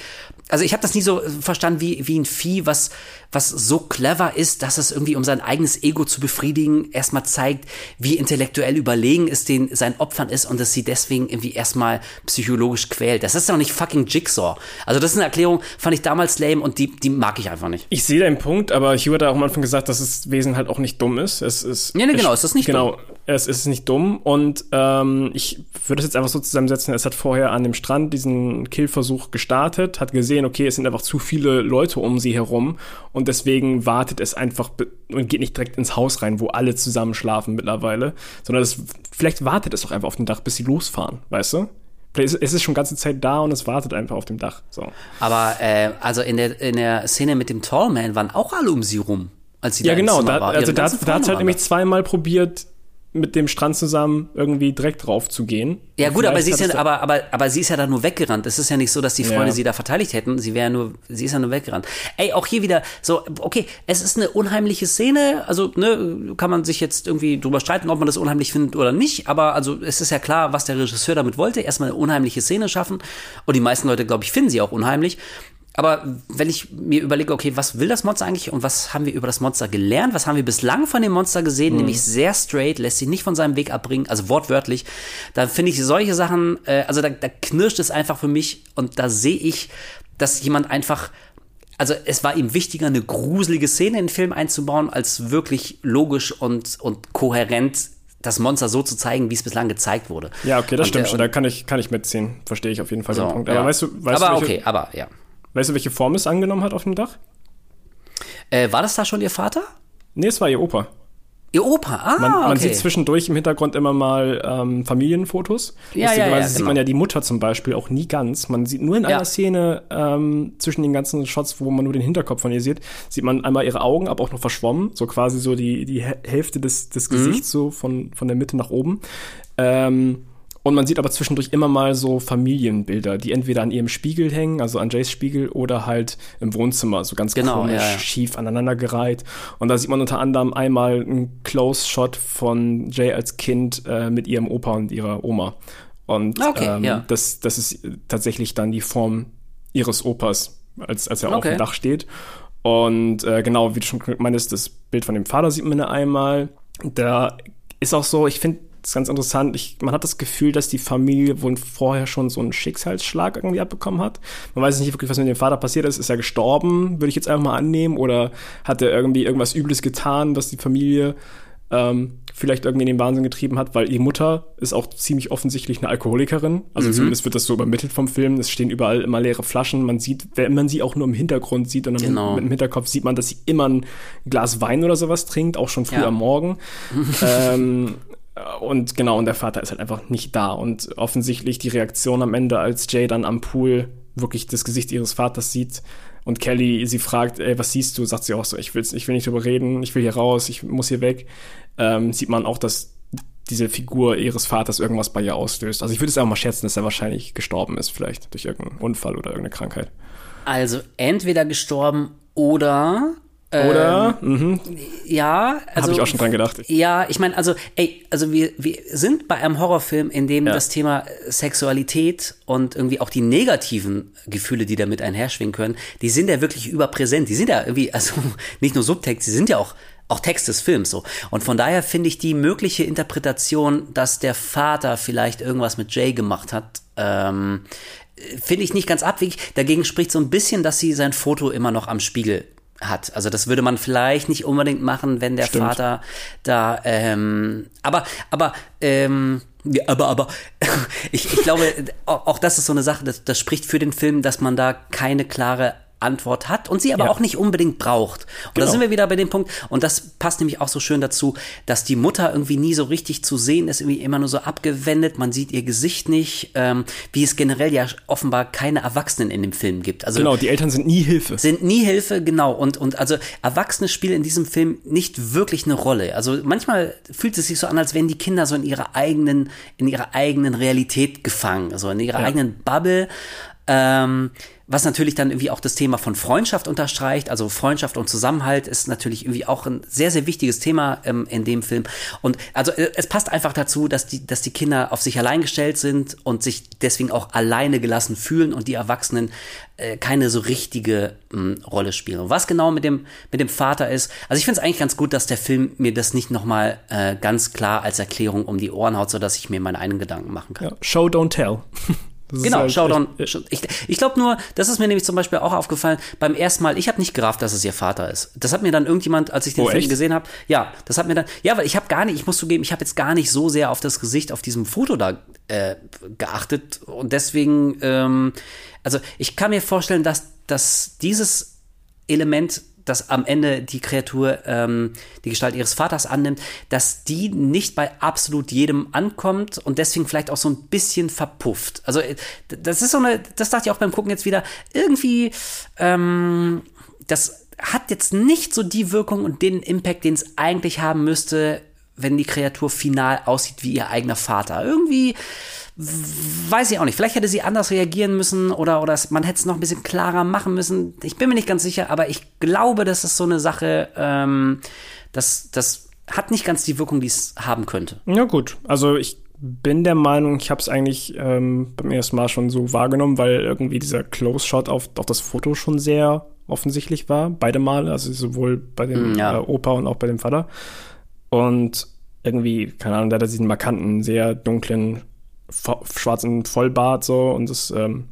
also ich habe das nie so verstanden wie, wie ein Vieh, was, was so clever ist, dass es irgendwie, um sein eigenes Ego zu befriedigen, erstmal zeigt, wie intellektuell überlegen es den seinen Opfern ist und dass sie deswegen irgendwie erstmal psychologisch quält. Das ist doch nicht fucking Jigsaw. Also das ist eine Erklärung, fand ich damals lame und die, die mag ich einfach nicht. Ich sehe deinen Punkt, aber Hugh hat auch am Anfang gesagt, dass das Wesen halt auch nicht dumm ist. Es ist Ja, nee, genau, es ist nicht genau, es ist nicht dumm und ähm, ich würde es jetzt einfach so zusammensetzen, es hat vorher an dem Strand diesen Killversuch gestartet, hat gesehen, okay, es sind einfach zu viele Leute um sie herum und deswegen wartet es einfach und geht nicht direkt ins Haus rein, wo alle zusammen schlafen mittlerweile, sondern es, vielleicht wartet es doch einfach auf dem Dach, bis sie losfahren, weißt du? Vielleicht ist, es ist schon ganze Zeit da und es wartet einfach auf dem Dach. So. Aber äh, also in der, in der Szene mit dem Tallman waren auch alle um sie rum. Als sie Ja, da genau. Da, war. also Ihre da, ganzen da Freunde hat halt waren nämlich da. zweimal probiert, mit dem Strand zusammen irgendwie direkt drauf zu gehen. Ja Und gut, aber sie ist ja, aber, aber, aber sie ist ja da nur weggerannt. Es ist ja nicht so, dass die Freunde Ja. sie da verteidigt hätten. Sie wäre nur, sie ist ja nur weggerannt. Ey, auch hier wieder so, okay, es ist eine unheimliche Szene. Also, ne, kann man sich jetzt irgendwie drüber streiten, ob man das unheimlich findet oder nicht. Aber also, es ist ja klar, was der Regisseur damit wollte. Erstmal eine unheimliche Szene schaffen. Und die meisten Leute, glaube ich, finden sie auch unheimlich. Aber wenn ich mir überlege, okay, was will das Monster eigentlich und was haben wir über das Monster gelernt? Was haben wir bislang von dem Monster gesehen? Nämlich sehr straight, lässt sich nicht von seinem Weg abbringen, also wortwörtlich. Da finde ich solche Sachen, äh, also da, da knirscht es einfach für mich und da sehe ich, dass jemand einfach also es war ihm wichtiger, eine gruselige Szene in den Film einzubauen, als wirklich logisch und, und kohärent das Monster so zu zeigen, wie es bislang gezeigt wurde. Ja, okay, das Und, stimmt äh, schon. Da kann ich, kann ich mitziehen. Verstehe ich auf jeden Fall So, den Punkt. ja. Aber weißt du, weißt, aber du, welche, okay, aber ja. Weißt du, welche Form es angenommen hat auf dem Dach? Äh, war das da schon ihr Vater? Nee, es war ihr Opa. Ihr Opa? Ah, Man, man okay. sieht zwischendurch im Hintergrund immer mal ähm, Familienfotos. Ja, ja, ja, sieht genau. man ja die Mutter zum Beispiel auch nie ganz. Man sieht nur in Ja. einer Szene ähm, zwischen den ganzen Shots, wo man nur den Hinterkopf von ihr sieht, sieht man einmal ihre Augen, aber auch noch verschwommen, so quasi so die, die Hä- Hälfte des, des Mhm. Gesichts so von, von der Mitte nach oben. Ähm, und man sieht aber zwischendurch immer mal so Familienbilder, die entweder an ihrem Spiegel hängen, also an Jays Spiegel, oder halt im Wohnzimmer, so ganz Genau, komisch, ja, ja. schief aneinandergereiht. Und da sieht man unter anderem einmal einen Close-Shot von Jay als Kind äh, mit ihrem Opa und ihrer Oma. Und Okay, ähm, ja. das, das ist tatsächlich dann die Form ihres Opas, als, als er auf Okay. dem Dach steht. Und äh, genau, wie du schon meinst, das Bild von dem Vater sieht man einmal. Da ist auch so, ich finde es ganz interessant, ich, man hat das Gefühl, dass die Familie wohl vorher schon so einen Schicksalsschlag irgendwie abbekommen hat. Man weiß nicht wirklich, was mit dem Vater passiert ist. Ist er gestorben, würde ich jetzt einfach mal annehmen, oder hat er irgendwie irgendwas Übles getan, was die Familie ähm, vielleicht irgendwie in den Wahnsinn getrieben hat, weil die Mutter ist auch ziemlich offensichtlich eine Alkoholikerin. Also zumindest wird das so übermittelt vom Film. Es stehen überall immer leere Flaschen. Man sieht, wenn man sie auch nur im Hintergrund sieht und Genau. mit dem Hinterkopf sieht man, dass sie immer ein Glas Wein oder sowas trinkt, auch schon früh Ja. am Morgen. ähm, und genau, und der Vater ist halt einfach nicht da. Und offensichtlich die Reaktion am Ende, als Jay dann am Pool wirklich das Gesicht ihres Vaters sieht und Kelly sie fragt, ey, was siehst du? Sagt sie auch so, ich, will's, ich will nicht drüber reden, ich will hier raus, ich muss hier weg. Ähm, sieht man auch, dass diese Figur ihres Vaters irgendwas bei ihr auslöst. Also ich würde es einfach mal schätzen, dass er wahrscheinlich gestorben ist, vielleicht durch irgendeinen Unfall oder irgendeine Krankheit. Also entweder gestorben oder Oder? mhm, ja, also Habe ich auch schon dran gedacht. Ja, ich meine, also, ey, also wir, wir sind bei einem Horrorfilm, in dem Ja. das Thema Sexualität und irgendwie auch die negativen Gefühle, die damit einherschwingen können, die sind ja wirklich überpräsent. Die sind ja irgendwie, also nicht nur Subtext, die sind ja auch auch Text des Films so. Und von daher finde ich die mögliche Interpretation, dass der Vater vielleicht irgendwas mit Jay gemacht hat, ähm, finde ich nicht ganz abwegig. Dagegen spricht so ein bisschen, dass sie sein Foto immer noch am Spiegel hat. Also das würde man vielleicht nicht unbedingt machen, wenn der Stimmt. Vater da, ähm, aber, aber, ähm, ja, aber, aber, ich, ich glaube, auch, das ist so eine Sache, das, das spricht für den Film, dass man da keine klare Antwort hat und sie aber Ja. auch nicht unbedingt braucht. Und da Genau. sind wir wieder bei dem Punkt, und das passt nämlich auch so schön dazu, dass die Mutter irgendwie nie so richtig zu sehen ist, irgendwie immer nur so abgewendet, man sieht ihr Gesicht nicht, ähm, wie es generell ja offenbar keine Erwachsenen in dem Film gibt. Also Genau, die Eltern sind nie Hilfe. sind nie Hilfe, genau. Und, und also Erwachsene spielen in diesem Film nicht wirklich eine Rolle. Also manchmal fühlt es sich so an, als wären die Kinder so in ihrer eigenen, in ihrer eigenen Realität gefangen, also in ihrer eigenen Bubble. Ähm, was natürlich dann irgendwie auch das Thema von Freundschaft unterstreicht. Also Freundschaft und Zusammenhalt ist natürlich irgendwie auch ein sehr, sehr wichtiges Thema ähm, in dem Film. Und also äh, es passt einfach dazu, dass die, dass die Kinder auf sich allein gestellt sind und sich deswegen auch alleine gelassen fühlen und die Erwachsenen äh, keine so richtige mh, Rolle spielen. Und was genau mit dem, mit dem Vater ist, also ich finde es eigentlich ganz gut, dass der Film mir das nicht nochmal äh, ganz klar als Erklärung um die Ohren haut, sodass ich mir meine eigenen Gedanken machen kann. Ja, Show, don't tell. Das Genau, halt Showdown. echt- Ich, ich glaube nur, das ist mir nämlich zum Beispiel auch aufgefallen, beim ersten Mal, ich habe nicht gerafft, dass es ihr Vater ist. Das hat mir dann irgendjemand, als ich den Oh, Film echt? gesehen habe, ja, das hat mir dann, ja, weil ich habe gar nicht, ich muss zugeben, ich habe jetzt gar nicht so sehr auf das Gesicht auf diesem Foto da äh, geachtet und deswegen, ähm, also ich kann mir vorstellen, dass, dass dieses Element, das am Ende die Kreatur ähm, die Gestalt ihres Vaters annimmt, dass die nicht bei absolut jedem ankommt und deswegen vielleicht auch so ein bisschen verpufft. Also äh, das ist so eine, das dachte ich auch beim Gucken jetzt wieder, irgendwie, ähm, das hat jetzt nicht so die Wirkung und den Impact, den es eigentlich haben müsste, wenn die Kreatur final aussieht wie ihr eigener Vater. Irgendwie weiß ich auch nicht. Vielleicht hätte sie anders reagieren müssen oder, oder man hätte es noch ein bisschen klarer machen müssen. Ich bin mir nicht ganz sicher, aber ich glaube, das ist so eine Sache, ähm, das, das hat nicht ganz die Wirkung, die es haben könnte. Ja, gut. Also ich bin der Meinung, ich habe es eigentlich ähm, beim ersten Mal schon so wahrgenommen, weil irgendwie dieser Close-Shot auf, auf das Foto schon sehr offensichtlich war. Beide Male, also sowohl bei dem Mm, ja. äh, Opa und auch bei dem Vater. Und irgendwie, keine Ahnung, der hat diesen markanten, sehr dunklen, schwarzen Vollbart so und das ähm,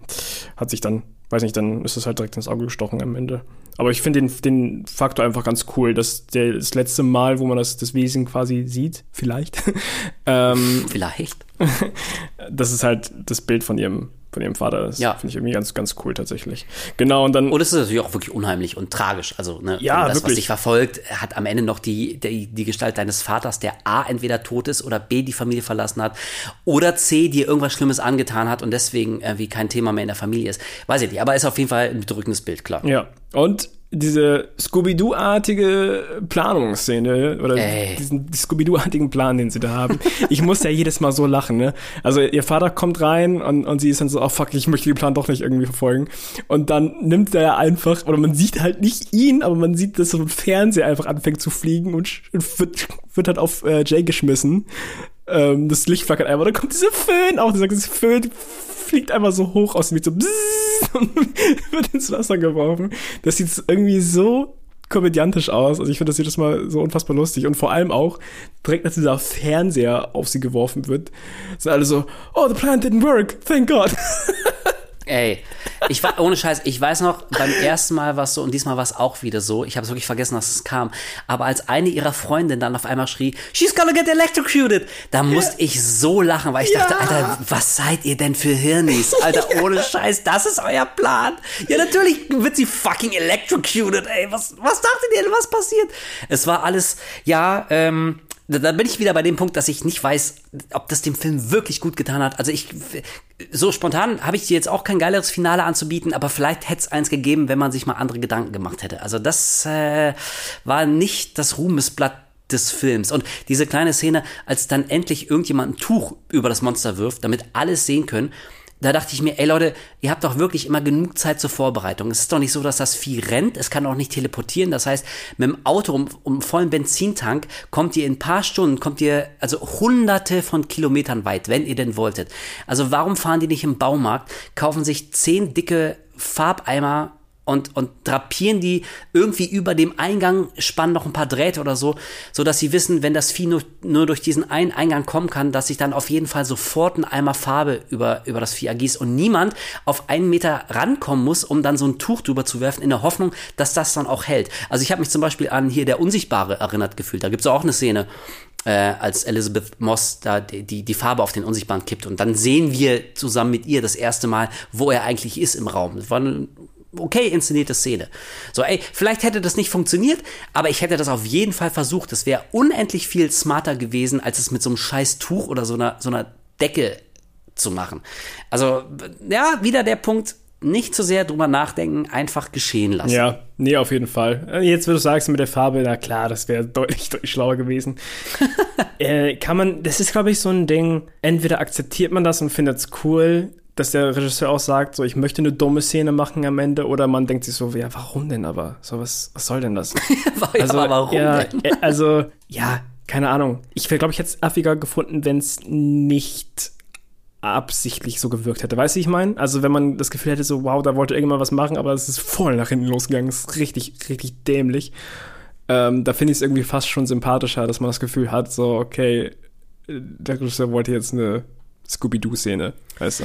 hat sich dann, weiß nicht, dann ist es halt direkt ins Auge gestochen am Ende. Aber ich finde den, den Faktor einfach ganz cool, dass der, das letzte Mal, wo man das, das Wesen quasi sieht, vielleicht, ähm, Vielleicht. dass es halt das Bild von ihrem, von ihrem Vater ist. Ja. Finde ich irgendwie ganz, ganz cool tatsächlich. Genau, und dann. Und es ist natürlich auch wirklich unheimlich und tragisch. Also, ne, Ja, das, was wirklich. dich verfolgt, hat am Ende noch die, die, die Gestalt deines Vaters, der A, entweder tot ist oder B, die Familie verlassen hat oder C, dir irgendwas Schlimmes angetan hat und deswegen irgendwie kein Thema mehr in der Familie ist. Weiß ich nicht, aber ist auf jeden Fall ein bedrückendes Bild, klar. Ja. Und diese Scooby-Doo-artige Planungsszene oder Ey. diesen Scooby-Doo-artigen Plan, den sie da haben. Ich muss ja jedes Mal so lachen, ne? Also ihr Vater kommt rein und, und sie ist dann so, oh fuck, ich möchte den Plan doch nicht irgendwie verfolgen. Und dann nimmt er einfach, oder man sieht halt nicht ihn, aber man sieht, dass so ein Fernseher einfach anfängt zu fliegen und, wird, wird halt auf äh, Jay geschmissen. Ähm, das Licht flackert einfach, dann kommt dieser Föhn dieser dieses Föhn fliegt einfach so hoch aus dem Licht, so und wird ins Wasser geworfen. Das sieht irgendwie so komödiantisch aus. Also ich finde das jedes Mal so unfassbar lustig. Und vor allem auch, direkt als dieser Fernseher auf sie geworfen wird, sind alle so, oh, the plan didn't work, thank God. Ey, ich war, ohne Scheiß, ich weiß noch, beim ersten Mal war es so und diesmal war es auch wieder so. Ich habe es wirklich vergessen, dass es kam. Aber als eine ihrer Freundinnen dann auf einmal schrie, she's gonna get electrocuted, da musste ich so lachen, weil ich dachte, Alter, was seid ihr denn für Hirnis? Alter, ohne Scheiß, das ist euer Plan. Ja, natürlich wird sie fucking electrocuted, ey. Was, was dachtet ihr denn, was passiert? Es war alles, ja, ähm, da, bin ich wieder bei dem Punkt, dass ich nicht weiß, ob das dem Film wirklich gut getan hat. Also ich, so spontan habe ich dir jetzt auch kein geileres Finale anzubieten, aber vielleicht hätte es eins gegeben, wenn man sich mal andere Gedanken gemacht hätte. Also das äh, war nicht das Ruhmesblatt des Films. Und diese kleine Szene, als dann endlich irgendjemand ein Tuch über das Monster wirft, damit alles sehen können, da dachte ich mir, ey Leute, ihr habt doch wirklich immer genug Zeit zur Vorbereitung. Es ist doch nicht so, dass das Vieh rennt, es kann auch nicht teleportieren. Das heißt, mit dem Auto um, um vollen Benzintank kommt ihr in ein paar Stunden, kommt ihr also hunderte von Kilometern weit, wenn ihr denn wolltet. Also warum fahren die nicht im Baumarkt, kaufen sich zehn dicke Farbeimer und, und drapieren die irgendwie über dem Eingang, spannen noch ein paar Drähte oder so, so dass sie wissen, wenn das Vieh nur, nur durch diesen einen Eingang kommen kann, dass sich dann auf jeden Fall sofort ein Eimer Farbe über, über das Vieh ergießt und niemand auf einen Meter rankommen muss, um dann so ein Tuch drüber zu werfen, in der Hoffnung, dass das dann auch hält. Also ich habe mich zum Beispiel an hier der Unsichtbare erinnert gefühlt. Da gibt's auch eine Szene, äh, als Elizabeth Moss da die, die, die Farbe auf den Unsichtbaren kippt. Und dann sehen wir zusammen mit ihr das erste Mal, wo er eigentlich ist im Raum. Das war eine okay inszenierte Szene. So, ey, vielleicht hätte das nicht funktioniert, aber ich hätte das auf jeden Fall versucht. Das wäre unendlich viel smarter gewesen, als es mit so einem scheiß Tuch oder so einer, so einer Decke zu machen. Also, ja, wieder der Punkt, nicht zu sehr drüber nachdenken, einfach geschehen lassen. Ja, nee, auf jeden Fall. Äh, Jetzt, wenn du sagst mit der Farbe, na klar, das wäre deutlich, deutlich schlauer gewesen. äh, kann man, das ist, glaube ich, so ein Ding, entweder akzeptiert man das und findet es cool, dass der Regisseur auch sagt, so, ich möchte eine dumme Szene machen am Ende, oder man denkt sich so, ja, warum denn aber? So, was, was soll denn das? also, aber warum ja, denn? äh, also, ja, keine Ahnung. Ich glaube ich, jetzt affiger gefunden, wenn es nicht absichtlich so gewirkt hätte. Weißt du, wie ich meine? Also, wenn man das Gefühl hätte, so, wow, da wollte irgendwann was machen, aber es ist voll nach hinten losgegangen. Es ist richtig, richtig dämlich. Ähm, da finde ich es irgendwie fast schon sympathischer, dass man das Gefühl hat, so, okay, der Regisseur wollte jetzt eine Scooby-Doo-Szene, weißt du?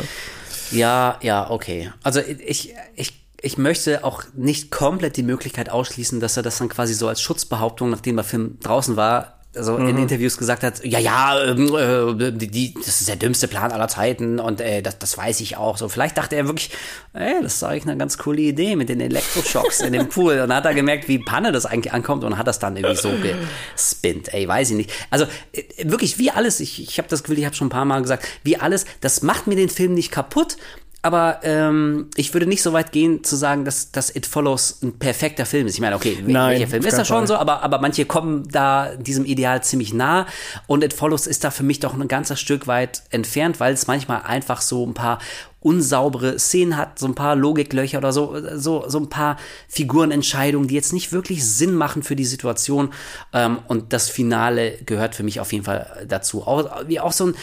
Ja, ja, okay. Also ich, ich, ich möchte auch nicht komplett die Möglichkeit ausschließen, dass er das dann quasi so als Schutzbehauptung, nachdem der Film draußen war, so in Interviews gesagt hat, ja, ja, ähm, äh, die, die, das ist der dümmste Plan aller Zeiten und äh, das, das weiß ich auch. So, vielleicht dachte er wirklich, ey, das ist eigentlich eine ganz coole Idee mit den Elektroschocks in dem Pool. Und dann hat er gemerkt, wie Panne das eigentlich ankommt und hat das dann irgendwie so gespinnt. Ey, weiß ich nicht. Also äh, wirklich, wie alles, ich, ich habe das Gefühl, ich habe schon ein paar Mal gesagt, wie alles, das macht mir den Film nicht kaputt, aber ähm, ich würde nicht so weit gehen zu sagen, dass, dass It Follows ein perfekter Film ist. Ich meine, okay, Nein, welcher Film ist das schon Fall. so, aber, aber manche kommen da diesem Ideal ziemlich nah und It Follows ist da für mich doch ein ganzes Stück weit entfernt, weil es manchmal einfach so ein paar unsaubere Szenen hat, so ein paar Logiklöcher oder so, so, so ein paar Figurenentscheidungen, die jetzt nicht wirklich Sinn machen für die Situation. Ähm, und das Finale gehört für mich auf jeden Fall dazu. Auch, wie auch so ein,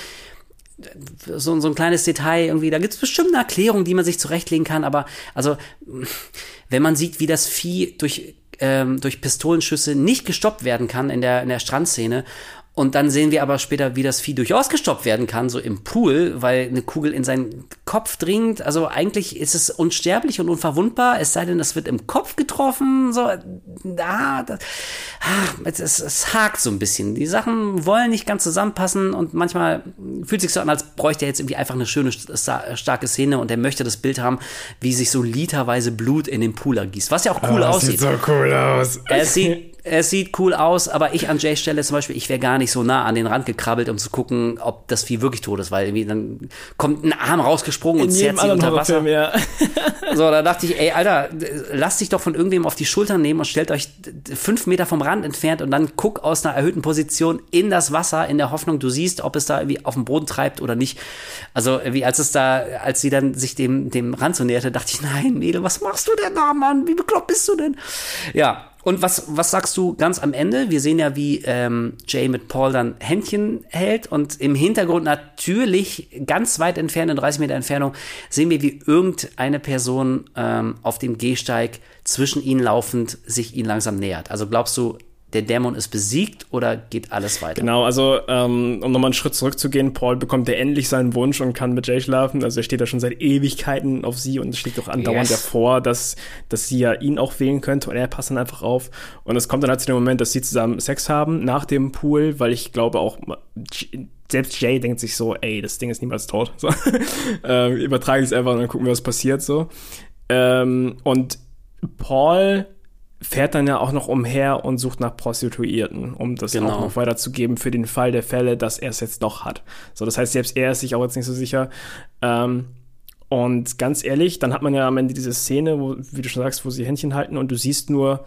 so, so ein kleines Detail irgendwie, da gibt es bestimmt eine Erklärung, die man sich zurechtlegen kann, aber also wenn man sieht, wie das Vieh durch, ähm, durch Pistolenschüsse nicht gestoppt werden kann in der, in der Strandszene und dann sehen wir aber später, wie das Vieh durchaus gestoppt werden kann, so im Pool, weil eine Kugel in seinen Kopf dringt. Also eigentlich ist es unsterblich und unverwundbar, es sei denn, es wird im Kopf getroffen. So, da, das, ah, es, es, es hakt so ein bisschen. Die Sachen wollen nicht ganz zusammenpassen und manchmal fühlt sich so an, als bräuchte er jetzt irgendwie einfach eine schöne, sta- starke Szene und er möchte das Bild haben, wie sich so literweise Blut in den Pool ergießt. Was ja auch cool Ah, das aussieht. Sieht so cool aus. Es sieht, es sieht cool aus, aber ich an Jays Stelle zum Beispiel, ich wäre gar nicht so nah an den Rand gekrabbelt, um zu gucken, ob das Vieh wirklich tot ist, weil irgendwie dann kommt ein Arm rausgesprungen und In zerrt jedem sie unter Wasser. Horrorfilm, ja. So, da dachte ich, ey, Alter, lasst dich doch von irgendwem auf die Schultern nehmen und stellt euch fünf Meter vom Rand entfernt und dann guck aus einer erhöhten Position in das Wasser, in der Hoffnung, du siehst, ob es da irgendwie auf dem Boden treibt oder nicht. Also, wie als es da, als sie dann sich dem, dem Rand so näherte, dachte ich, nein, Mädel, was machst du denn da, Mann? Wie bekloppt bist du denn? Ja. Und was, was sagst du ganz am Ende? Wir sehen ja, wie ähm, Jay mit Paul dann Händchen hält und im Hintergrund natürlich ganz weit entfernt, in 30 Meter Entfernung, sehen wir, wie irgendeine Person ähm, auf dem Gehsteig zwischen ihnen laufend sich ihnen langsam nähert. Also glaubst du, der Dämon ist besiegt oder geht alles weiter? Genau, also ähm, um nochmal einen Schritt zurückzugehen, Paul bekommt ja endlich seinen Wunsch und kann mit Jay schlafen. Also er steht ja schon seit Ewigkeiten auf sie und es schlägt auch andauernd Yes. davor, dass, dass sie ja ihn auch wählen könnte und er passt dann einfach auf. Und es kommt dann halt zu dem Moment, dass sie zusammen Sex haben nach dem Pool, weil ich glaube auch, selbst Jay denkt sich so, ey, das Ding ist niemals tot. So. ähm, übertrage ich es einfach und dann gucken wir, was passiert so. Ähm, und Paul fährt dann ja auch noch umher und sucht nach Prostituierten, um das Genau. auch noch weiterzugeben für den Fall der Fälle, dass er es jetzt doch hat. So, das heißt, selbst er ist sich auch jetzt nicht so sicher. Ähm, und ganz ehrlich, dann hat man ja am Ende diese Szene, wo, wie du schon sagst, wo sie Händchen halten und du siehst nur,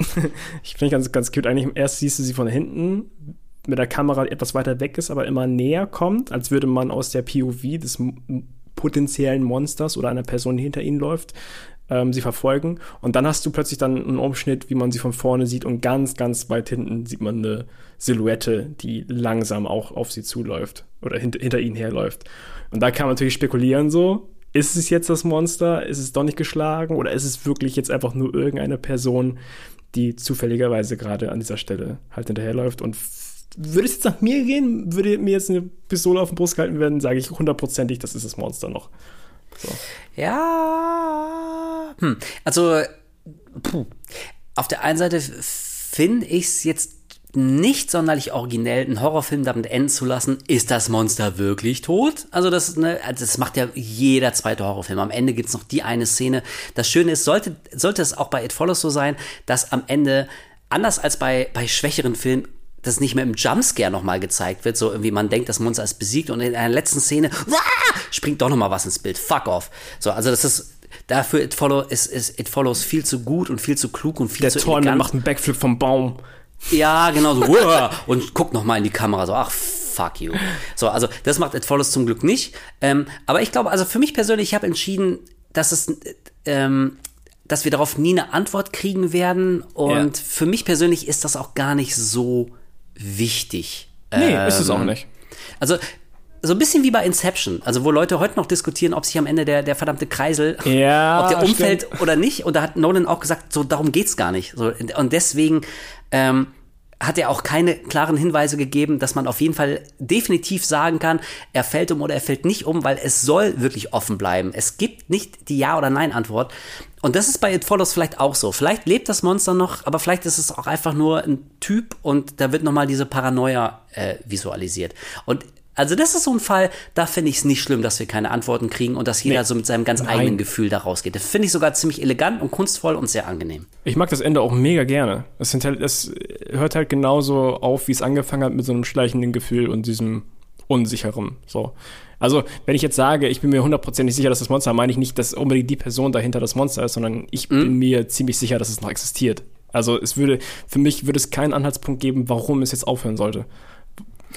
ich finde ganz, ganz cute eigentlich, erst siehst du sie von hinten, mit der Kamera etwas weiter weg ist, aber immer näher kommt, als würde man aus der POV des potenziellen Monsters oder einer Person, die hinter ihnen läuft, ähm, sie verfolgen. Und dann hast du plötzlich dann einen Umschnitt, wie man sie von vorne sieht und ganz, ganz weit hinten sieht man eine Silhouette, die langsam auch auf sie zuläuft oder hint hinter ihnen herläuft. Und da kann man natürlich spekulieren so, ist es jetzt das Monster? Ist es doch nicht geschlagen? Oder ist es wirklich jetzt einfach nur irgendeine Person, die zufälligerweise gerade an dieser Stelle halt hinterherläuft und würde es jetzt nach mir gehen, würde mir jetzt eine Pistole auf den Brust gehalten werden, sage ich hundertprozentig, das ist das Monster noch. So. Ja. Hm. Also, puh. auf der einen Seite finde ich es jetzt nicht sonderlich originell, einen Horrorfilm damit enden zu lassen, ist das Monster wirklich tot? Also das, ne, also das macht ja jeder zweite Horrorfilm. Am Ende gibt's noch die eine Szene. Das Schöne ist, sollte, sollte es auch bei It Follows so sein, dass am Ende, anders als bei, bei schwächeren Filmen, das nicht mehr im Jumpscare nochmal gezeigt wird, so irgendwie man denkt, das Monster ist besiegt und in einer letzten Szene ah, springt doch nochmal was ins Bild. Fuck off. So, also das ist dafür It, Follow, ist, ist It Follows viel zu gut und viel zu klug und viel Der zu Torn elegant. macht einen Backflip vom Baum. Ja, genau so. Und guckt noch mal in die Kamera so, ach, fuck you. So, also das macht It Follows zum Glück nicht. Ähm, aber ich glaube, also für mich persönlich, ich habe entschieden, dass es, ähm, dass wir darauf nie eine Antwort kriegen werden. Und Ja. für mich persönlich ist das auch gar nicht so wichtig. Nee, ist es Ähm, auch nicht. Also so ein bisschen wie bei Inception, also wo Leute heute noch diskutieren, ob sich am Ende der, der verdammte Kreisel, Ja, ob der stimmt. umfällt oder nicht. Und da hat Nolan auch gesagt, so darum geht's gar nicht. So, und deswegen ähm, hat er auch keine klaren Hinweise gegeben, dass man auf jeden Fall definitiv sagen kann, er fällt um oder er fällt nicht um, weil es soll wirklich offen bleiben. Es gibt nicht die Ja- oder Nein-Antwort. Und das ist bei It Follows vielleicht auch so. Vielleicht lebt das Monster noch, aber vielleicht ist es auch einfach nur ein Typ und da wird nochmal diese Paranoia äh, visualisiert. Und also das ist so ein Fall, da finde ich es nicht schlimm, dass wir keine Antworten kriegen und dass jeder Nee. so mit seinem ganz Nein. eigenen Gefühl da rausgeht. Das finde ich sogar ziemlich elegant und kunstvoll und sehr angenehm. Ich mag das Ende auch mega gerne. Es, halt, es hört halt genauso auf, wie es angefangen hat, mit so einem schleichenden Gefühl und diesem Unsicheren. So. Also, wenn ich jetzt sage, ich bin mir hundertprozentig sicher, dass das Monster, meine ich nicht, dass unbedingt die Person dahinter das Monster ist, sondern ich Mhm. bin mir ziemlich sicher, dass es noch existiert. Also, es würde, für mich würde es keinen Anhaltspunkt geben, warum es jetzt aufhören sollte.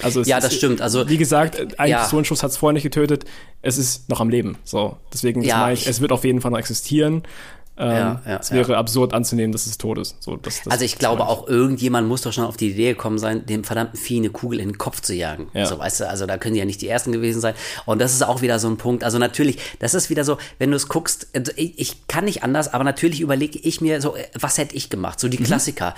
Also es Ja, ist, das stimmt. Also, wie gesagt, ein ja. Pistolenschuss hat es vorher nicht getötet. Es ist noch am Leben. So, deswegen Ja, ich- es wird auf jeden Fall noch existieren. Ähm, Ja, ja, es wäre absurd anzunehmen, dass es tot ist. So, das, das, Also ich glaube auch, irgendjemand muss doch schon auf die Idee gekommen sein, dem verdammten Vieh eine Kugel in den Kopf zu jagen. Ja. So, weißt du, also da können die ja nicht die Ersten gewesen sein. Und das ist auch wieder so ein Punkt. Also natürlich, das ist wieder so, wenn du es guckst, also ich, ich kann nicht anders, aber natürlich überlege ich mir so, äh, was hätte ich gemacht? So die Mhm. Klassiker.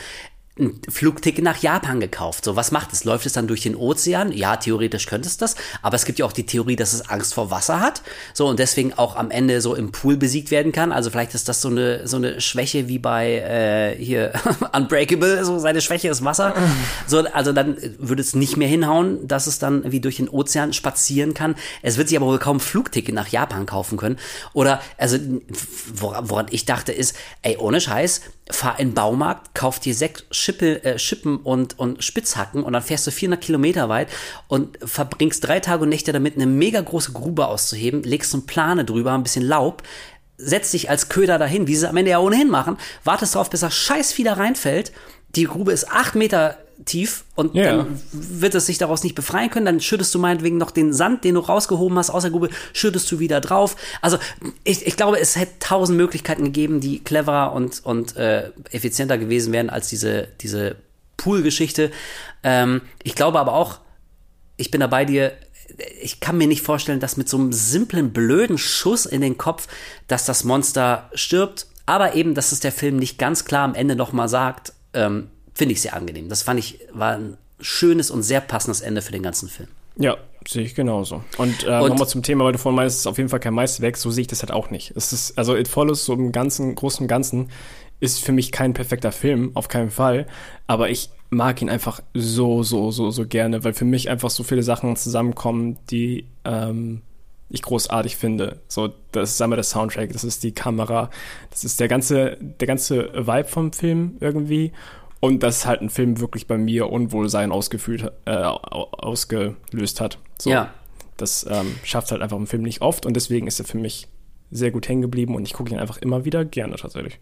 Ein Flugticket nach Japan gekauft. So, was macht es? Läuft es dann durch den Ozean? Ja, theoretisch könnte es das. Aber es gibt ja auch die Theorie, dass es Angst vor Wasser hat. So, und deswegen auch am Ende so im Pool besiegt werden kann. Also vielleicht ist das so eine, so eine Schwäche wie bei äh, hier Unbreakable. So, seine Schwäche ist Wasser. So, also dann würde es nicht mehr hinhauen, dass es dann wie durch den Ozean spazieren kann. Es wird sich aber wohl kaum Flugticket nach Japan kaufen können. Oder, also, woran ich dachte ist, ey, ohne Scheiß, fahr in Baumarkt, kauf dir sechs Schippe, äh, Schippen und, und Spitzhacken und dann fährst du 400 Kilometer weit und verbringst drei Tage und Nächte damit, eine mega große Grube auszuheben, legst so einen Plane drüber, ein bisschen Laub, setzt dich als Köder dahin, wie sie es am Ende ja ohnehin machen, wartest darauf, bis das Scheißvieh da reinfällt, die Grube ist acht Meter tief und Ja. dann wird es sich daraus nicht befreien können, dann schüttest du meinetwegen noch den Sand, den du rausgehoben hast aus der Grube, schüttest du wieder drauf. Also ich, ich glaube, es hätte tausend Möglichkeiten gegeben, die cleverer und, und äh, effizienter gewesen wären als diese, diese Pool-Geschichte. Ähm, ich glaube aber auch, ich bin da bei dir, ich kann mir nicht vorstellen, dass mit so einem simplen, blöden Schuss in den Kopf, dass das Monster stirbt. Aber eben, dass es der Film nicht ganz klar am Ende nochmal sagt, ähm, finde ich sehr angenehm. Das fand ich, war ein schönes und sehr passendes Ende für den ganzen Film. Ja, sehe ich genauso. Und, äh, Und- nochmal zum Thema, weil du vorhin meinst, es ist auf jeden Fall kein Meisterwerk, so sehe ich das halt auch nicht. Es ist, also It Follows so im ganzen, großen und Ganzen ist für mich kein perfekter Film, auf keinen Fall. Aber ich mag ihn einfach so, so, so, so gerne, weil für mich einfach so viele Sachen zusammenkommen, die ähm, ich großartig finde. So, das ist einmal der Soundtrack, das ist die Kamera, das ist der ganze, der ganze Vibe vom Film irgendwie. Und dass halt ein Film wirklich bei mir Unwohlsein ausgefühlt, äh, au- ausgelöst hat. So, Ja. Das ähm, schafft halt einfach ein Film nicht oft und deswegen ist er für mich sehr gut hängen geblieben und ich gucke ihn einfach immer wieder gerne tatsächlich.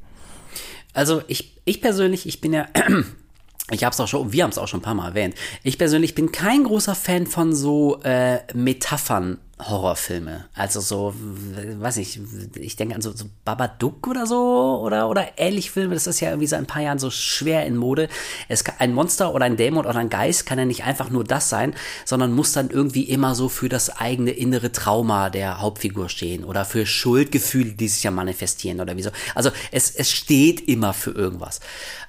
Also ich, ich persönlich, ich bin ja, ich habe es auch schon, wir haben es auch schon ein paar Mal erwähnt. Ich persönlich bin kein großer Fan von so äh, Metaphern Horrorfilme. Also so, weiß nicht, ich denke an so, so Babadook oder so oder oder ähnlich Filme. Das ist ja irgendwie seit ein paar Jahren so schwer in Mode. Es kann, ein Monster oder ein Dämon oder ein Geist kann ja nicht einfach nur das sein, sondern muss dann irgendwie immer so für das eigene innere Trauma der Hauptfigur stehen oder für Schuldgefühle, die sich ja manifestieren oder wieso. Also es, es steht immer für irgendwas.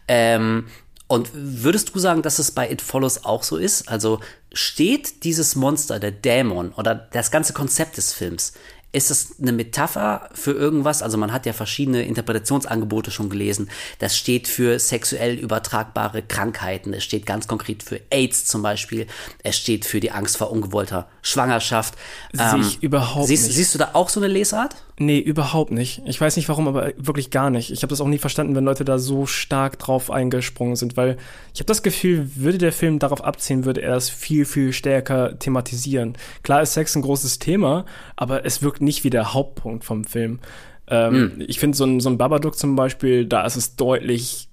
Ähm, und würdest du sagen, dass es bei It Follows auch so ist? Also steht dieses Monster, der Dämon oder das ganze Konzept des Films, ist es eine Metapher für irgendwas? Also man hat ja verschiedene Interpretationsangebote schon gelesen. Das steht für sexuell übertragbare Krankheiten. Es steht ganz konkret für AIDS zum Beispiel. Es steht für die Angst vor ungewollter Schwangerschaft. Sehe ich überhaupt siehst, nicht. Siehst du da auch so eine Lesart? Nee, überhaupt nicht. Ich weiß nicht warum, aber wirklich gar nicht. Ich habe das auch nie verstanden, wenn Leute da so stark drauf eingesprungen sind, weil ich habe das Gefühl, würde der Film darauf abzielen, würde er das viel, viel stärker thematisieren. Klar ist Sex ein großes Thema, aber es wirkt nicht wie der Hauptpunkt vom Film. Ähm, Ich finde, so ein, so ein Babadook zum Beispiel, da ist es deutlich,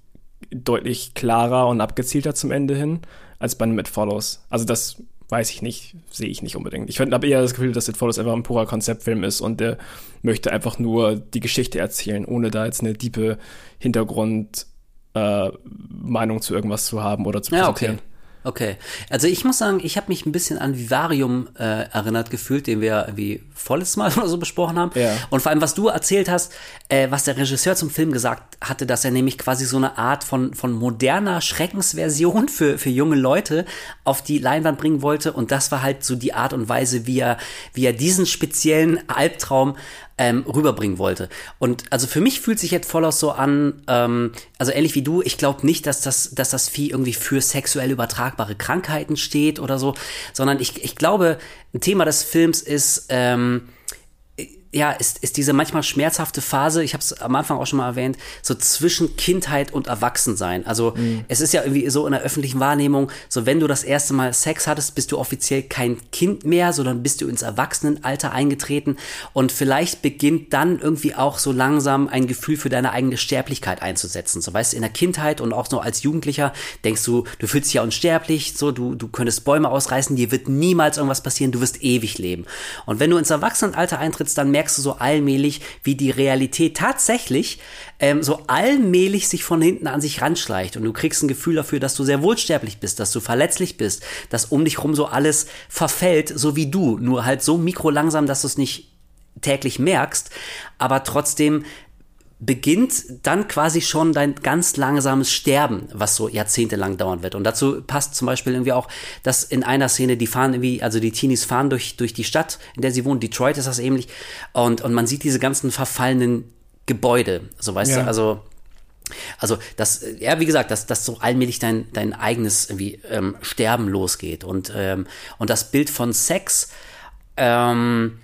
deutlich klarer und abgezielter zum Ende hin, als bei einem It Follows. Also das weiß ich nicht, sehe ich nicht unbedingt. Ich habe eher das Gefühl, dass It Follows einfach ein purer Konzeptfilm ist und der möchte einfach nur die Geschichte erzählen, ohne da jetzt eine diepe Hintergrund äh, Meinung zu irgendwas zu haben oder zu Ja, präsentieren. okay. Okay. Also ich muss sagen, ich habe mich ein bisschen an Vivarium äh, erinnert gefühlt, den wir irgendwie volles Mal oder so besprochen haben. Ja. Und vor allem, was du erzählt hast, äh, was der Regisseur zum Film gesagt hatte, dass er nämlich quasi so eine Art von, von moderner Schreckensversion für, für junge Leute auf die Leinwand bringen wollte. Und das war halt so die Art und Weise, wie er, wie er diesen speziellen Albtraum ähm, rüberbringen wollte. Und also für mich fühlt sich It Follows so an, ähm, also ähnlich wie du, ich glaube nicht, dass das, dass das Vieh irgendwie für sexuell übertragbare Krankheiten steht oder so, sondern ich, ich glaube, ein Thema des Films ist, ähm, ja, ist, ist diese manchmal schmerzhafte Phase, ich habe es am Anfang auch schon mal erwähnt, so zwischen Kindheit und Erwachsensein. Also es ist ja irgendwie so in der öffentlichen Wahrnehmung, so wenn du das erste Mal Sex hattest, bist du offiziell kein Kind mehr, sondern bist du ins Erwachsenenalter eingetreten und vielleicht beginnt dann irgendwie auch so langsam ein Gefühl für deine eigene Sterblichkeit einzusetzen. So weißt du, in der Kindheit und auch so als Jugendlicher denkst du, du fühlst dich ja unsterblich, so du, du könntest Bäume ausreißen, dir wird niemals irgendwas passieren, du wirst ewig leben. Und wenn du ins Erwachsenenalter eintrittst, dann merkst du so allmählich, wie die Realität tatsächlich ähm, so allmählich sich von hinten an sich ranschleicht. Und du kriegst ein Gefühl dafür, dass du sehr wohlsterblich bist, dass du verletzlich bist, dass um dich rum so alles verfällt, so wie du. Nur halt so mikrolangsam, dass du es nicht täglich merkst, aber trotzdem beginnt dann quasi schon dein ganz langsames Sterben, was so jahrzehntelang dauern wird. Und dazu passt zum Beispiel irgendwie auch, dass in einer Szene, die fahren irgendwie, also die Teenies fahren durch, durch die Stadt, in der sie wohnen, Detroit ist das ähnlich, und, und man sieht diese ganzen verfallenen Gebäude, so weißt Ja. du, also also das, ja, wie gesagt, dass, dass so allmählich dein, dein eigenes irgendwie, ähm, Sterben losgeht. Und, ähm, und das Bild von Sex, ähm,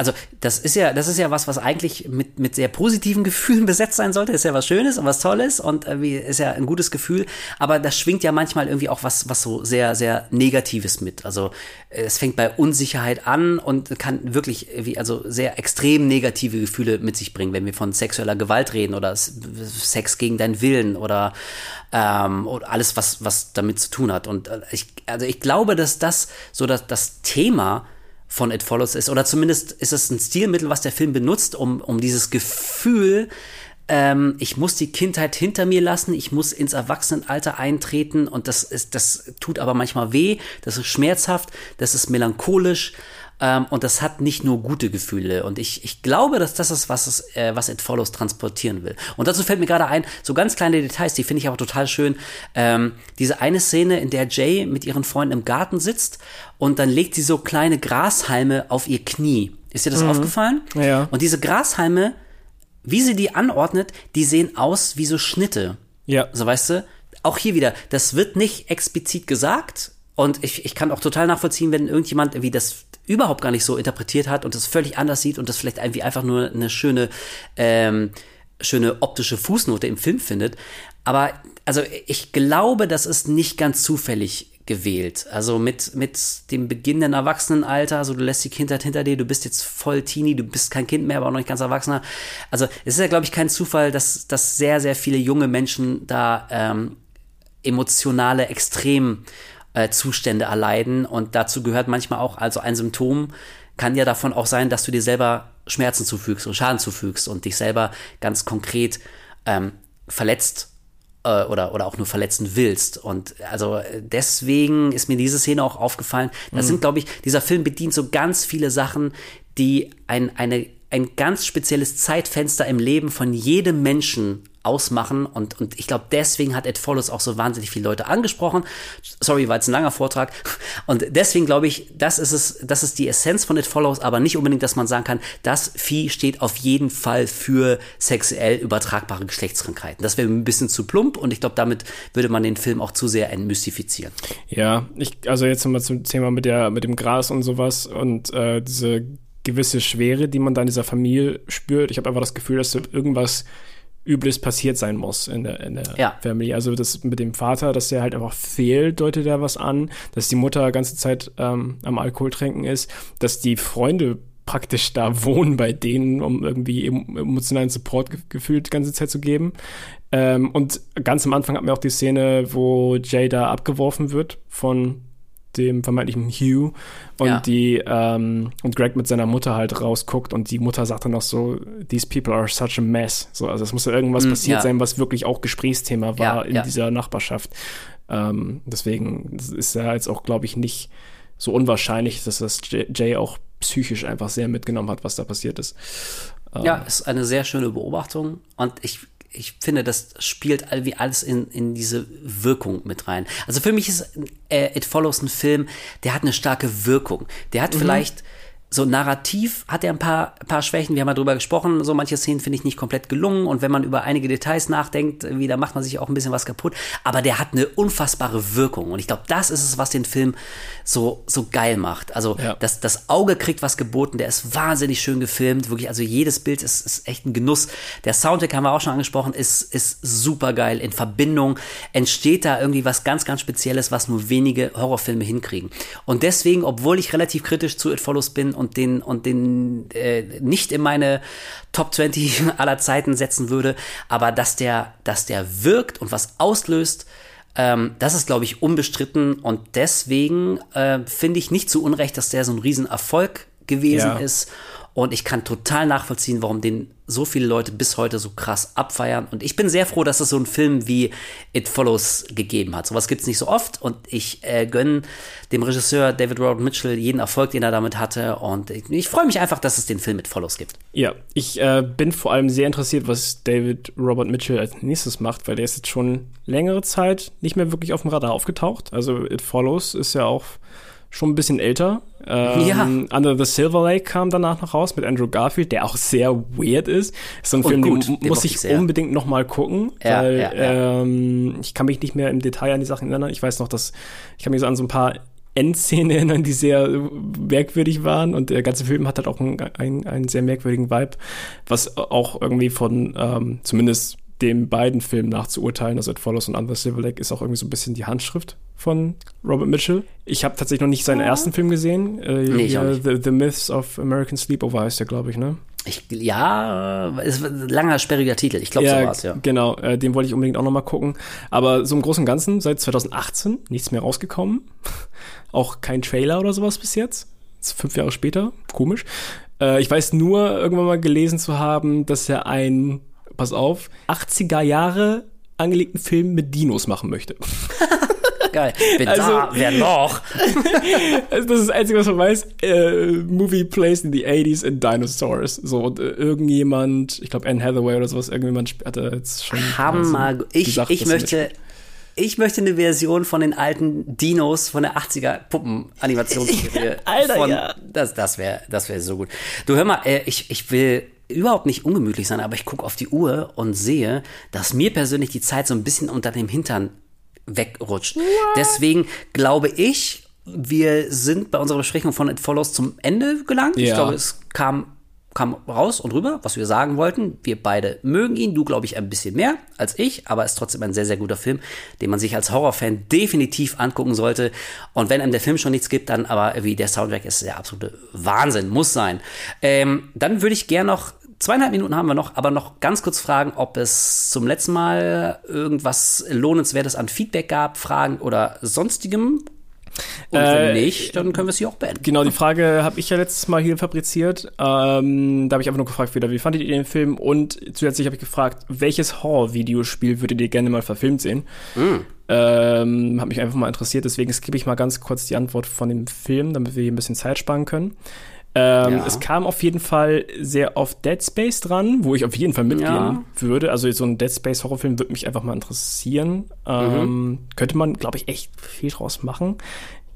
also das ist ja, das ist ja was, was eigentlich mit, mit sehr positiven Gefühlen besetzt sein sollte. Ist ja was Schönes und was Tolles und irgendwie ist ja ein gutes Gefühl. Aber das schwingt ja manchmal irgendwie auch was, was so sehr, sehr Negatives mit. Also es fängt bei Unsicherheit an und kann wirklich wie also sehr extrem negative Gefühle mit sich bringen, wenn wir von sexueller Gewalt reden oder Sex gegen deinen Willen oder ähm, alles, was, was damit zu tun hat. Und äh, ich, also ich glaube, dass das so das, das Thema von It Follows ist. Oder zumindest ist es ein Stilmittel, was der Film benutzt, um, um dieses Gefühl, ähm, ich muss die Kindheit hinter mir lassen, ich muss ins Erwachsenenalter eintreten und das ist, das tut aber manchmal weh, das ist schmerzhaft, das ist melancholisch ähm, und das hat nicht nur gute Gefühle. Und ich, ich glaube, dass das ist, was es, äh, was It Follows transportieren will. Und dazu fällt mir gerade ein, so ganz kleine Details, die finde ich aber total schön. Ähm, diese eine Szene, in der Jay mit ihren Freunden im Garten sitzt und dann legt sie so kleine Grashalme auf ihr Knie. Ist dir das aufgefallen? Ja. Und diese Grashalme, wie sie die anordnet, die sehen aus wie so Schnitte. Ja. So weißt du, auch hier wieder, das wird nicht explizit gesagt. Und ich, ich kann auch total nachvollziehen, wenn irgendjemand irgendwie das überhaupt gar nicht so interpretiert hat und das völlig anders sieht und das vielleicht irgendwie einfach nur eine schöne, ähm, schöne optische Fußnote im Film findet. Aber also ich glaube, das ist nicht ganz zufällig gewählt. Also mit, mit dem beginnenden Erwachsenenalter, also du lässt die Kindheit hinter dir, du bist jetzt voll Teenie, du bist kein Kind mehr, aber auch noch nicht ganz Erwachsener. Also es ist ja, glaube ich, kein Zufall, dass, dass sehr, sehr viele junge Menschen da ähm, emotionale Extremzustände äh, Zustände erleiden und dazu gehört manchmal auch, also ein Symptom kann ja davon auch sein, dass du dir selber Schmerzen zufügst und Schaden zufügst und dich selber ganz konkret ähm, verletzt äh, oder, oder auch nur verletzen willst. Und also deswegen ist mir diese Szene auch aufgefallen. Das sind, glaube ich, dieser Film bedient so ganz viele Sachen, die ein, eine, ein ganz spezielles Zeitfenster im Leben von jedem Menschen ausmachen und, und ich glaube, deswegen hat It Follows auch so wahnsinnig viele Leute angesprochen. Sorry, war jetzt ein langer Vortrag. Und deswegen glaube ich, das ist es, das ist die Essenz von It Follows, aber nicht unbedingt, dass man sagen kann, das Vieh steht auf jeden Fall für sexuell übertragbare Geschlechtskrankheiten. Das wäre ein bisschen zu plump und ich glaube, damit würde man den Film auch zu sehr entmystifizieren. Ja, ich, also jetzt nochmal zum Thema mit der, mit dem Gras und sowas und äh, diese gewisse Schwere, die man da in dieser Familie spürt. Ich habe einfach das Gefühl, dass irgendwas Übles passiert sein muss in der, in der Ja. Family. Also das mit dem Vater, dass der halt einfach fehlt, deutet er was an, dass die Mutter die ganze Zeit ähm, am Alkohol trinken ist, dass die Freunde praktisch da wohnen bei denen, um irgendwie em- emotionalen Support ge gefühlt die ganze Zeit zu geben. Ähm, und ganz am Anfang hatten wir auch die Szene, wo Jay da abgeworfen wird von dem vermeintlichen Hugh und Ja. die ähm, und Greg mit seiner Mutter halt rausguckt und die Mutter sagt dann noch so these people are such a mess so also es muss ja irgendwas Mm, passiert ja. sein was wirklich auch Gesprächsthema war Ja, in dieser Nachbarschaft Ähm, deswegen ist ja jetzt auch, glaube ich, nicht so unwahrscheinlich, dass das Jay Jay auch psychisch einfach sehr mitgenommen hat, was da passiert ist. Ähm, Ja, ist eine sehr schöne Beobachtung und ich, ich finde, das spielt irgendwie alles in, in diese Wirkung mit rein. Also für mich ist äh, It Follows ein Film, der hat eine starke Wirkung. Der hat vielleicht so narrativ hat er ein paar, paar Schwächen. Wir haben ja drüber gesprochen. So manche Szenen finde ich nicht komplett gelungen. Und wenn man über einige Details nachdenkt, irgendwie, da macht man sich auch ein bisschen was kaputt. Aber der hat eine unfassbare Wirkung. Und ich glaube, das ist es, was den Film so, so geil macht. Also, Ja. das, das Auge kriegt was geboten. Der ist wahnsinnig schön gefilmt. Wirklich, also jedes Bild ist, ist echt ein Genuss. Der Soundtrack haben wir auch schon angesprochen, ist, ist super geil. In Verbindung entsteht da irgendwie was ganz, ganz Spezielles, was nur wenige Horrorfilme hinkriegen. Und deswegen, obwohl ich relativ kritisch zu It Follows bin und den, und den äh, nicht in meine Top 20 aller Zeiten setzen würde, aber dass der, dass der wirkt und was auslöst, ähm, das ist, glaube ich, unbestritten und deswegen äh, finde ich nicht zu Unrecht, dass der so ein Riesenerfolg gewesen Ja. ist. Und ich kann total nachvollziehen, warum den so viele Leute bis heute so krass abfeiern. Und ich bin sehr froh, dass es so einen Film wie It Follows gegeben hat. Sowas gibt es nicht so oft. Und ich äh, gönne dem Regisseur David Robert Mitchell jeden Erfolg, den er damit hatte. Und ich, ich freue mich einfach, dass es den Film It Follows gibt. Ja, ich äh, bin vor allem sehr interessiert, was David Robert Mitchell als nächstes macht, weil der ist jetzt schon längere Zeit nicht mehr wirklich auf dem Radar aufgetaucht. Also It Follows ist ja auch schon ein bisschen älter. Ähm, Ja. Under the Silver Lake kam danach noch raus mit Andrew Garfield, der auch sehr weird ist. Ist so ein Und Film, gut, den muss ich sehr. unbedingt noch mal gucken, Ja, weil ja, ja. Ähm, ich kann mich nicht mehr im Detail an die Sachen erinnern. Ich weiß noch, dass ich kann mich so an so ein paar Endszenen erinnern, die sehr merkwürdig waren und der ganze Film hat halt auch einen, einen, einen sehr merkwürdigen Vibe, was auch irgendwie von ähm, zumindest den beiden Filmen nach zu urteilen, also It Follows und Under Silver Lake, ist auch irgendwie so ein bisschen die Handschrift von Robert Mitchell. Ich habe tatsächlich noch nicht seinen ersten Film gesehen. Äh, Nee, ich nicht. The, the Myths of American Sleepover heißt der, glaube ich, ne? Ich, ja, äh, es wird ein langer, sperriger Titel. Ich glaube, so war's, ja. Genau, äh, den wollte ich unbedingt auch noch mal gucken. Aber so im Großen und Ganzen, seit 2018 nichts mehr rausgekommen. auch kein Trailer oder sowas bis jetzt. Jetzt fünf Jahre später, komisch. Äh, ich weiß nur, irgendwann mal gelesen zu haben, dass er einen, pass auf, 80er Jahre angelegten Film mit Dinos machen möchte. Geil. Wer Also- da, wer noch? Also das ist das Einzige, was man weiß. Äh, movie placed in the 80s in Dinosaurs. So, und, äh, irgendjemand, ich glaube Anne Hathaway oder sowas, irgendjemand sp- hat da jetzt schon Hammer. Ich, gesagt, ich möchte, ich möchte eine Version von den alten Dinos von der 80er Puppen-Animationsserie. Alter, von, ja. Das, das wäre das wär so gut. Du hör mal, äh, ich, ich will überhaupt nicht ungemütlich sein, aber ich gucke auf die Uhr und sehe, dass mir persönlich die Zeit so ein bisschen unter dem Hintern wegrutscht. Deswegen glaube ich, wir sind bei unserer Besprechung von It Follows zum Ende gelangt. Ich Ja. glaube, es kam, kam raus und rüber, was wir sagen wollten. Wir beide mögen ihn, du glaube ich ein bisschen mehr als ich, aber ist trotzdem ein sehr, sehr guter Film, den man sich als Horrorfan definitiv angucken sollte. Und wenn einem der Film schon nichts gibt, dann aber wie der Soundtrack ist der absolute Wahnsinn, muss sein. Ähm, dann würde ich gerne noch Zweieinhalb Minuten haben wir noch, aber noch ganz kurz fragen, ob es zum letzten Mal irgendwas Lohnenswertes an Feedback gab, Fragen oder sonstigem. Und wenn Äh, nicht, dann können wir es hier auch beenden. Genau, die Frage habe ich ja letztes Mal hier fabriziert. Ähm, da habe ich einfach nur gefragt, wieder, wie fandet ihr den Film? Und zusätzlich habe ich gefragt, welches Horror-Videospiel würdet ihr gerne mal verfilmt sehen? Ähm, hat mich einfach mal interessiert, deswegen skippe ich mal ganz kurz die Antwort von dem Film, damit wir hier ein bisschen Zeit sparen können. Ähm, Ja. Es kam auf jeden Fall sehr auf Dead Space dran, wo ich auf jeden Fall mitgehen Ja. würde. Also so ein Dead Space Horrorfilm würde mich einfach mal interessieren. Ähm, könnte man, glaube ich, echt viel draus machen.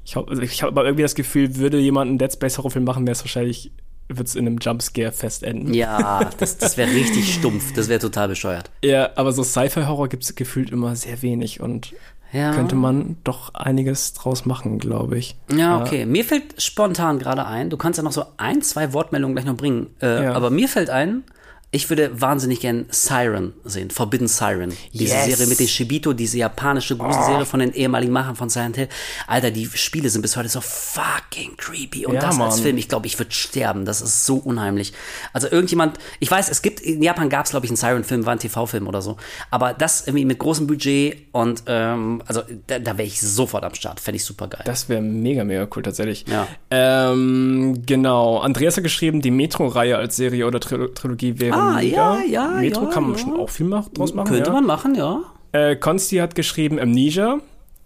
Ich habe ich hab aber irgendwie das Gefühl, würde jemand einen Dead Space Horrorfilm machen, wäre es wahrscheinlich, wird es in einem Jumpscare fest enden. Ja, das, das wäre richtig stumpf. Das wäre total bescheuert. Ja, aber so Sci-Fi-Horror gibt es gefühlt immer sehr wenig und Ja. könnte man doch einiges draus machen, glaube ich. Ja, okay. Mir fällt spontan gerade ein, du kannst ja noch so ein, zwei Wortmeldungen gleich noch bringen. Äh, Ja. Aber mir fällt ein, ich würde wahnsinnig gern Siren sehen, Forbidden Siren. Diese Yes. Serie mit den Shibito, diese japanische Gruselserie von den ehemaligen Machern von Silent Hill. Alter, die Spiele sind bis heute so fucking creepy. Und Ja, das als Mann. Film, ich glaube, ich würde sterben. Das ist so unheimlich. Also irgendjemand, ich weiß, es gibt, in Japan gab es, glaube ich, einen Siren-Film, war ein TV-Film oder so. Aber das irgendwie mit großem Budget und, ähm, also da, da wäre ich sofort am Start. Fände ich super geil. Das wäre mega, mega cool tatsächlich. Ja. Ähm, genau. Andreas hat geschrieben, die Metro-Reihe als Serie oder Tril Trilogie wäre Ah, mega. ja, ja, Metro ja, kann man ja. schon auch viel mach draus machen. Könnte ja. man machen, ja. Äh, Konsti hat geschrieben Amnesia.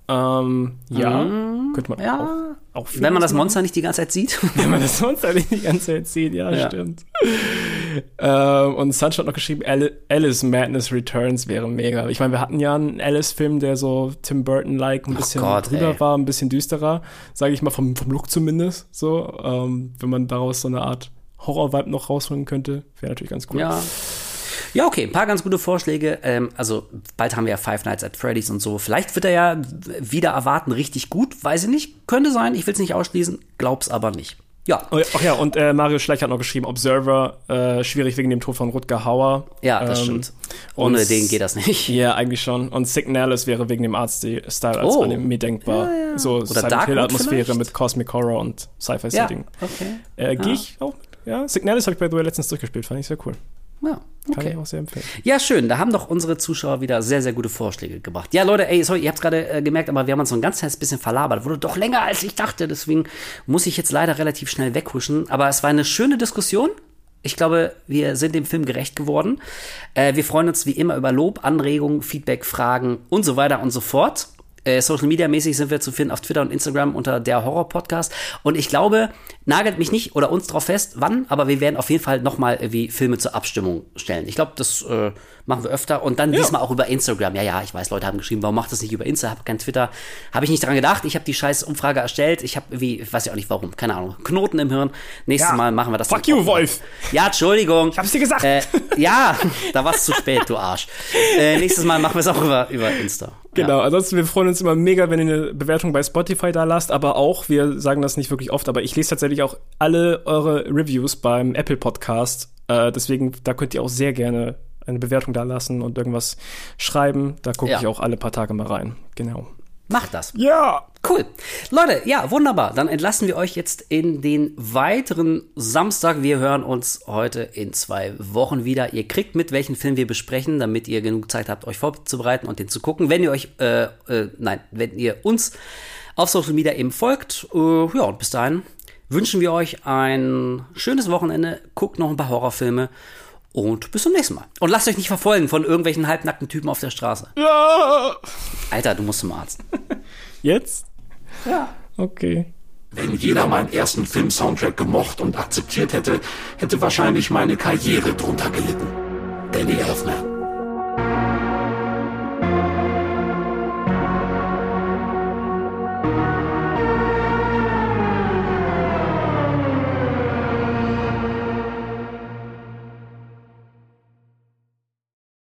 Ähm, ja, könnte man Mhm. Ja. auch, auch viel Wenn man das machen. Monster nicht die ganze Zeit sieht. Wenn man das sonst eigentlich die ganze Zeit sieht, ja, Ja. stimmt. ähm, und Sunshine hat noch geschrieben, Ali- Alice Madness Returns wäre mega. Ich meine, wir hatten ja einen Alice-Film, der so Tim Burton-like ein bisschen Gott, drüber ey. war, ein bisschen düsterer, sage ich mal, vom, vom Look zumindest. So, ähm, wenn man daraus so eine Art Horror-Vibe noch rausholen könnte, wäre natürlich ganz cool. Ja. Ja, okay, ein paar ganz gute Vorschläge. Ähm, also bald haben wir ja Five Nights at Freddy's und so. Vielleicht wird er ja wieder erwarten richtig gut. Weiß ich nicht. Könnte sein. Ich will es nicht ausschließen. Glaub's aber nicht. Ja. Oh, ja, Ach ja, und äh, Mario Schleich hat noch geschrieben, Observer, äh, schwierig wegen dem Tod von Rutger Hauer. Ja, das Ähm, stimmt. Ohne den geht das nicht. Ja, eigentlich schon. Und Signalis wäre wegen dem Artstyle als Oh. Anime denkbar. So Silent Darkwood Hill-Atmosphäre mit Cosmic Horror und Sci-Fi-Setting. okay. Äh, Gehe ich auch mit. Ja, Signalis habe ich bei The Way letztens durchgespielt, fand ich sehr cool. Ja, Kann okay. ich auch sehr empfehlen. Ja, schön. Da haben doch unsere Zuschauer wieder sehr, sehr gute Vorschläge gebracht. Ja, Leute, ey, sorry, ihr habt gerade äh, gemerkt, aber wir haben uns so ein ganz kleines bisschen verlabert. Wurde doch länger, als ich dachte. Deswegen muss ich jetzt leider relativ schnell weghuschen. Aber es war eine schöne Diskussion. Ich glaube, wir sind dem Film gerecht geworden. Äh, wir freuen uns wie immer über Lob, Anregungen, Feedback, Fragen und so weiter und so fort. Äh, Social Media mäßig sind wir zu finden auf Twitter und Instagram unter der Horror Podcast. Und ich glaube, nagelt mich nicht oder uns drauf fest, wann, aber wir werden auf jeden Fall nochmal irgendwie Filme zur Abstimmung stellen. Ich glaube, das äh, machen wir öfter und dann diesmal auch über Instagram. Ja, ja, ich weiß, Leute haben geschrieben, warum macht das nicht über Insta? Hab kein Twitter. Habe ich nicht dran gedacht. Ich habe die scheiß Umfrage erstellt. Ich habe irgendwie, ich weiß ja auch nicht warum, keine Ahnung, Knoten im Hirn. Nächstes Ja. Mal machen wir das. Fuck you. Wolf. Ja, Entschuldigung. Ich hab's dir gesagt. Äh, ja, da war es zu spät, du Arsch. Äh, nächstes Mal machen wir es auch über, über Insta. Genau, ansonsten, wir freuen uns immer mega, wenn ihr eine Bewertung bei Spotify da lasst, aber auch, wir sagen das nicht wirklich oft, aber ich lese tatsächlich auch alle eure Reviews beim Apple Podcast. Äh, deswegen, da könnt ihr auch sehr gerne eine Bewertung da lassen und irgendwas schreiben. Da gucke Ja. ich auch alle paar Tage mal rein. Genau. Macht das. Ja! Cool. Leute, ja, wunderbar. Dann entlassen wir euch jetzt in den weiteren Samstag. Wir hören uns heute in zwei Wochen wieder. Ihr kriegt mit, welchen Film wir besprechen, damit ihr genug Zeit habt, euch vorzubereiten und den zu gucken. Wenn ihr euch, äh, äh, nein, wenn ihr uns auf Social Media eben folgt, äh, ja, und bis dahin wünschen wir euch ein schönes Wochenende. Guckt noch ein paar Horrorfilme und bis zum nächsten Mal. Und lasst euch nicht verfolgen von irgendwelchen halbnackten Typen auf der Straße. Ja! Alter, du musst zum Arzt. Jetzt? Ja. Okay. Wenn jeder meinen ersten Film-Soundtrack gemocht und akzeptiert hätte, hätte wahrscheinlich meine Karriere drunter gelitten. Danny Elfman.